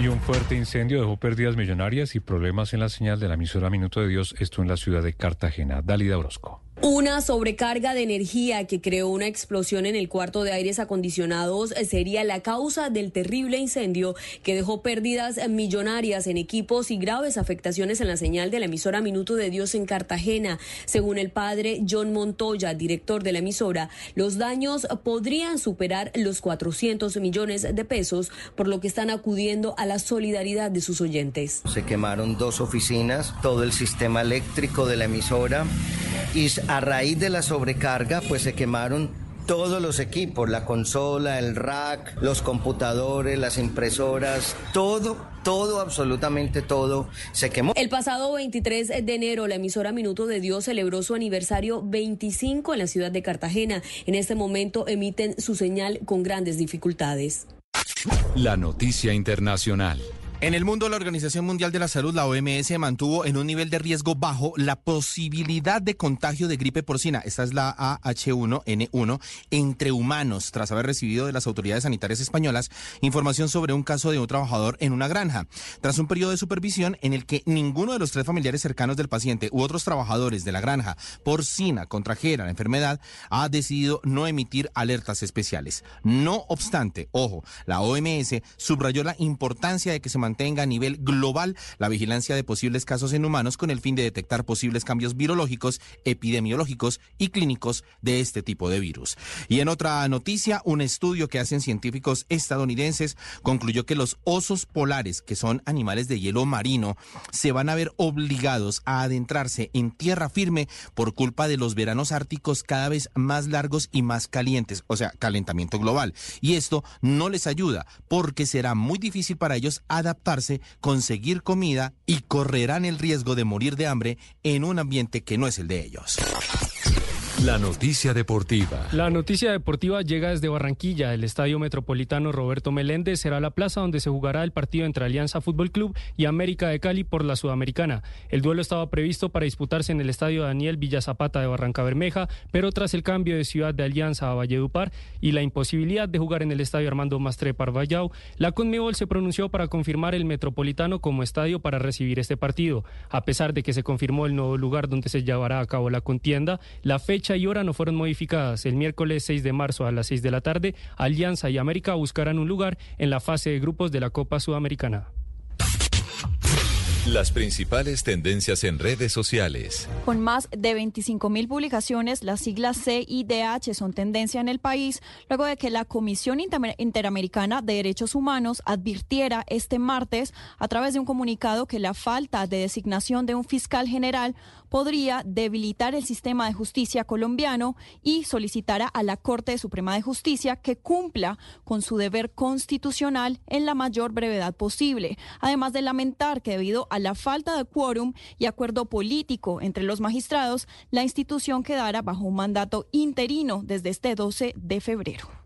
Y un fuerte incendio dejó pérdidas millonarias y problemas en la señal de la emisora Minuto de Dios, esto en la ciudad de Cartagena. Dalida Orozco.
Una sobrecarga de energía que creó una explosión en el cuarto de aires acondicionados sería la causa del terrible incendio que dejó pérdidas millonarias en equipos y graves afectaciones en la señal de la emisora Minuto de Dios en Cartagena. Según el padre John Montoya, director de la emisora, los daños podrían superar los 400 millones de pesos, por lo que están acudiendo a la solidaridad de sus oyentes.
Se quemaron dos oficinas, todo el sistema eléctrico de la emisora y a raíz de la sobrecarga, pues se quemaron todos los equipos, la consola, el rack, los computadores, las impresoras, todo, todo, absolutamente todo se quemó.
El pasado 23 de enero, la emisora Minuto de Dios celebró su aniversario 25 en la ciudad de Cartagena. En este momento emiten su señal con grandes dificultades.
La noticia internacional.
En el mundo, la Organización Mundial de la Salud, la OMS, mantuvo en un nivel de riesgo bajo la posibilidad de contagio de gripe porcina, esta es la AH1N1, entre humanos, tras haber recibido de las autoridades sanitarias españolas información sobre un caso de un trabajador en una granja. Tras un periodo de supervisión en el que ninguno de los tres familiares cercanos del paciente u otros trabajadores de la granja porcina contrajera la enfermedad, ha decidido no emitir alertas especiales. No obstante, ojo, la OMS subrayó la importancia de que se mantenga a nivel global la vigilancia de posibles casos en humanos con el fin de detectar posibles cambios virológicos, epidemiológicos y clínicos de este tipo de virus. Y en otra noticia, un estudio que hacen científicos estadounidenses concluyó que los osos polares, que son animales de hielo marino, se van a ver obligados a adentrarse en tierra firme por culpa de los veranos árticos cada vez más largos y más calientes, o sea, calentamiento global. Y esto no les ayuda porque será muy difícil para ellos adaptarse adaptarse, conseguir comida y correrán el riesgo de morir de hambre en un ambiente que no es el de ellos.
La noticia deportiva.
La noticia deportiva llega desde Barranquilla. El Estadio Metropolitano Roberto Meléndez será la plaza donde se jugará el partido entre Alianza Fútbol Club y América de Cali por la Sudamericana. El duelo estaba previsto para disputarse en el Estadio Daniel Villazapata de Barranca Bermeja, pero tras el cambio de ciudad de Alianza a Valledupar y la imposibilidad de jugar en el Estadio Armando Mastre Parvallao, la Conmebol se pronunció para confirmar el Metropolitano como estadio para recibir este partido. A pesar de que se confirmó el nuevo lugar donde se llevará a cabo la contienda, la fecha
fecha y hora no fueron modificadas. El miércoles 6 de marzo a las 6 de la tarde, Alianza y América buscarán un lugar en la fase de grupos de la Copa Sudamericana.
Las principales tendencias en redes sociales.
Con más de 25 mil publicaciones, las siglas C y DH son tendencia en el país, luego de que la Comisión Interamericana de Derechos Humanos advirtiera este martes, a través de un comunicado, que la falta de designación de un fiscal general podría debilitar el sistema de justicia colombiano y solicitara a la Corte Suprema de Justicia que cumpla con su deber constitucional en la mayor brevedad posible, además de lamentar que debido a la falta de quórum y acuerdo político entre los magistrados, la institución quedara bajo un mandato interino desde este 12 de febrero.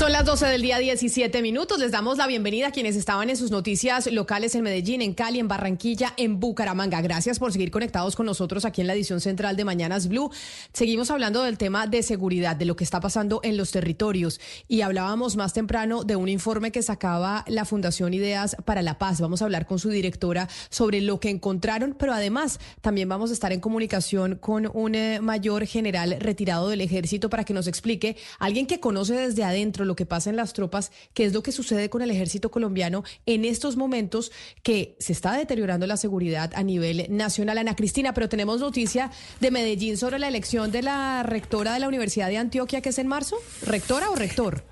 Son las 12 del día 17 minutos. Les damos la bienvenida a quienes estaban en sus noticias locales en Medellín, en Cali, en Barranquilla, en Bucaramanga. Gracias por seguir conectados con nosotros aquí en la edición central de Mañanas Blue. Seguimos hablando del tema de seguridad, de lo que está pasando en los territorios. Y hablábamos más temprano de un informe que sacaba la Fundación Ideas para la Paz. Vamos a hablar con su directora sobre lo que encontraron, pero además también vamos a estar en comunicación con un eh, mayor general retirado del ejército para que nos explique, alguien que conoce desde adentro lo que pasa en las tropas, qué es lo que sucede con el ejército colombiano en estos momentos que se está deteriorando la seguridad a nivel nacional. Ana Cristina, pero tenemos noticia de Medellín sobre la elección de la rectora de la Universidad de Antioquia, que es en marzo. ¿Rectora o rector?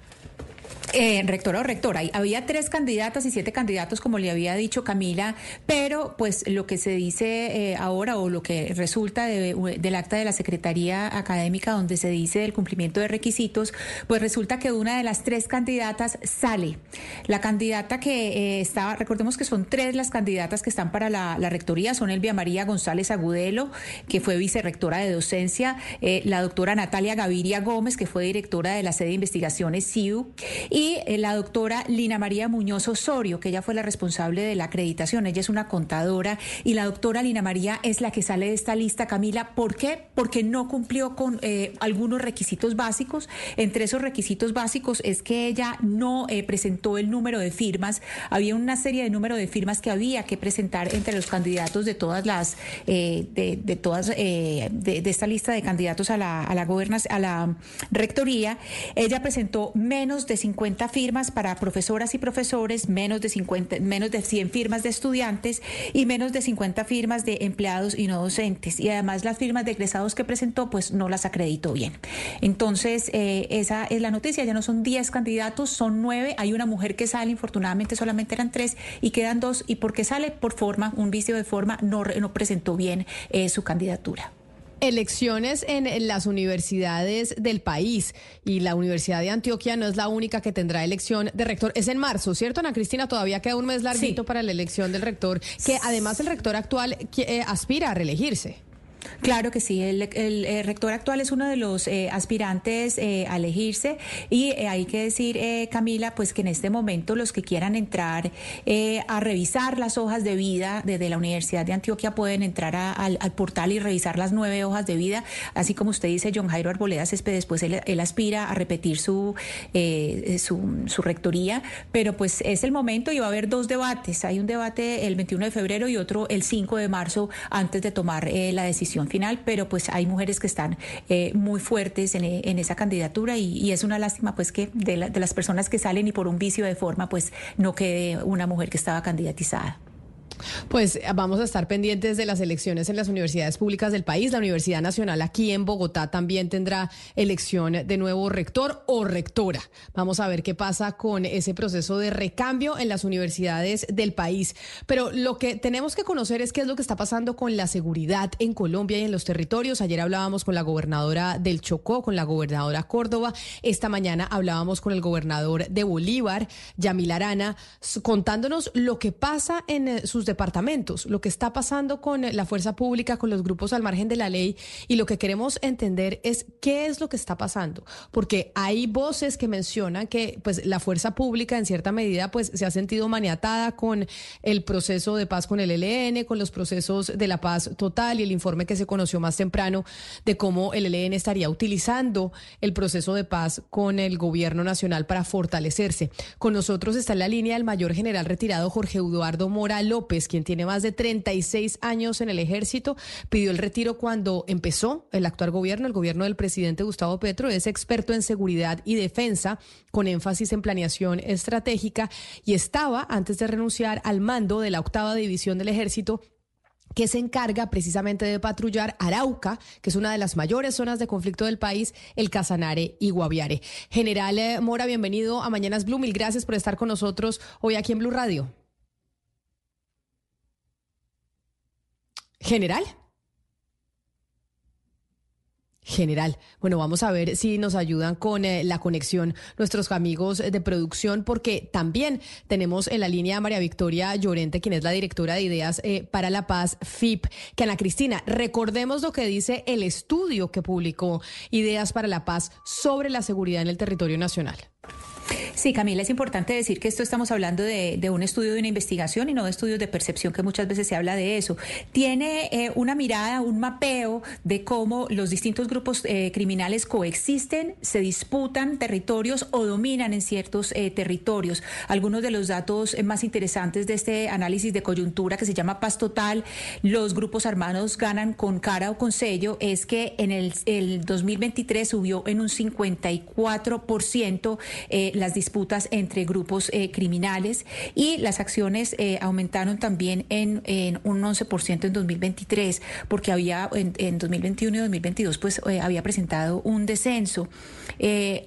Eh, rectora o rectora, había tres candidatas y siete candidatos, como le había dicho Camila, pero pues lo que se dice eh, ahora o lo que resulta del acta de la Secretaría Académica donde se dice el cumplimiento de requisitos, pues resulta que una de las tres candidatas sale. La candidata que eh, estaba, recordemos que son tres las candidatas que están para la, rectoría, son Elvia María González Agudelo, que fue vicerrectora de docencia, eh, la doctora Natalia Gaviria Gómez, que fue directora de la sede de investigaciones CIU, eh, la doctora Lina María Muñoz Osorio, que ella fue la responsable de la acreditación. Ella es una contadora y la doctora Lina María es la que sale de esta lista, Camila. ¿Por qué? Porque no cumplió con eh, algunos requisitos básicos. Entre esos requisitos básicos es que ella no eh, presentó el número de firmas. Había una serie de número de firmas que había que presentar entre los candidatos de todas las, de, todas, de, esta lista de candidatos a la, a la, a la rectoría. Ella presentó menos de 50 firmas para profesoras y profesores, menos de 50, menos de 100 firmas de estudiantes y menos de 50 firmas de empleados y no docentes. Y además las firmas de egresados que presentó, pues no las acreditó bien. Entonces, eh, esa es la noticia. Ya no son 10 candidatos, son 9. Hay una mujer que sale, infortunadamente solamente eran 3 y quedan 2. ¿Y por qué sale? Por forma, un vicio de forma, no, no presentó bien eh, su candidatura.
Elecciones en las universidades del país y la Universidad de Antioquia no es la única que tendrá elección de rector. Es en marzo, ¿cierto, Ana Cristina? Todavía queda un mes larguito para la elección del rector, que además el rector actual eh, aspira a reelegirse.
Claro que sí, el, el, rector actual es uno de los eh, aspirantes eh, a elegirse y eh, hay que decir, Camila, pues que en este momento los que quieran entrar a revisar las hojas de vida desde la Universidad de Antioquia pueden entrar al, portal y revisar las nueve hojas de vida, así como usted dice, John Jairo Arboleda Céspedes, después él, aspira a repetir su, su, su rectoría, pero pues es el momento y va a haber dos debates, hay un debate el 21 de febrero y otro el 5 de marzo antes de tomar la decisión final, pero pues hay mujeres que están eh, muy fuertes en, esa candidatura y, es una lástima pues que de, de las personas que salen y por un vicio de forma pues no quede una mujer que estaba candidatizada.
Pues eh, vamos a estar pendientes de las elecciones en las universidades públicas del país. La Universidad Nacional aquí en Bogotá también tendrá elección de nuevo rector o rectora. Vamos a ver qué pasa con ese proceso de recambio en las universidades del país. Pero lo que tenemos que conocer es qué es lo que está pasando con la seguridad en Colombia y en los territorios. Ayer hablábamos con la gobernadora del Chocó, con la gobernadora Córdoba. Esta mañana hablábamos con el gobernador de Bolívar, Yamil Arana, contándonos lo que pasa en eh, sus departamentos, lo que está pasando con la fuerza pública, con los grupos al margen de la ley y lo que queremos entender es qué es lo que está pasando, porque hay voces que mencionan que pues la fuerza pública en cierta medida pues se ha sentido maniatada con el proceso de paz con el ELN, con los procesos de la paz total y el informe que se conoció más temprano de cómo el ELN estaría utilizando el proceso de paz con el gobierno nacional para fortalecerse. Con nosotros está en la línea el mayor general retirado Jorge Eduardo Mora López, quien tiene más de 36 años en el ejército, pidió el retiro cuando empezó el actual gobierno, el gobierno del presidente Gustavo Petro, es experto en seguridad y defensa, con énfasis en planeación estratégica, y estaba, antes de renunciar al mando de la octava división del ejército, que se encarga precisamente de patrullar Arauca, que es una de las mayores zonas de conflicto del país, el Casanare y Guaviare. General eh, Mora, bienvenido a Mañanas Blue. Mil gracias por estar con nosotros hoy aquí en Blue Radio. General. General. Bueno, vamos a ver si nos ayudan con eh, la conexión nuestros amigos de producción, porque también tenemos en la línea a María Victoria Llorente, quien es la directora de Ideas eh, para la Paz, FIP. Que Ana Cristina, recordemos lo que dice el estudio que publicó Ideas para la Paz sobre la seguridad en el territorio nacional.
Sí, Camila, es importante decir que esto estamos hablando de, un estudio de una investigación y no de estudios de percepción, que muchas veces se habla de eso. Tiene eh, una mirada, un mapeo de cómo los distintos grupos eh, criminales coexisten, se disputan territorios o dominan en ciertos eh, territorios. Algunos de los datos más interesantes de este análisis de coyuntura que se llama Paz Total, los grupos armados ganan con cara o con sello, es que en el, el 2023 subió en un 54% las disputas entre grupos eh, criminales y las acciones eh, aumentaron también en, un 11% en 2023 porque había en, 2021 y 2022 pues eh, había presentado un descenso.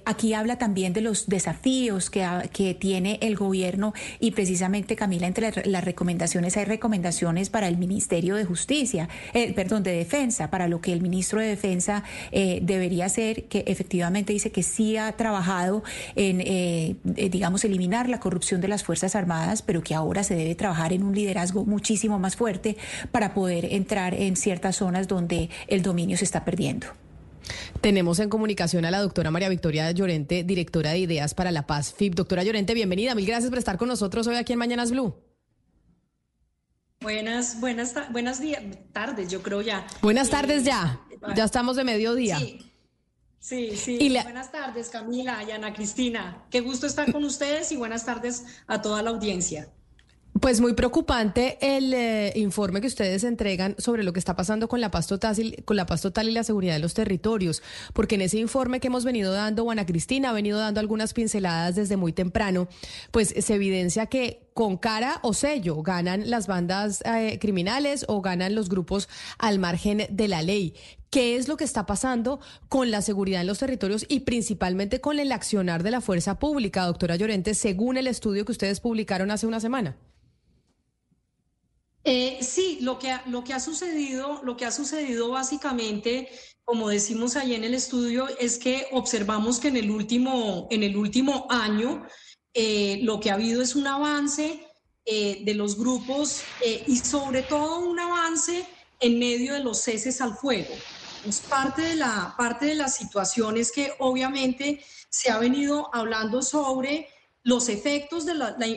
aquí habla también de los desafíos que, que tiene el gobierno y precisamente Camila entre las recomendaciones hay recomendaciones para el Ministerio de Justicia, perdón, de Defensa, para lo que el ministro de Defensa debería hacer, que efectivamente dice que sí ha trabajado en eh, eh, digamos, eliminar la corrupción de las Fuerzas Armadas, pero que ahora se debe trabajar en un liderazgo muchísimo más fuerte para poder entrar en ciertas zonas donde el dominio se está perdiendo.
Tenemos en comunicación a la doctora María Victoria Llorente, directora de Ideas para la Paz FIP. Doctora Llorente, bienvenida. Mil gracias por estar con nosotros hoy aquí en Mañanas Blue.
Buenas, buenas, buenas días, tardes, yo creo ya.
Buenas tardes ya. Ya estamos de mediodía.
Sí. Sí, sí. Buenas tardes, Camila y Ana Cristina. Qué gusto estar con ustedes y buenas tardes a toda la audiencia.
Pues muy preocupante el eh, informe que ustedes entregan sobre lo que está pasando con la paz total, con la paz total y la seguridad de los territorios, porque en ese informe que hemos venido dando, Ana Cristina ha venido dando algunas pinceladas desde muy temprano, pues se evidencia que con cara o sello ganan las bandas eh, criminales o ganan los grupos al margen de la ley. ¿Qué es lo que está pasando con la seguridad en los territorios y principalmente con el accionar de la fuerza pública, doctora Llorente, según el estudio que ustedes publicaron hace una semana?
Eh, sí, lo que, ha, lo que ha sucedido, lo que ha sucedido básicamente, como decimos ahí en el estudio, es que observamos que en el último, en el último año eh, lo que ha habido es un avance eh, de los grupos y sobre todo un avance en medio de los ceses al fuego parte de la parte de la situación es que obviamente se ha venido hablando sobre los efectos de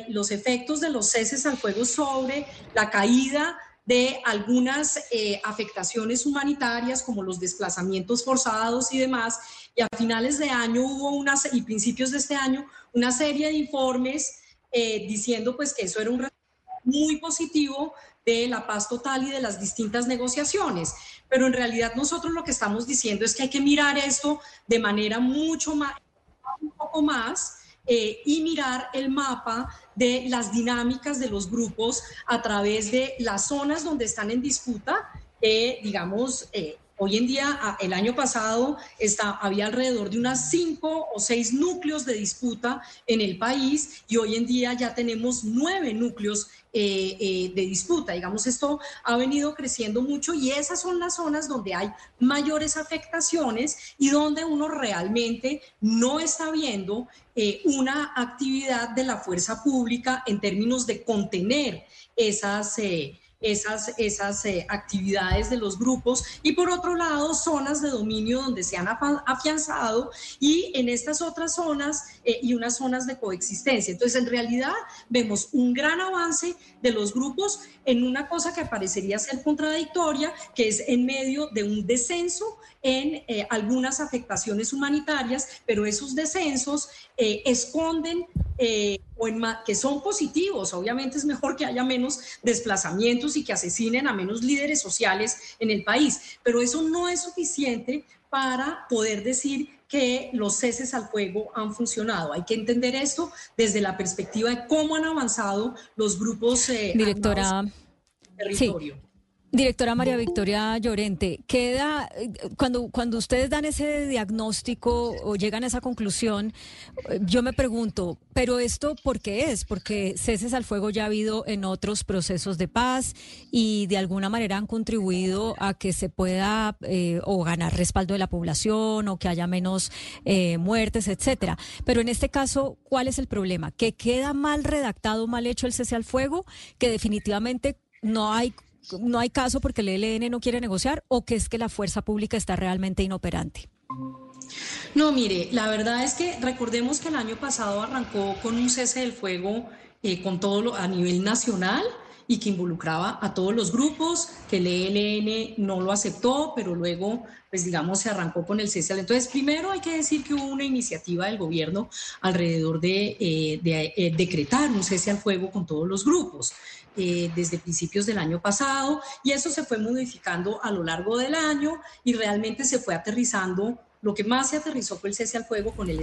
los efectos de los ceses al fuego sobre la caída de algunas eh, afectaciones humanitarias como los desplazamientos forzados y demás. Y a finales de año hubo unas, y principios de este año, una serie de informes eh, diciendo pues que eso era un muy positivo de la paz total y de las distintas negociaciones. Pero en realidad nosotros lo que estamos diciendo es que hay que mirar esto de manera mucho más, un poco más, eh, y mirar el mapa de las dinámicas de los grupos a través de las zonas donde están en disputa, digamos, eh, Hoy en día, el año pasado, está, había alrededor de unas cinco o seis núcleos de disputa en el país y hoy en día ya tenemos nueve núcleos eh, eh, de disputa. Digamos, esto ha venido creciendo mucho y esas son las zonas donde hay mayores afectaciones y donde uno realmente no está viendo eh, una actividad de la fuerza pública en términos de contener esas esas, esas eh, actividades de los grupos y por otro lado zonas de dominio donde se han afianzado y en estas otras zonas eh, y unas zonas de coexistencia. Entonces, en realidad vemos un gran avance de los grupos en una cosa que parecería ser contradictoria, que es en medio de un descenso en eh, algunas afectaciones humanitarias, pero esos descensos esconden eh, o que son positivos. Obviamente es mejor que haya menos desplazamientos y que asesinen a menos líderes sociales en el país, pero eso no es suficiente para poder decir que los ceses al fuego han funcionado. Hay que entender esto desde la perspectiva de cómo han avanzado los grupos
eh, Directora, territorio. Directora María Victoria Llorente, queda cuando cuando ustedes dan ese diagnóstico o llegan a esa conclusión, yo me pregunto, pero esto por qué es? Porque ceses al fuego ya ha habido en otros procesos de paz y de alguna manera han contribuido a que se pueda eh, o ganar respaldo de la población o que haya menos eh, muertes, etcétera. Pero en este caso, ¿cuál es el problema? Que queda mal redactado, mal hecho el cese al fuego, que definitivamente no hay no hay caso porque el ELN no quiere negociar o que es que la fuerza pública está realmente inoperante?
No, mire, la verdad es que recordemos que el año pasado arrancó con un cese del fuego eh, con todo lo, a nivel nacional y que involucraba a todos los grupos, que el ELN no lo aceptó, pero luego, pues digamos, se arrancó con el cese. Entonces, primero hay que decir que hubo una iniciativa del gobierno alrededor de, eh, eh, decretar un cese al fuego con todos los grupos. Eh, desde principios del año pasado y eso se fue modificando a lo largo del año y realmente se fue aterrizando. Lo que más se aterrizó fue el cese al fuego con el,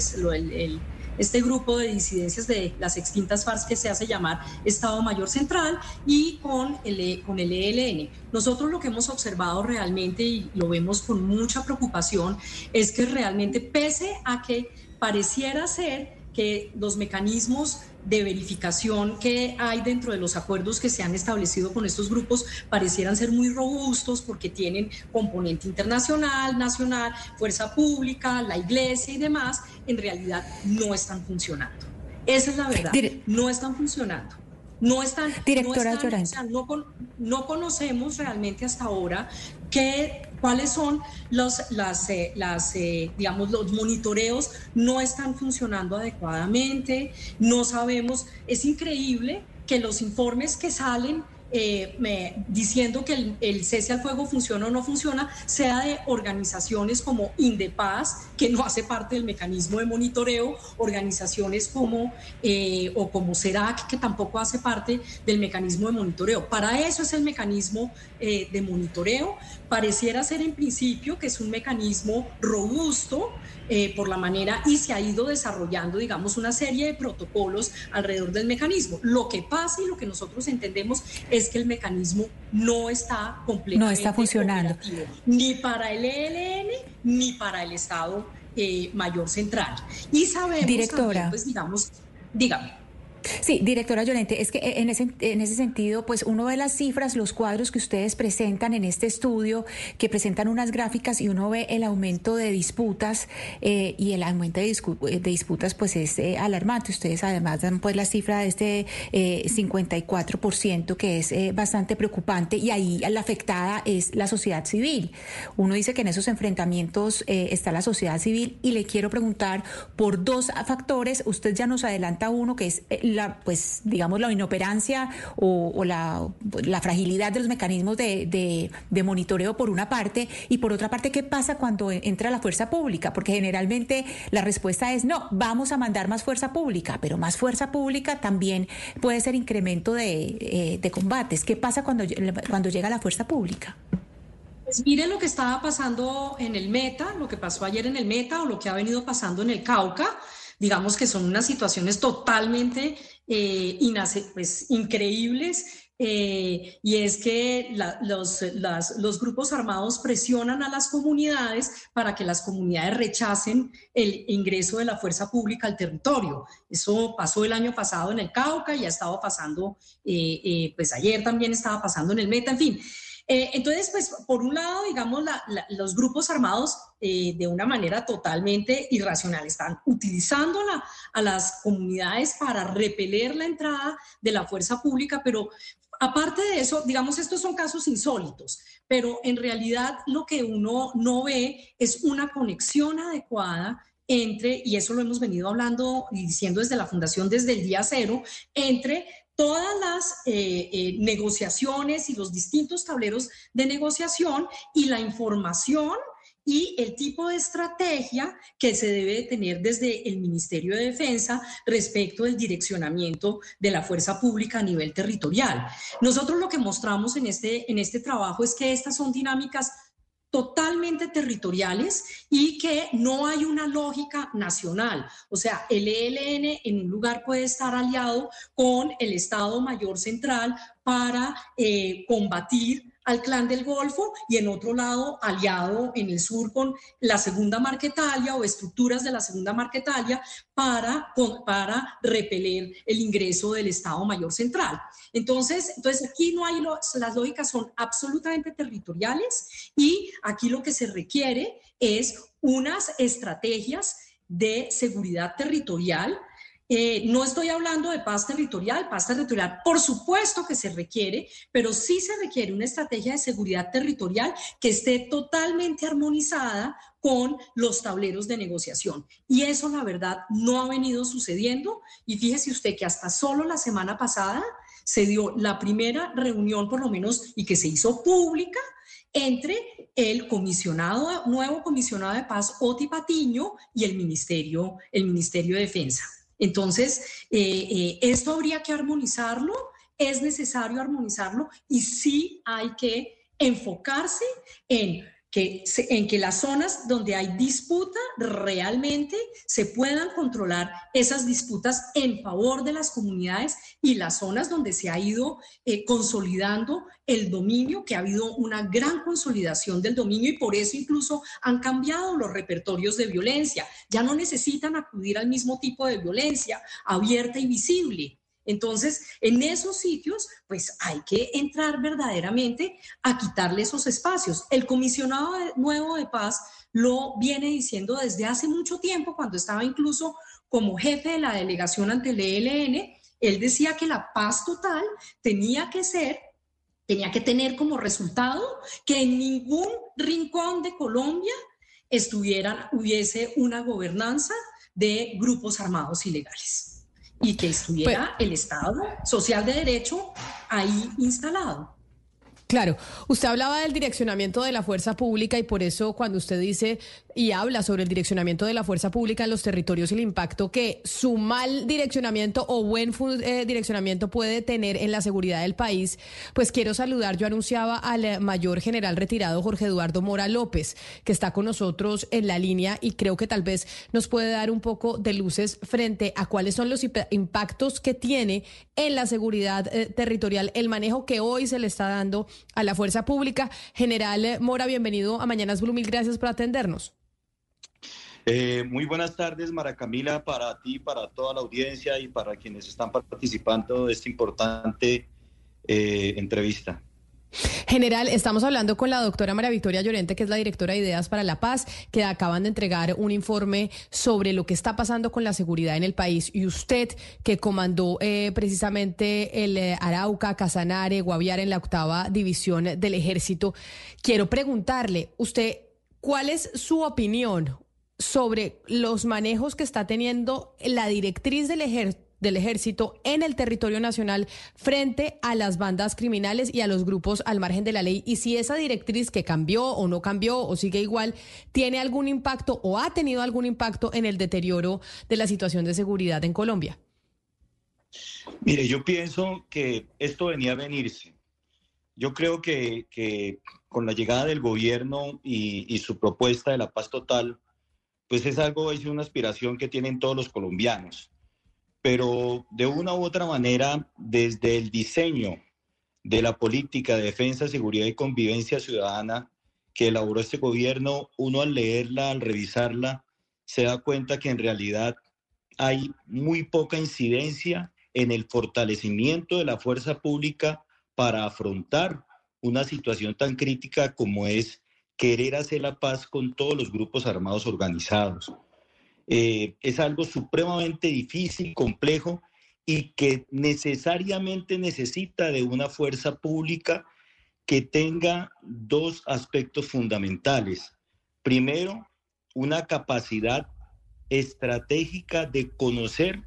este grupo de disidencias de las extintas FARC que se hace llamar Estado Mayor Central y con el, con el ELN. Nosotros lo que hemos observado realmente y lo vemos con mucha preocupación es que realmente pese a que pareciera ser que los mecanismos de verificación que hay dentro de los acuerdos que se han establecido con estos grupos parecieran ser muy robustos porque tienen componente internacional, nacional, fuerza pública, la iglesia y demás, en realidad no están funcionando. Esa es la verdad, no están funcionando. No están,
Directora
no, no, conocemos realmente hasta ahora qué, cuáles son los, las, eh, las eh, digamos, los monitoreos no están funcionando adecuadamente, no sabemos, es increíble que los informes que salen eh, me, diciendo que el, cese al fuego funciona o no funciona, sea de organizaciones como Indepaz, que no hace parte del mecanismo de monitoreo, organizaciones como eh, o como CERAC, que tampoco hace parte del mecanismo de monitoreo. Para eso es el mecanismo eh, de monitoreo. Pareciera ser en principio que es un mecanismo robusto, eh, por la manera y se ha ido desarrollando, digamos, una serie de protocolos alrededor del mecanismo. Lo que pasa y lo que nosotros entendemos es que el mecanismo no está completamente
no está funcionando
ni para el ELN ni para el Estado eh, Mayor Central. Y sabemos,
Directora.
pues digamos, dígame.
Sí, directora Llorente, es que en ese, en ese sentido, pues uno ve las cifras, los cuadros que ustedes presentan en este estudio, que presentan unas gráficas y uno ve el aumento de disputas eh, y el aumento de, disputas pues es eh, alarmante. Ustedes además dan pues la cifra de este eh, 54% que es eh, bastante preocupante y ahí la afectada es la sociedad civil. Uno dice que en esos enfrentamientos está la sociedad civil y le quiero preguntar por dos factores, usted ya nos adelanta uno que es la, pues, digamos, la inoperancia o, la, fragilidad de los mecanismos de, monitoreo por una parte y por otra parte, ¿qué pasa cuando entra la fuerza pública? Porque generalmente la respuesta es no, vamos a mandar más fuerza pública, pero más fuerza pública también puede ser incremento de, eh, combates. ¿Qué pasa cuando, cuando llega la fuerza pública?
Pues miren lo que estaba pasando en el Meta, lo que pasó ayer en el Meta o lo que ha venido pasando en el Cauca digamos que son unas situaciones totalmente eh, pues, increíbles. eh, y es que los, grupos armados presionan a las comunidades para que las comunidades rechacen el ingreso de la fuerza pública al territorio. Eso pasó el año pasado en el Cauca y ha estado pasando, eh, pues ayer también estaba pasando en el Meta, en fin. Entonces, pues por un lado, digamos, los grupos armados de una manera totalmente irracional están utilizando a las comunidades para repeler la entrada de la fuerza pública, pero Aparte de eso, digamos, estos son casos insólitos, pero en realidad lo que uno no ve es una conexión adecuada entre, y eso lo hemos venido hablando y diciendo desde la Fundación desde el día cero, entre todas las eh, eh, negociaciones y los distintos tableros de negociación y la información y el tipo de estrategia que se debe tener desde el Ministerio de Defensa respecto del direccionamiento de la fuerza pública a nivel territorial. Nosotros lo que mostramos en este, en este trabajo es que estas son dinámicas totalmente territoriales y que no hay una lógica nacional. O sea, el ELN en un lugar puede estar aliado con el Estado Mayor Central para eh, combatir al clan del Golfo y en otro lado aliado en el sur con la segunda Marquetalia o estructuras de la segunda Marquetalia para, para repeler el ingreso del Estado Mayor Central. Entonces, entonces aquí no hay, las lógicas son absolutamente territoriales y aquí lo que se requiere es unas estrategias de seguridad territorial eh, no estoy hablando de paz territorial, paz territorial por supuesto que se requiere, pero sí se requiere una estrategia de seguridad territorial que esté totalmente armonizada con los tableros de negociación. Y eso, la verdad, no ha venido sucediendo. Y fíjese usted que hasta solo la semana pasada se dio la primera reunión, por lo menos, y que se hizo pública entre el comisionado, nuevo comisionado de paz, Oti Patiño, y el Ministerio, el Ministerio de Defensa. Entonces, eh, eh, esto habría que armonizarlo, es necesario armonizarlo y sí hay que enfocarse en que, en que las zonas donde hay disputa realmente se puedan controlar esas disputas en favor de las comunidades y las zonas donde se ha ido eh, consolidando el dominio, que ha habido una gran consolidación del dominio y por eso incluso han cambiado los repertorios de violencia. Ya no necesitan acudir al mismo tipo de violencia abierta y visible entonces, en esos sitios, pues hay que entrar verdaderamente a quitarle esos espacios. El comisionado nuevo de paz lo viene diciendo desde hace mucho tiempo, cuando estaba incluso como jefe de la delegación ante el ELN, él decía que la paz total tenía que ser, tenía que tener como resultado que en ningún rincón de Colombia estuviera, hubiese una gobernanza de grupos armados ilegales y que estuviera el Estado social de derecho ahí instalado.
Claro, usted hablaba del direccionamiento de la fuerza pública y por eso cuando usted dice y habla sobre el direccionamiento de la fuerza pública en los territorios y el impacto que su mal direccionamiento o buen eh, direccionamiento puede tener en la seguridad del país, pues quiero saludar, yo anunciaba al mayor general retirado Jorge Eduardo Mora López, que está con nosotros en la línea y creo que tal vez nos puede dar un poco de luces frente a cuáles son los impactos que tiene en la seguridad eh, territorial el manejo que hoy se le está dando a la fuerza pública. General Mora, bienvenido a Mañanas Blue. Mil gracias por atendernos.
Eh, muy buenas tardes, Mara Camila, para ti, para toda la audiencia y para quienes están participando de esta importante eh, entrevista.
General, estamos hablando con la doctora María Victoria Llorente, que es la directora de Ideas para la Paz, que acaban de entregar un informe sobre lo que está pasando con la seguridad en el país. Y usted, que comandó eh, precisamente el eh, Arauca, Casanare, Guaviare en la octava división del ejército, quiero preguntarle, usted, ¿cuál es su opinión sobre los manejos que está teniendo la directriz del ejército? Del ejército en el territorio nacional frente a las bandas criminales y a los grupos al margen de la ley y si esa directriz que cambió o no cambió o sigue igual tiene algún impacto o ha tenido algún impacto en el deterioro de la situación de seguridad en Colombia.
Mire, yo pienso que esto venía a venirse. Yo creo que, con la llegada del gobierno y, su propuesta de la paz total, pues es algo, es una aspiración que tienen todos los colombianos pero de una u otra manera, desde el diseño de la política de defensa, seguridad y convivencia ciudadana que elaboró este gobierno, uno al leerla, al revisarla, se da cuenta que en realidad hay muy poca incidencia en el fortalecimiento de la fuerza pública para afrontar una situación tan crítica como es querer hacer la paz con todos los grupos armados organizados. Eh, es algo supremamente difícil, complejo y que necesariamente necesita de una fuerza pública que tenga dos aspectos fundamentales. Primero, una capacidad estratégica de conocer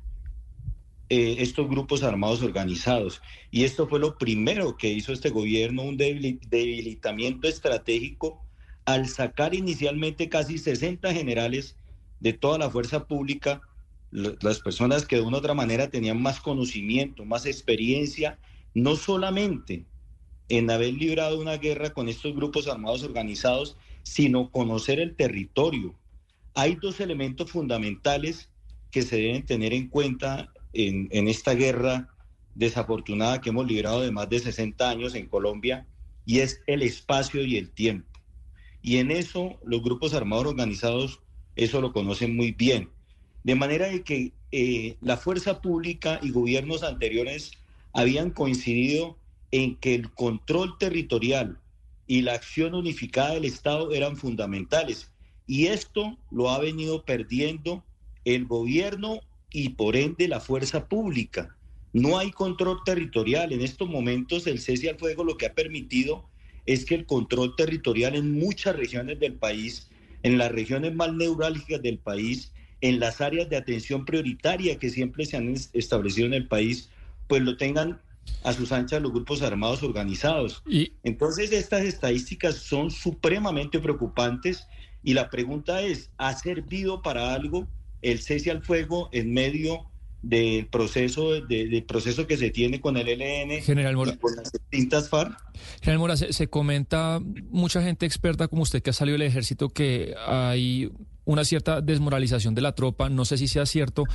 eh, estos grupos armados organizados. Y esto fue lo primero que hizo este gobierno, un debilitamiento estratégico al sacar inicialmente casi 60 generales de toda la fuerza pública, las personas que de una u otra manera tenían más conocimiento, más experiencia, no solamente en haber librado una guerra con estos grupos armados organizados, sino conocer el territorio. Hay dos elementos fundamentales que se deben tener en cuenta en, esta guerra desafortunada que hemos librado de más de 60 años en Colombia, y es el espacio y el tiempo. Y en eso los grupos armados organizados eso lo conocen muy bien. De manera de que eh, la fuerza pública y gobiernos anteriores habían coincidido en que el control territorial y la acción unificada del Estado eran fundamentales. Y esto lo ha venido perdiendo el gobierno y por ende la fuerza pública. No hay control territorial. En estos momentos el cese al fuego lo que ha permitido es que el control territorial en muchas regiones del país, en las regiones más neurálgicas del país, en las áreas de atención prioritaria que siempre se han establecido en el país, pues lo tengan a sus anchas los grupos armados organizados. Y... Entonces estas estadísticas son supremamente preocupantes y la pregunta es, ¿ha servido para algo? el cese al fuego en medio del proceso, del proceso que se tiene con el ELN
General
y con las distintas FARC.
General Mora, se, se, comenta, mucha gente experta como usted que ha salido del ejército, que hay una cierta desmoralización de la tropa, no sé si sea cierto,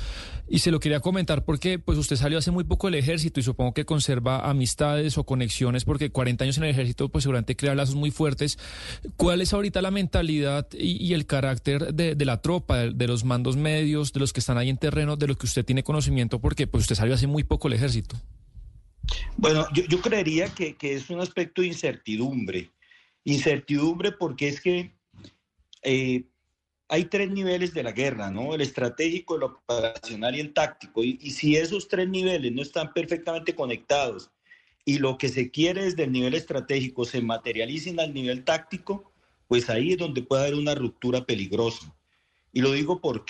y se lo quería comentar porque pues usted salió hace muy poco del ejército y supongo que conserva amistades o conexiones porque 40 años en el ejército pues seguramente crea lazos muy fuertes. ¿Cuál es ahorita la mentalidad y, el carácter de, la tropa, de, los mandos medios, de los que están ahí en terreno, de los que usted tiene conocimiento porque pues usted salió hace muy poco del ejército?
Bueno, yo, creería que, es un aspecto de incertidumbre. Incertidumbre porque es que eh, hay tres niveles de la guerra, ¿no? El estratégico, el operacional y el táctico. Y, si esos tres niveles no están perfectamente conectados y lo que se quiere desde el nivel estratégico se materializa al nivel táctico, pues ahí es donde puede haber una ruptura peligrosa. Y lo digo por.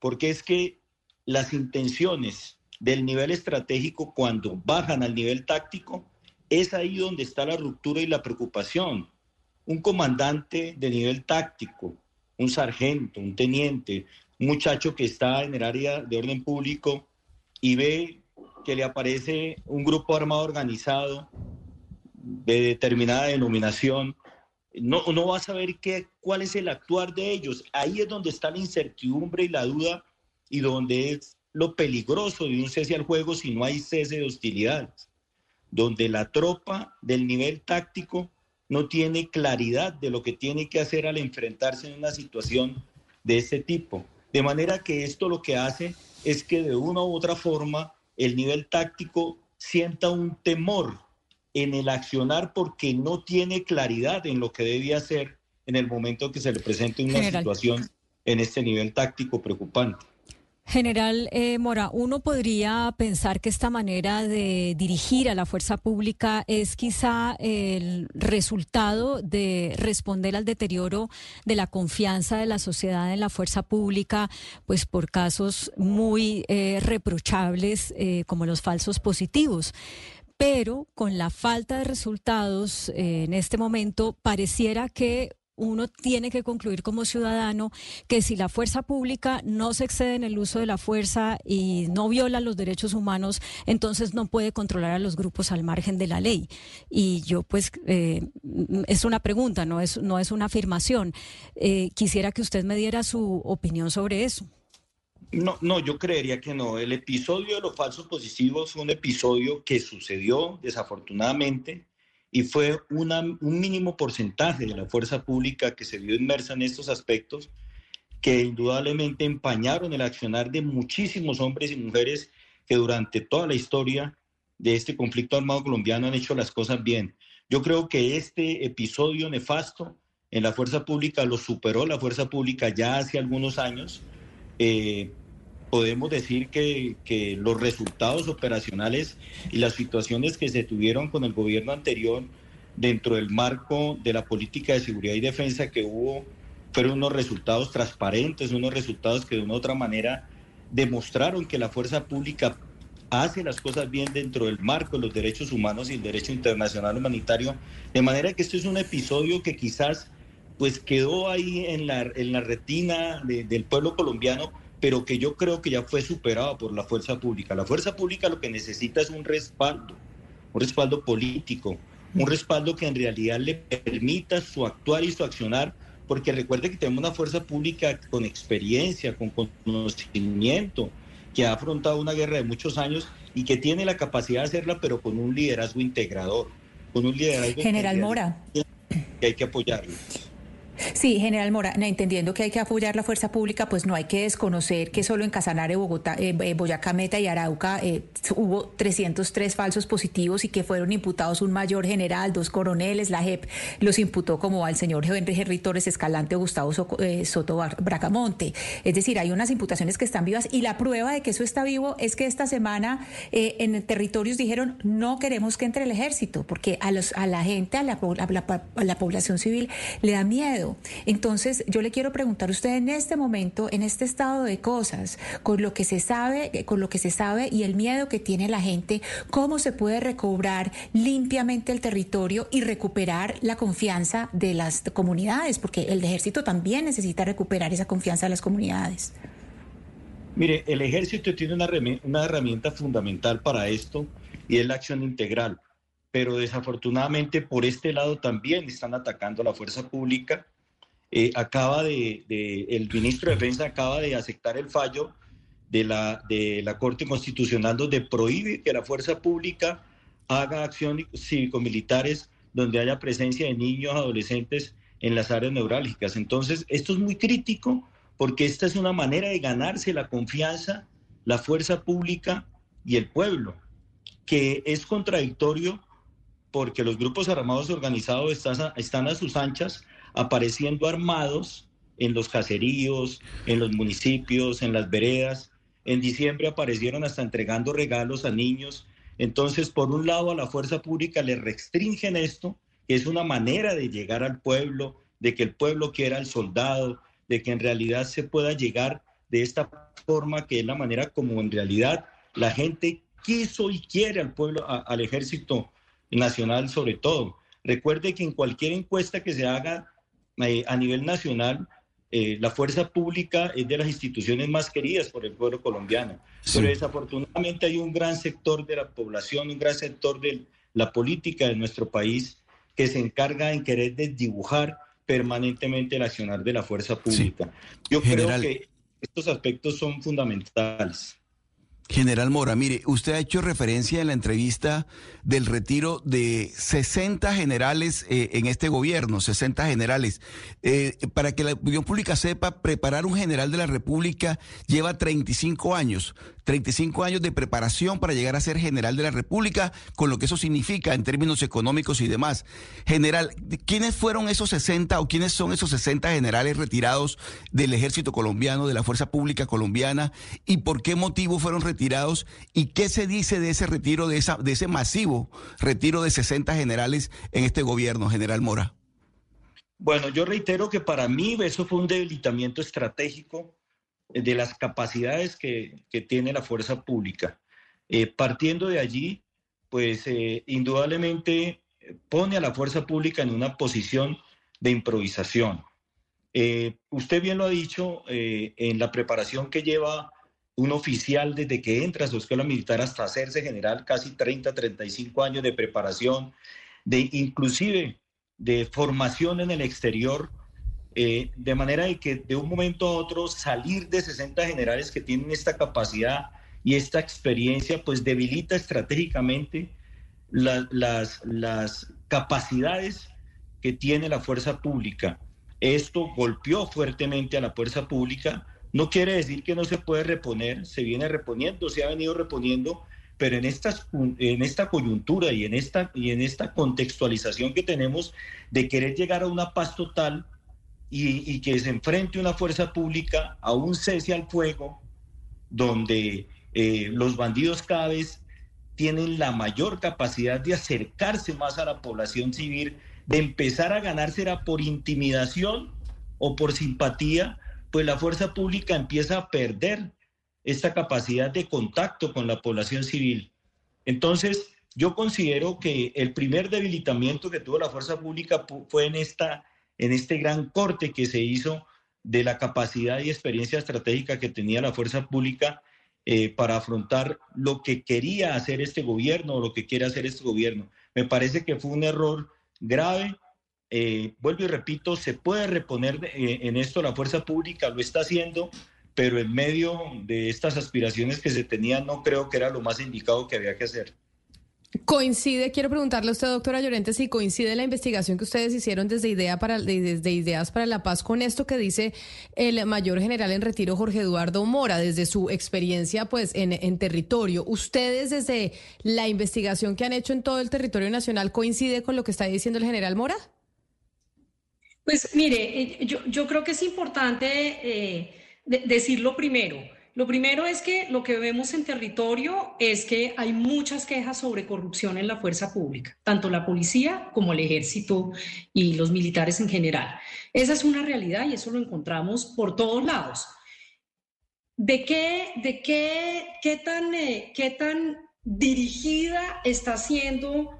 Porque es que las intenciones del nivel estratégico cuando bajan al nivel táctico, es ahí donde está la ruptura y la preocupación. Un comandante de nivel táctico un sargento, un teniente, un muchacho que está en el área de orden público y ve que le aparece un grupo armado organizado de determinada denominación, no, no va a saber qué, cuál es el actuar de ellos. Ahí es donde está la incertidumbre y la duda y donde es lo peligroso de un cese al juego si no hay cese de hostilidades, donde la tropa del nivel táctico no tiene claridad de lo que tiene que hacer al enfrentarse en una situación de este tipo. De manera que esto lo que hace es que de una u otra forma el nivel táctico sienta un temor en el accionar porque no tiene claridad en lo que debe hacer en el momento que se le presente una situación en este nivel táctico preocupante.
General eh, Mora, uno podría pensar que esta manera de dirigir a la fuerza pública es quizá el resultado de responder al deterioro de la confianza de la sociedad en la fuerza pública, pues por casos muy eh, reprochables eh, como los falsos positivos. Pero con la falta de resultados en este momento pareciera que uno tiene que concluir como ciudadano que si la fuerza pública no se excede en el uso de la fuerza y no viola los derechos humanos, entonces no puede controlar a los grupos al margen de la ley. Y yo pues eh, es una pregunta, no es, no es una afirmación. Eh, quisiera que usted me diera su opinión sobre eso.
No, no, yo creería que no. El episodio de los falsos positivos fue un episodio que sucedió desafortunadamente y fue un mínimo porcentaje de la fuerza pública que se vio inmersa en estos aspectos que indudablemente empañaron el accionar de muchísimos hombres y mujeres que durante toda la historia de este conflicto armado colombiano han hecho las cosas bien. Yo creo que este episodio nefasto en la fuerza pública lo superó la fuerza pública ya hace algunos años. Eh, podemos decir que, que, los resultados operacionales y las situaciones que se tuvieron con el gobierno anterior dentro del marco de la política de seguridad y defensa que hubo fueron unos resultados transparentes, unos resultados que de una u otra manera demostraron que la fuerza pública hace las cosas bien dentro del marco de los derechos humanos y el derecho internacional humanitario, de manera que esto es un episodio que quizás pues quedó ahí en la, en la retina del pueblo colombiano, pero que yo creo que ya fue superado por la fuerza pública. La fuerza pública lo que necesita es un respaldo, un respaldo político, un respaldo que en realidad le permita su actuar y su accionar porque recuerde que tenemos una fuerza pública con experiencia, con conocimiento, que ha afrontado una guerra de muchos años y que tiene la capacidad de hacerla, pero con un liderazgo integrador, con un liderazgo
General Mora.
que hay que apoyarlo.
Sí, general Mora, entendiendo que hay que apoyar la fuerza pública, pues no hay que desconocer que solo en Casanare, Bogotá, eh, eh, Boyacá Meta y Arauca eh, hubo 303 falsos positivos y que fueron imputados un mayor general, dos coroneles, la JEP los imputó como al señor Henry Torres Escalante o Gustavo Soto Bracamonte. Es decir, hay unas imputaciones que están vivas y la prueba de que eso está vivo es que esta semana en territorios dijeron no queremos que entre el ejército porque a, los, a la gente, a la, a la población civil le da miedo. Entonces, yo le quiero preguntar a usted en este momento, en este estado de cosas, con lo que se sabe, con lo que se sabe y el miedo que tiene la gente, cómo se puede recobrar limpiamente el territorio y recuperar la confianza de las comunidades, porque el ejército también necesita recuperar esa confianza de las comunidades.
Mire, el ejército tiene una, una herramienta fundamental para esto y es la acción integral. Pero desafortunadamente por este lado también están atacando a la fuerza pública eh, acaba de, el ministro de Defensa acaba de aceptar el fallo de la, de la Corte Constitucional donde prohíbe que la fuerza pública haga acciones cívico-militares donde haya presencia de niños, adolescentes en las áreas neurálgicas. Entonces, esto es muy crítico porque esta es una manera de ganarse la confianza, la fuerza pública y el pueblo, que es contradictorio porque los grupos armados organizados están están a sus anchas apareciendo armados en los caseríos, en los municipios, en las veredas. En diciembre aparecieron hasta entregando regalos a niños. Entonces, por un lado, a la fuerza pública le restringen esto, que es una manera de llegar al pueblo, de que el pueblo quiera al soldado, de que en realidad se pueda llegar de esta forma, que es la manera como en realidad la gente quiso y quiere al pueblo, al ejército nacional sobre todo. Recuerde que en cualquier encuesta que se haga eh, a nivel nacional, eh, la fuerza pública es de las instituciones más queridas por el pueblo colombiano. Pero desafortunadamente hay un gran sector de la población, un gran sector de la política de nuestro país que se encarga en querer desdibujar permanentemente el accionar de la fuerza pública. Yo creo que estos aspectos son fundamentales.
General Mora, mire, usted ha hecho referencia en la entrevista del retiro de 60 generales eh, en este gobierno, 60 generales. Eh, para que la opinión pública sepa, preparar un general de la República lleva 35 años. 35 años de preparación para llegar a ser general de la República, con lo que eso significa en términos económicos y demás. General, ¿quiénes fueron esos 60 o quiénes son esos 60 generales retirados del ejército colombiano, de la fuerza pública colombiana, y por qué motivo fueron retirados y qué se dice de ese retiro, de, esa, de ese masivo retiro de 60 generales en este gobierno, general Mora?
Bueno, yo reitero que para mí eso fue un debilitamiento estratégico de las capacidades que, tiene la fuerza pública. Eh, partiendo de allí, pues eh, indudablemente pone a la fuerza pública en una posición de improvisación. Eh, usted bien lo ha dicho, en la preparación que lleva un oficial desde que entra a su escuela militar hasta hacerse general, casi 30, 35 años de preparación, de inclusive de formación en el exterior, Eh, de manera de que de un momento a otro salir de 60 generales que tienen esta capacidad y esta experiencia, pues debilita estratégicamente las, las capacidades que tiene la fuerza pública. Esto golpeó fuertemente a la fuerza pública. No quiere decir que no se puede reponer, se viene reponiendo, se ha venido reponiendo, pero en, estas, en esta coyuntura y en esta, y en esta contextualización que tenemos de querer llegar a una paz total y, que se enfrente una fuerza pública a un cese al fuego, donde eh, los bandidos cada tienen la mayor capacidad de acercarse más a la población civil, de empezar a ganársela por intimidación o por simpatía, pues la fuerza pública empieza a perder esta capacidad de contacto con la población civil. Entonces, yo considero que el primer debilitamiento que tuvo la fuerza pública fue en esta en este gran corte que se hizo de la capacidad y experiencia estratégica que tenía la fuerza pública eh, para afrontar lo que quería hacer este gobierno o lo que quiere hacer este gobierno. Me parece que fue un error grave. Eh, vuelvo y repito, se puede reponer eh, en esto la fuerza pública, lo está haciendo, pero en medio de estas aspiraciones que se tenían no creo que era lo más indicado que había que hacer.
Coincide, quiero preguntarle a usted, doctora Llorente, si coincide la investigación que ustedes hicieron desde, Ideas para la Paz con esto que dice el mayor general en retiro Jorge Eduardo Mora, desde su experiencia pues en, en territorio. ¿Ustedes desde la investigación que han hecho en todo el territorio nacional coincide con lo que está diciendo el general Mora?
Pues mire, eh, yo, yo creo que es importante eh, decirlo primero. Lo primero es que lo que vemos en territorio es que hay muchas quejas sobre corrupción en la fuerza pública, tanto la policía como el ejército y los militares en general. Esa es una realidad y eso lo encontramos por todos lados. ¿De qué, de qué, qué, tan, eh, qué tan dirigida está siendo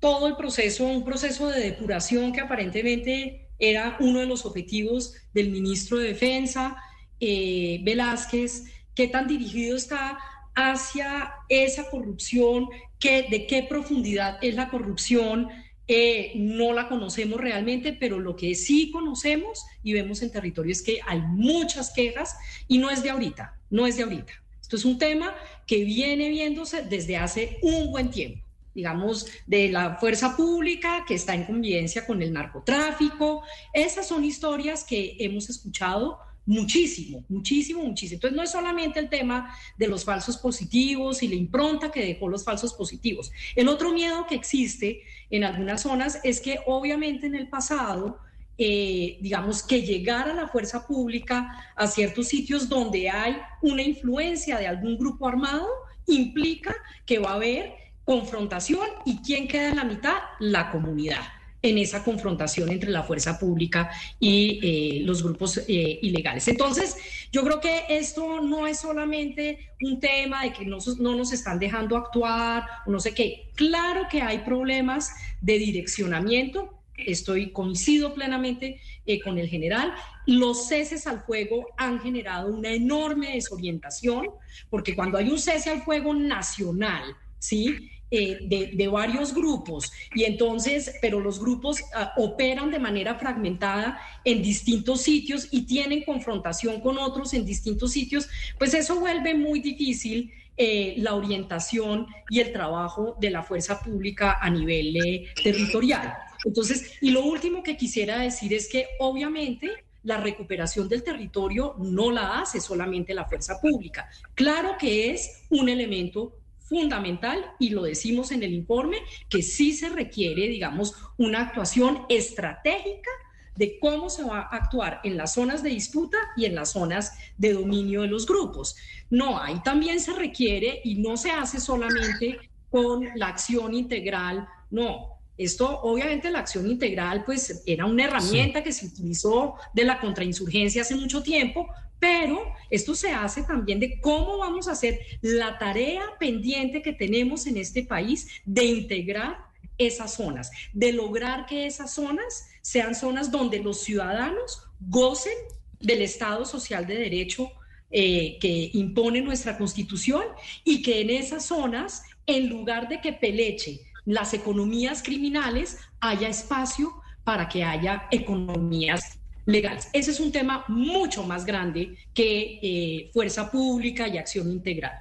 todo el proceso, un proceso de depuración que aparentemente era uno de los objetivos del ministro de Defensa? Eh, Velázquez, qué tan dirigido está hacia esa corrupción, qué, de qué profundidad es la corrupción. Eh, no la conocemos realmente, pero lo que sí conocemos y vemos en territorio es que hay muchas quejas y no es de ahorita, no es de ahorita. Esto es un tema que viene viéndose desde hace un buen tiempo digamos, de la fuerza pública que está en convivencia con el narcotráfico. Esas son historias que hemos escuchado Muchísimo, muchísimo, muchísimo. Entonces no es solamente el tema de los falsos positivos y la impronta que dejó los falsos positivos. El otro miedo que existe en algunas zonas es que obviamente en el pasado, eh, digamos, que llegara la fuerza pública a ciertos sitios donde hay una influencia de algún grupo armado, implica que va a haber confrontación y quién queda en la mitad, la comunidad en esa confrontación entre la fuerza pública y eh, los grupos eh, ilegales. Entonces, yo creo que esto no es solamente un tema de que no, no, nos están dejando actuar o no sé qué. Claro que hay problemas de direccionamiento. Estoy coincido plenamente eh, con el general. Los ceses al fuego han generado una enorme desorientación, porque cuando hay un cese al fuego nacional, ¿sí? Eh, de, varios grupos y entonces, pero los grupos ah, operan de manera fragmentada en distintos sitios y tienen confrontación con otros en distintos sitios, pues eso vuelve muy difícil eh, la orientación y el trabajo de la fuerza pública a nivel eh, territorial. Entonces, y lo último que quisiera decir es que obviamente la recuperación del territorio no la hace solamente la fuerza pública. Claro que es un elemento fundamental y lo decimos en el informe, que sí se requiere, digamos, una actuación estratégica de cómo se va a actuar en las zonas de disputa y en las zonas de dominio de los grupos. No, ahí también se requiere y no se hace solamente con la acción integral, no. Esto, obviamente, la acción integral, pues era una herramienta que se utilizó de la contrainsurgencia hace mucho tiempo, pero esto se hace también de cómo vamos a hacer la tarea pendiente que tenemos en este país de integrar esas zonas, de lograr que esas zonas sean zonas donde los ciudadanos gocen del Estado social de derecho eh, que impone nuestra constitución y que en esas zonas, en lugar de que peleche las economías criminales, haya espacio para que haya economías legales. Ese es un tema mucho más grande que eh, fuerza pública y acción integral.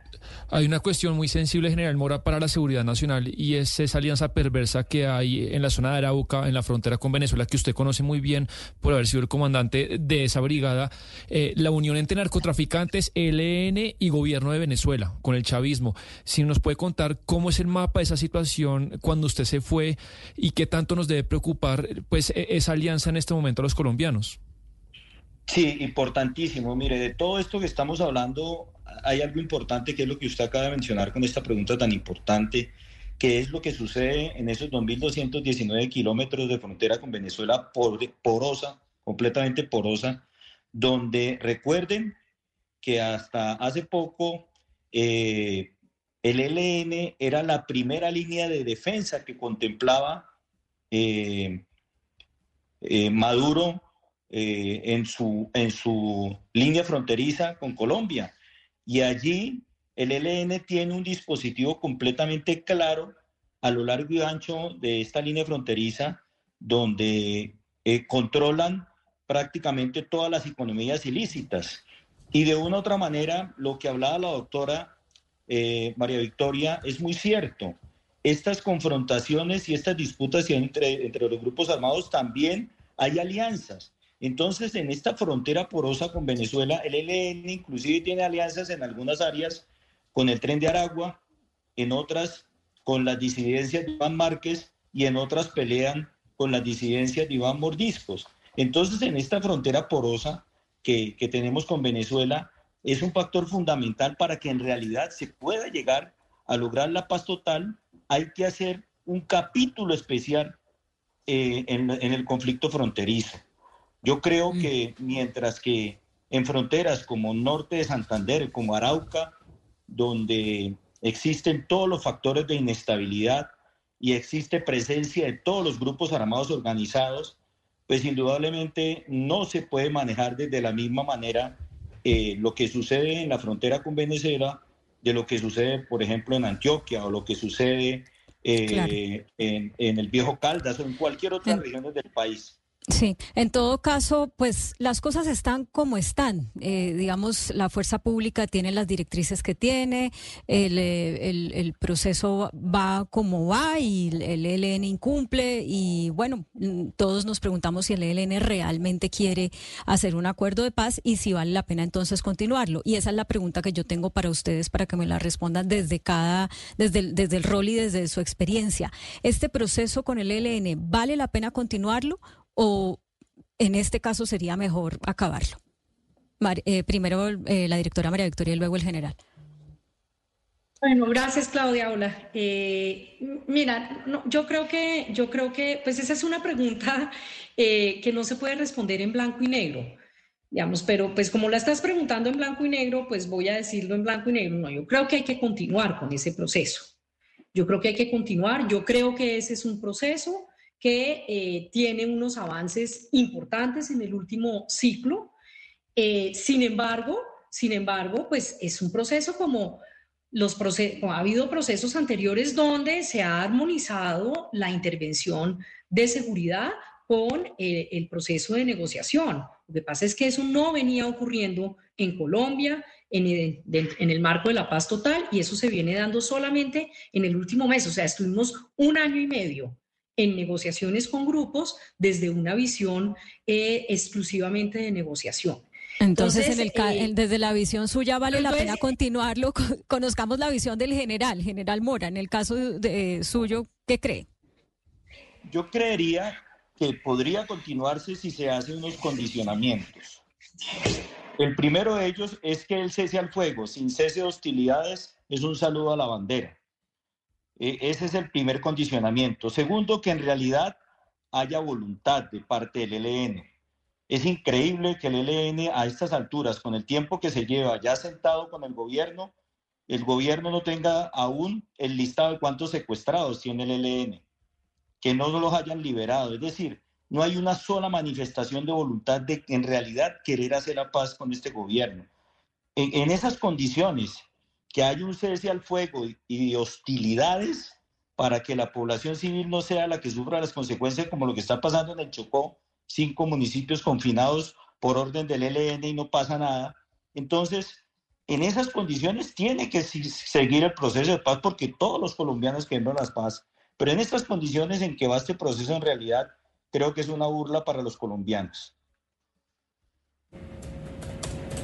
Hay una cuestión muy sensible, General Mora, para la seguridad nacional y es esa alianza perversa que hay en la zona de Arauca, en la frontera con Venezuela, que usted conoce muy bien por haber sido el comandante de esa brigada. Eh, la unión entre narcotraficantes, ELN y gobierno de Venezuela, con el chavismo. Si nos puede contar cómo es el mapa de esa situación cuando usted se fue y qué tanto nos debe preocupar pues e-, esa alianza en este momento a los colombianos.
Sí, importantísimo. Mire, de todo esto que estamos hablando, hay algo importante que es lo que usted acaba de mencionar con esta pregunta tan importante, que es lo que sucede en esos 2.219 kilómetros de frontera con Venezuela porosa, completamente porosa, donde recuerden que hasta hace poco eh, el ELN era la primera línea de defensa que contemplaba eh, eh, Maduro en, su, en su línea fronteriza con Colombia. Y allí el ELN tiene un dispositivo completamente claro a lo largo y ancho de esta línea fronteriza donde eh, controlan prácticamente todas las economías ilícitas. Y de una u otra manera, lo que hablaba la doctora eh, María Victoria es muy cierto. Estas confrontaciones y estas disputas entre, entre los grupos armados también hay alianzas. Entonces, en esta frontera porosa con Venezuela, el ELN inclusive tiene alianzas en algunas áreas con el tren de Aragua, en otras con las disidencias de Iván Márquez y en otras pelean con las disidencias de Iván Mordiscos. Entonces, en esta frontera porosa que, tenemos con Venezuela, es un factor fundamental para que en realidad se pueda llegar a lograr la paz total. Hay que hacer un capítulo especial eh, en el conflicto fronterizo. Yo creo que mientras que en fronteras como norte de Santander, como Arauca, donde existen todos los factores de inestabilidad y existe presencia de todos los grupos armados organizados, pues indudablemente no se puede manejar desde la misma manera eh, lo que sucede en la frontera con Venezuela de lo que sucede, por ejemplo, en Antioquia o lo que sucede eh, en, en, el viejo Caldas o en cualquier otra región del país.
Sí, en todo caso, pues las cosas están como están. Eh, digamos, la fuerza pública tiene las directrices que tiene, el, eh, proceso va como va y el ELN incumple y bueno, mm, todos nos preguntamos si el ELN realmente quiere hacer un acuerdo de paz y si vale la pena entonces continuarlo. Y esa es la pregunta que yo tengo para ustedes para que me la respondan desde cada, desde el, desde el rol y desde su experiencia. ¿Este proceso con el ELN vale la pena continuarlo? O en este caso sería mejor acabarlo? Eh, primero eh, la directora María Victoria y luego el general.
Bueno, gracias Claudia. Hola. Eh, mira, yo creo que, yo creo que, pues esa es una pregunta que no se puede responder en blanco y negro, digamos, pero pues como la estás preguntando en blanco y negro, pues voy a decirlo en blanco y negro. No, yo creo que hay que continuar con ese proceso. Yo creo que hay que continuar. Yo creo que ese es un proceso que eh, tiene unos avances importantes en el último ciclo. Eh, sin embargo, sin embargo, pues es un proceso como los procesos, ha habido procesos anteriores donde se ha armonizado la intervención de seguridad con eh, el proceso de negociación. Lo que pasa es que eso no venía ocurriendo en Colombia en en el marco de la paz total y eso se viene dando solamente en el último mes. O sea, estuvimos un año y medio en negociaciones con grupos desde una visión eh, exclusivamente de negociación.
Entonces, en el, eh, desde la visión suya vale la pena continuarlo. Conozcamos la visión del general, general Mora. En el caso de, suyo, ¿qué cree?
Yo creería que podría continuarse si se hacen unos condicionamientos. El primero de ellos es que el cese al fuego, sin cese de hostilidades, es un saludo a la bandera. E, ese es el primer condicionamiento. Segundo, que en realidad haya voluntad de parte del ELN. Es increíble que el ELN a estas alturas, con el tiempo que se lleva ya sentado con el gobierno, el gobierno no tenga aún el listado de cuántos secuestrados tiene el ELN, que no los hayan liberado. Es decir, no hay una sola manifestación de voluntad de en realidad querer hacer la paz con este gobierno. En esas condiciones, que haya un cese al fuego y hostilidades para que la población civil no sea la que sufra las consecuencias como lo que está pasando en el Chocó, cinco municipios confinados por orden del ELN y no pasa nada. Entonces, en esas condiciones tiene que seguir el proceso de paz porque todos los colombianos queremos la paz. Pero en estas condiciones en que va este proceso en realidad, creo que es una burla para los colombianos.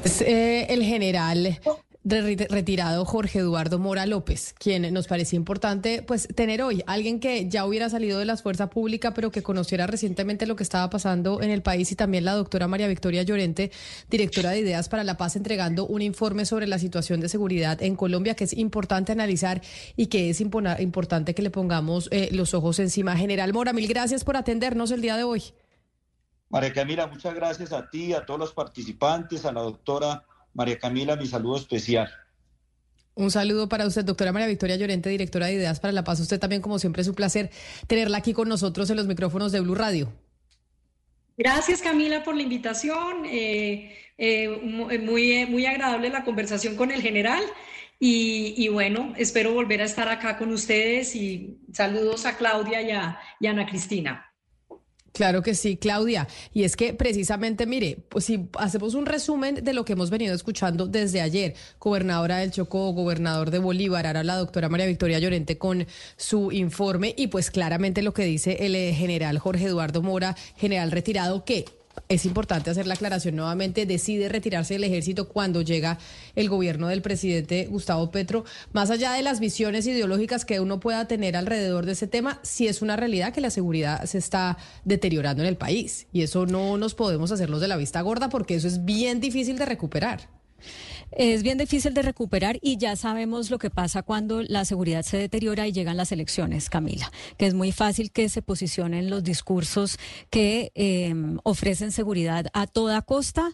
Es eh, el general retirado Jorge Eduardo Mora López, quien nos parecía importante pues tener hoy, alguien que ya hubiera salido de la fuerza pública, pero que conociera recientemente lo que estaba pasando en el país y también la doctora María Victoria Llorente, directora de Ideas para la Paz, entregando un informe sobre la situación de seguridad en Colombia que es importante analizar y que es importante que le pongamos eh, los ojos encima. General Mora, mil gracias por atendernos el día de hoy.
María Camila, muchas gracias a ti, a todos los participantes, a la doctora María Camila, mi saludo especial.
Un saludo para usted, doctora María Victoria Llorente, directora de Ideas para la Paz. Usted también, como siempre, es un placer tenerla aquí con nosotros en los micrófonos de Blue Radio.
Gracias, Camila, por la invitación. Eh, eh, muy, muy agradable la conversación con el general. Y, bueno, espero volver a estar acá con ustedes y saludos a Claudia y a Ana Cristina.
Claro que sí, Claudia. Y es que precisamente, mire, pues si hacemos un resumen de lo que hemos venido escuchando desde ayer, gobernadora del Chocó, gobernador de Bolívar, ahora la doctora María Victoria Llorente con su informe y pues claramente lo que dice el eh, general Jorge Eduardo Mora, general retirado, que es importante hacer la aclaración nuevamente, decide retirarse del ejército cuando llega el gobierno del presidente Gustavo Petro. Más allá de las visiones ideológicas que uno pueda tener alrededor de ese tema, sí es una realidad que la seguridad se está deteriorando en el país. Y eso no nos podemos hacerlos de la vista gorda porque eso es bien difícil de recuperar.
Es bien difícil de recuperar y ya sabemos lo que pasa cuando la seguridad se deteriora y llegan las elecciones, Camila, que es muy fácil que se posicionen los discursos que eh, ofrecen seguridad a toda costa.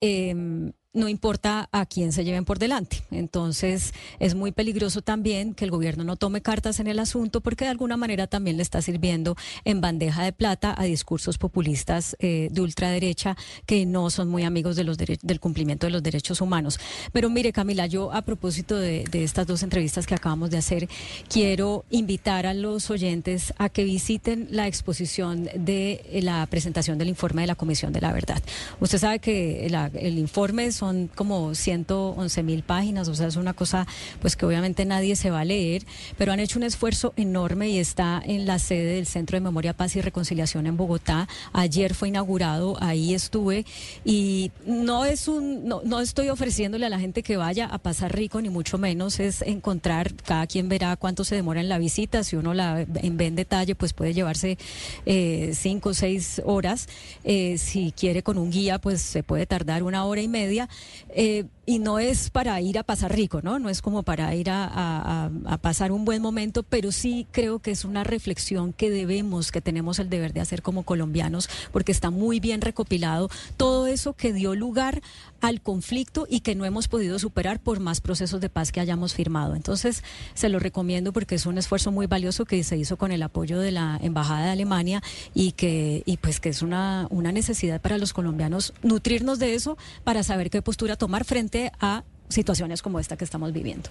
Eh, no importa a quién se lleven por delante. Entonces, es muy peligroso también que el gobierno no tome cartas en el asunto porque de alguna manera también le está sirviendo en bandeja de plata a discursos populistas eh, de ultraderecha que no son muy amigos de los del cumplimiento de los derechos humanos. Pero mire, Camila, yo a propósito de, de estas dos entrevistas que acabamos de hacer, quiero invitar a los oyentes a que visiten la exposición de la presentación del informe de la Comisión de la Verdad. Usted sabe que el informe es son como 111 mil páginas, o sea, es una cosa pues que obviamente nadie se va a leer, pero han hecho un esfuerzo enorme y está en la sede del Centro de Memoria, Paz y Reconciliación en Bogotá. Ayer fue inaugurado, ahí estuve y no es un, no, no estoy ofreciéndole a la gente que vaya a pasar rico, ni mucho menos, es encontrar, cada quien verá cuánto se demora en la visita, si uno la ve en detalle, pues puede llevarse eh, cinco o seis horas, eh, si quiere con un guía, pues se puede tardar una hora y media, eh, y no es para ir a pasar rico, ¿no? No es como para ir a, pasar un buen momento, pero sí creo que es una reflexión que debemos, que tenemos el deber de hacer como colombianos, porque está muy bien recopilado todo eso que dio lugar al conflicto y que no hemos podido superar por más procesos de paz que hayamos firmado. Entonces, se lo recomiendo porque es un esfuerzo muy valioso que se hizo con el apoyo de la Embajada de Alemania y que, y pues que es una, una necesidad para los colombianos nutrirnos de eso para saber qué postura tomar frente a situaciones como esta que estamos viviendo.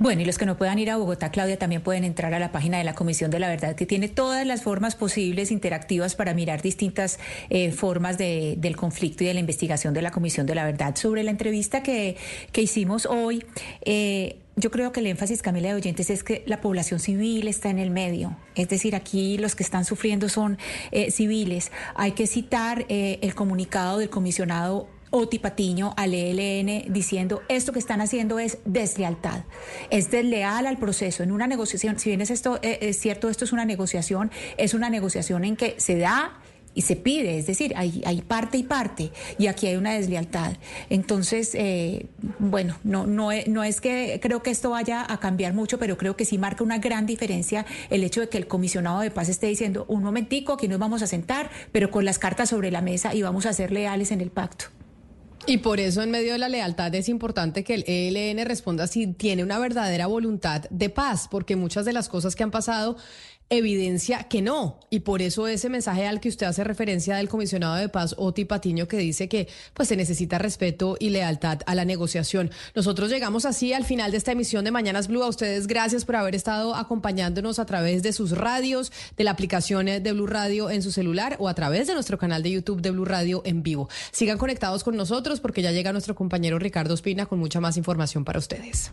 Bueno, y los que no puedan ir a Bogotá, Claudia, también pueden entrar a la página de la Comisión de la Verdad, que tiene todas las formas posibles interactivas para mirar distintas eh, formas de, del conflicto y de la investigación de la Comisión de la Verdad. Sobre la entrevista que, que hicimos hoy, eh, yo creo que el énfasis, Camila de Oyentes, es que la población civil está en el medio. Es decir, aquí los que están sufriendo son eh, civiles. Hay que citar el comunicado del comisionado Oti Patiño al ELN diciendo esto que están haciendo es deslealtad, es desleal al proceso. En una negociación, si bien es esto eh, es cierto, esto es una negociación, es una negociación en que se da y se pide, es decir, hay, parte y parte, y aquí hay una deslealtad. Entonces, eh, bueno, no, no, no es que creo que esto vaya a cambiar mucho, pero creo que sí marca una gran diferencia el hecho de que el comisionado de paz esté diciendo, un momentico, aquí nos vamos a sentar, pero con las cartas sobre la mesa y vamos a ser leales en el pacto.
Y por eso en medio de la lealtad es importante que el ELN responda si tiene una verdadera voluntad de paz, porque muchas de las cosas que han pasado evidencia que no. Y por eso ese mensaje al que usted hace referencia del comisionado de paz, Oti Patiño, que dice que pues se necesita respeto y lealtad a la negociación. Nosotros llegamos así al final de esta emisión de Mañanas Blue. A ustedes gracias por haber estado acompañándonos a través de sus radios, de la aplicación de Blue Radio en su celular o a través de nuestro canal de YouTube de Blue Radio en vivo. Sigan conectados con nosotros porque ya llega nuestro compañero Ricardo Espina con mucha más información para ustedes.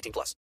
18 plus.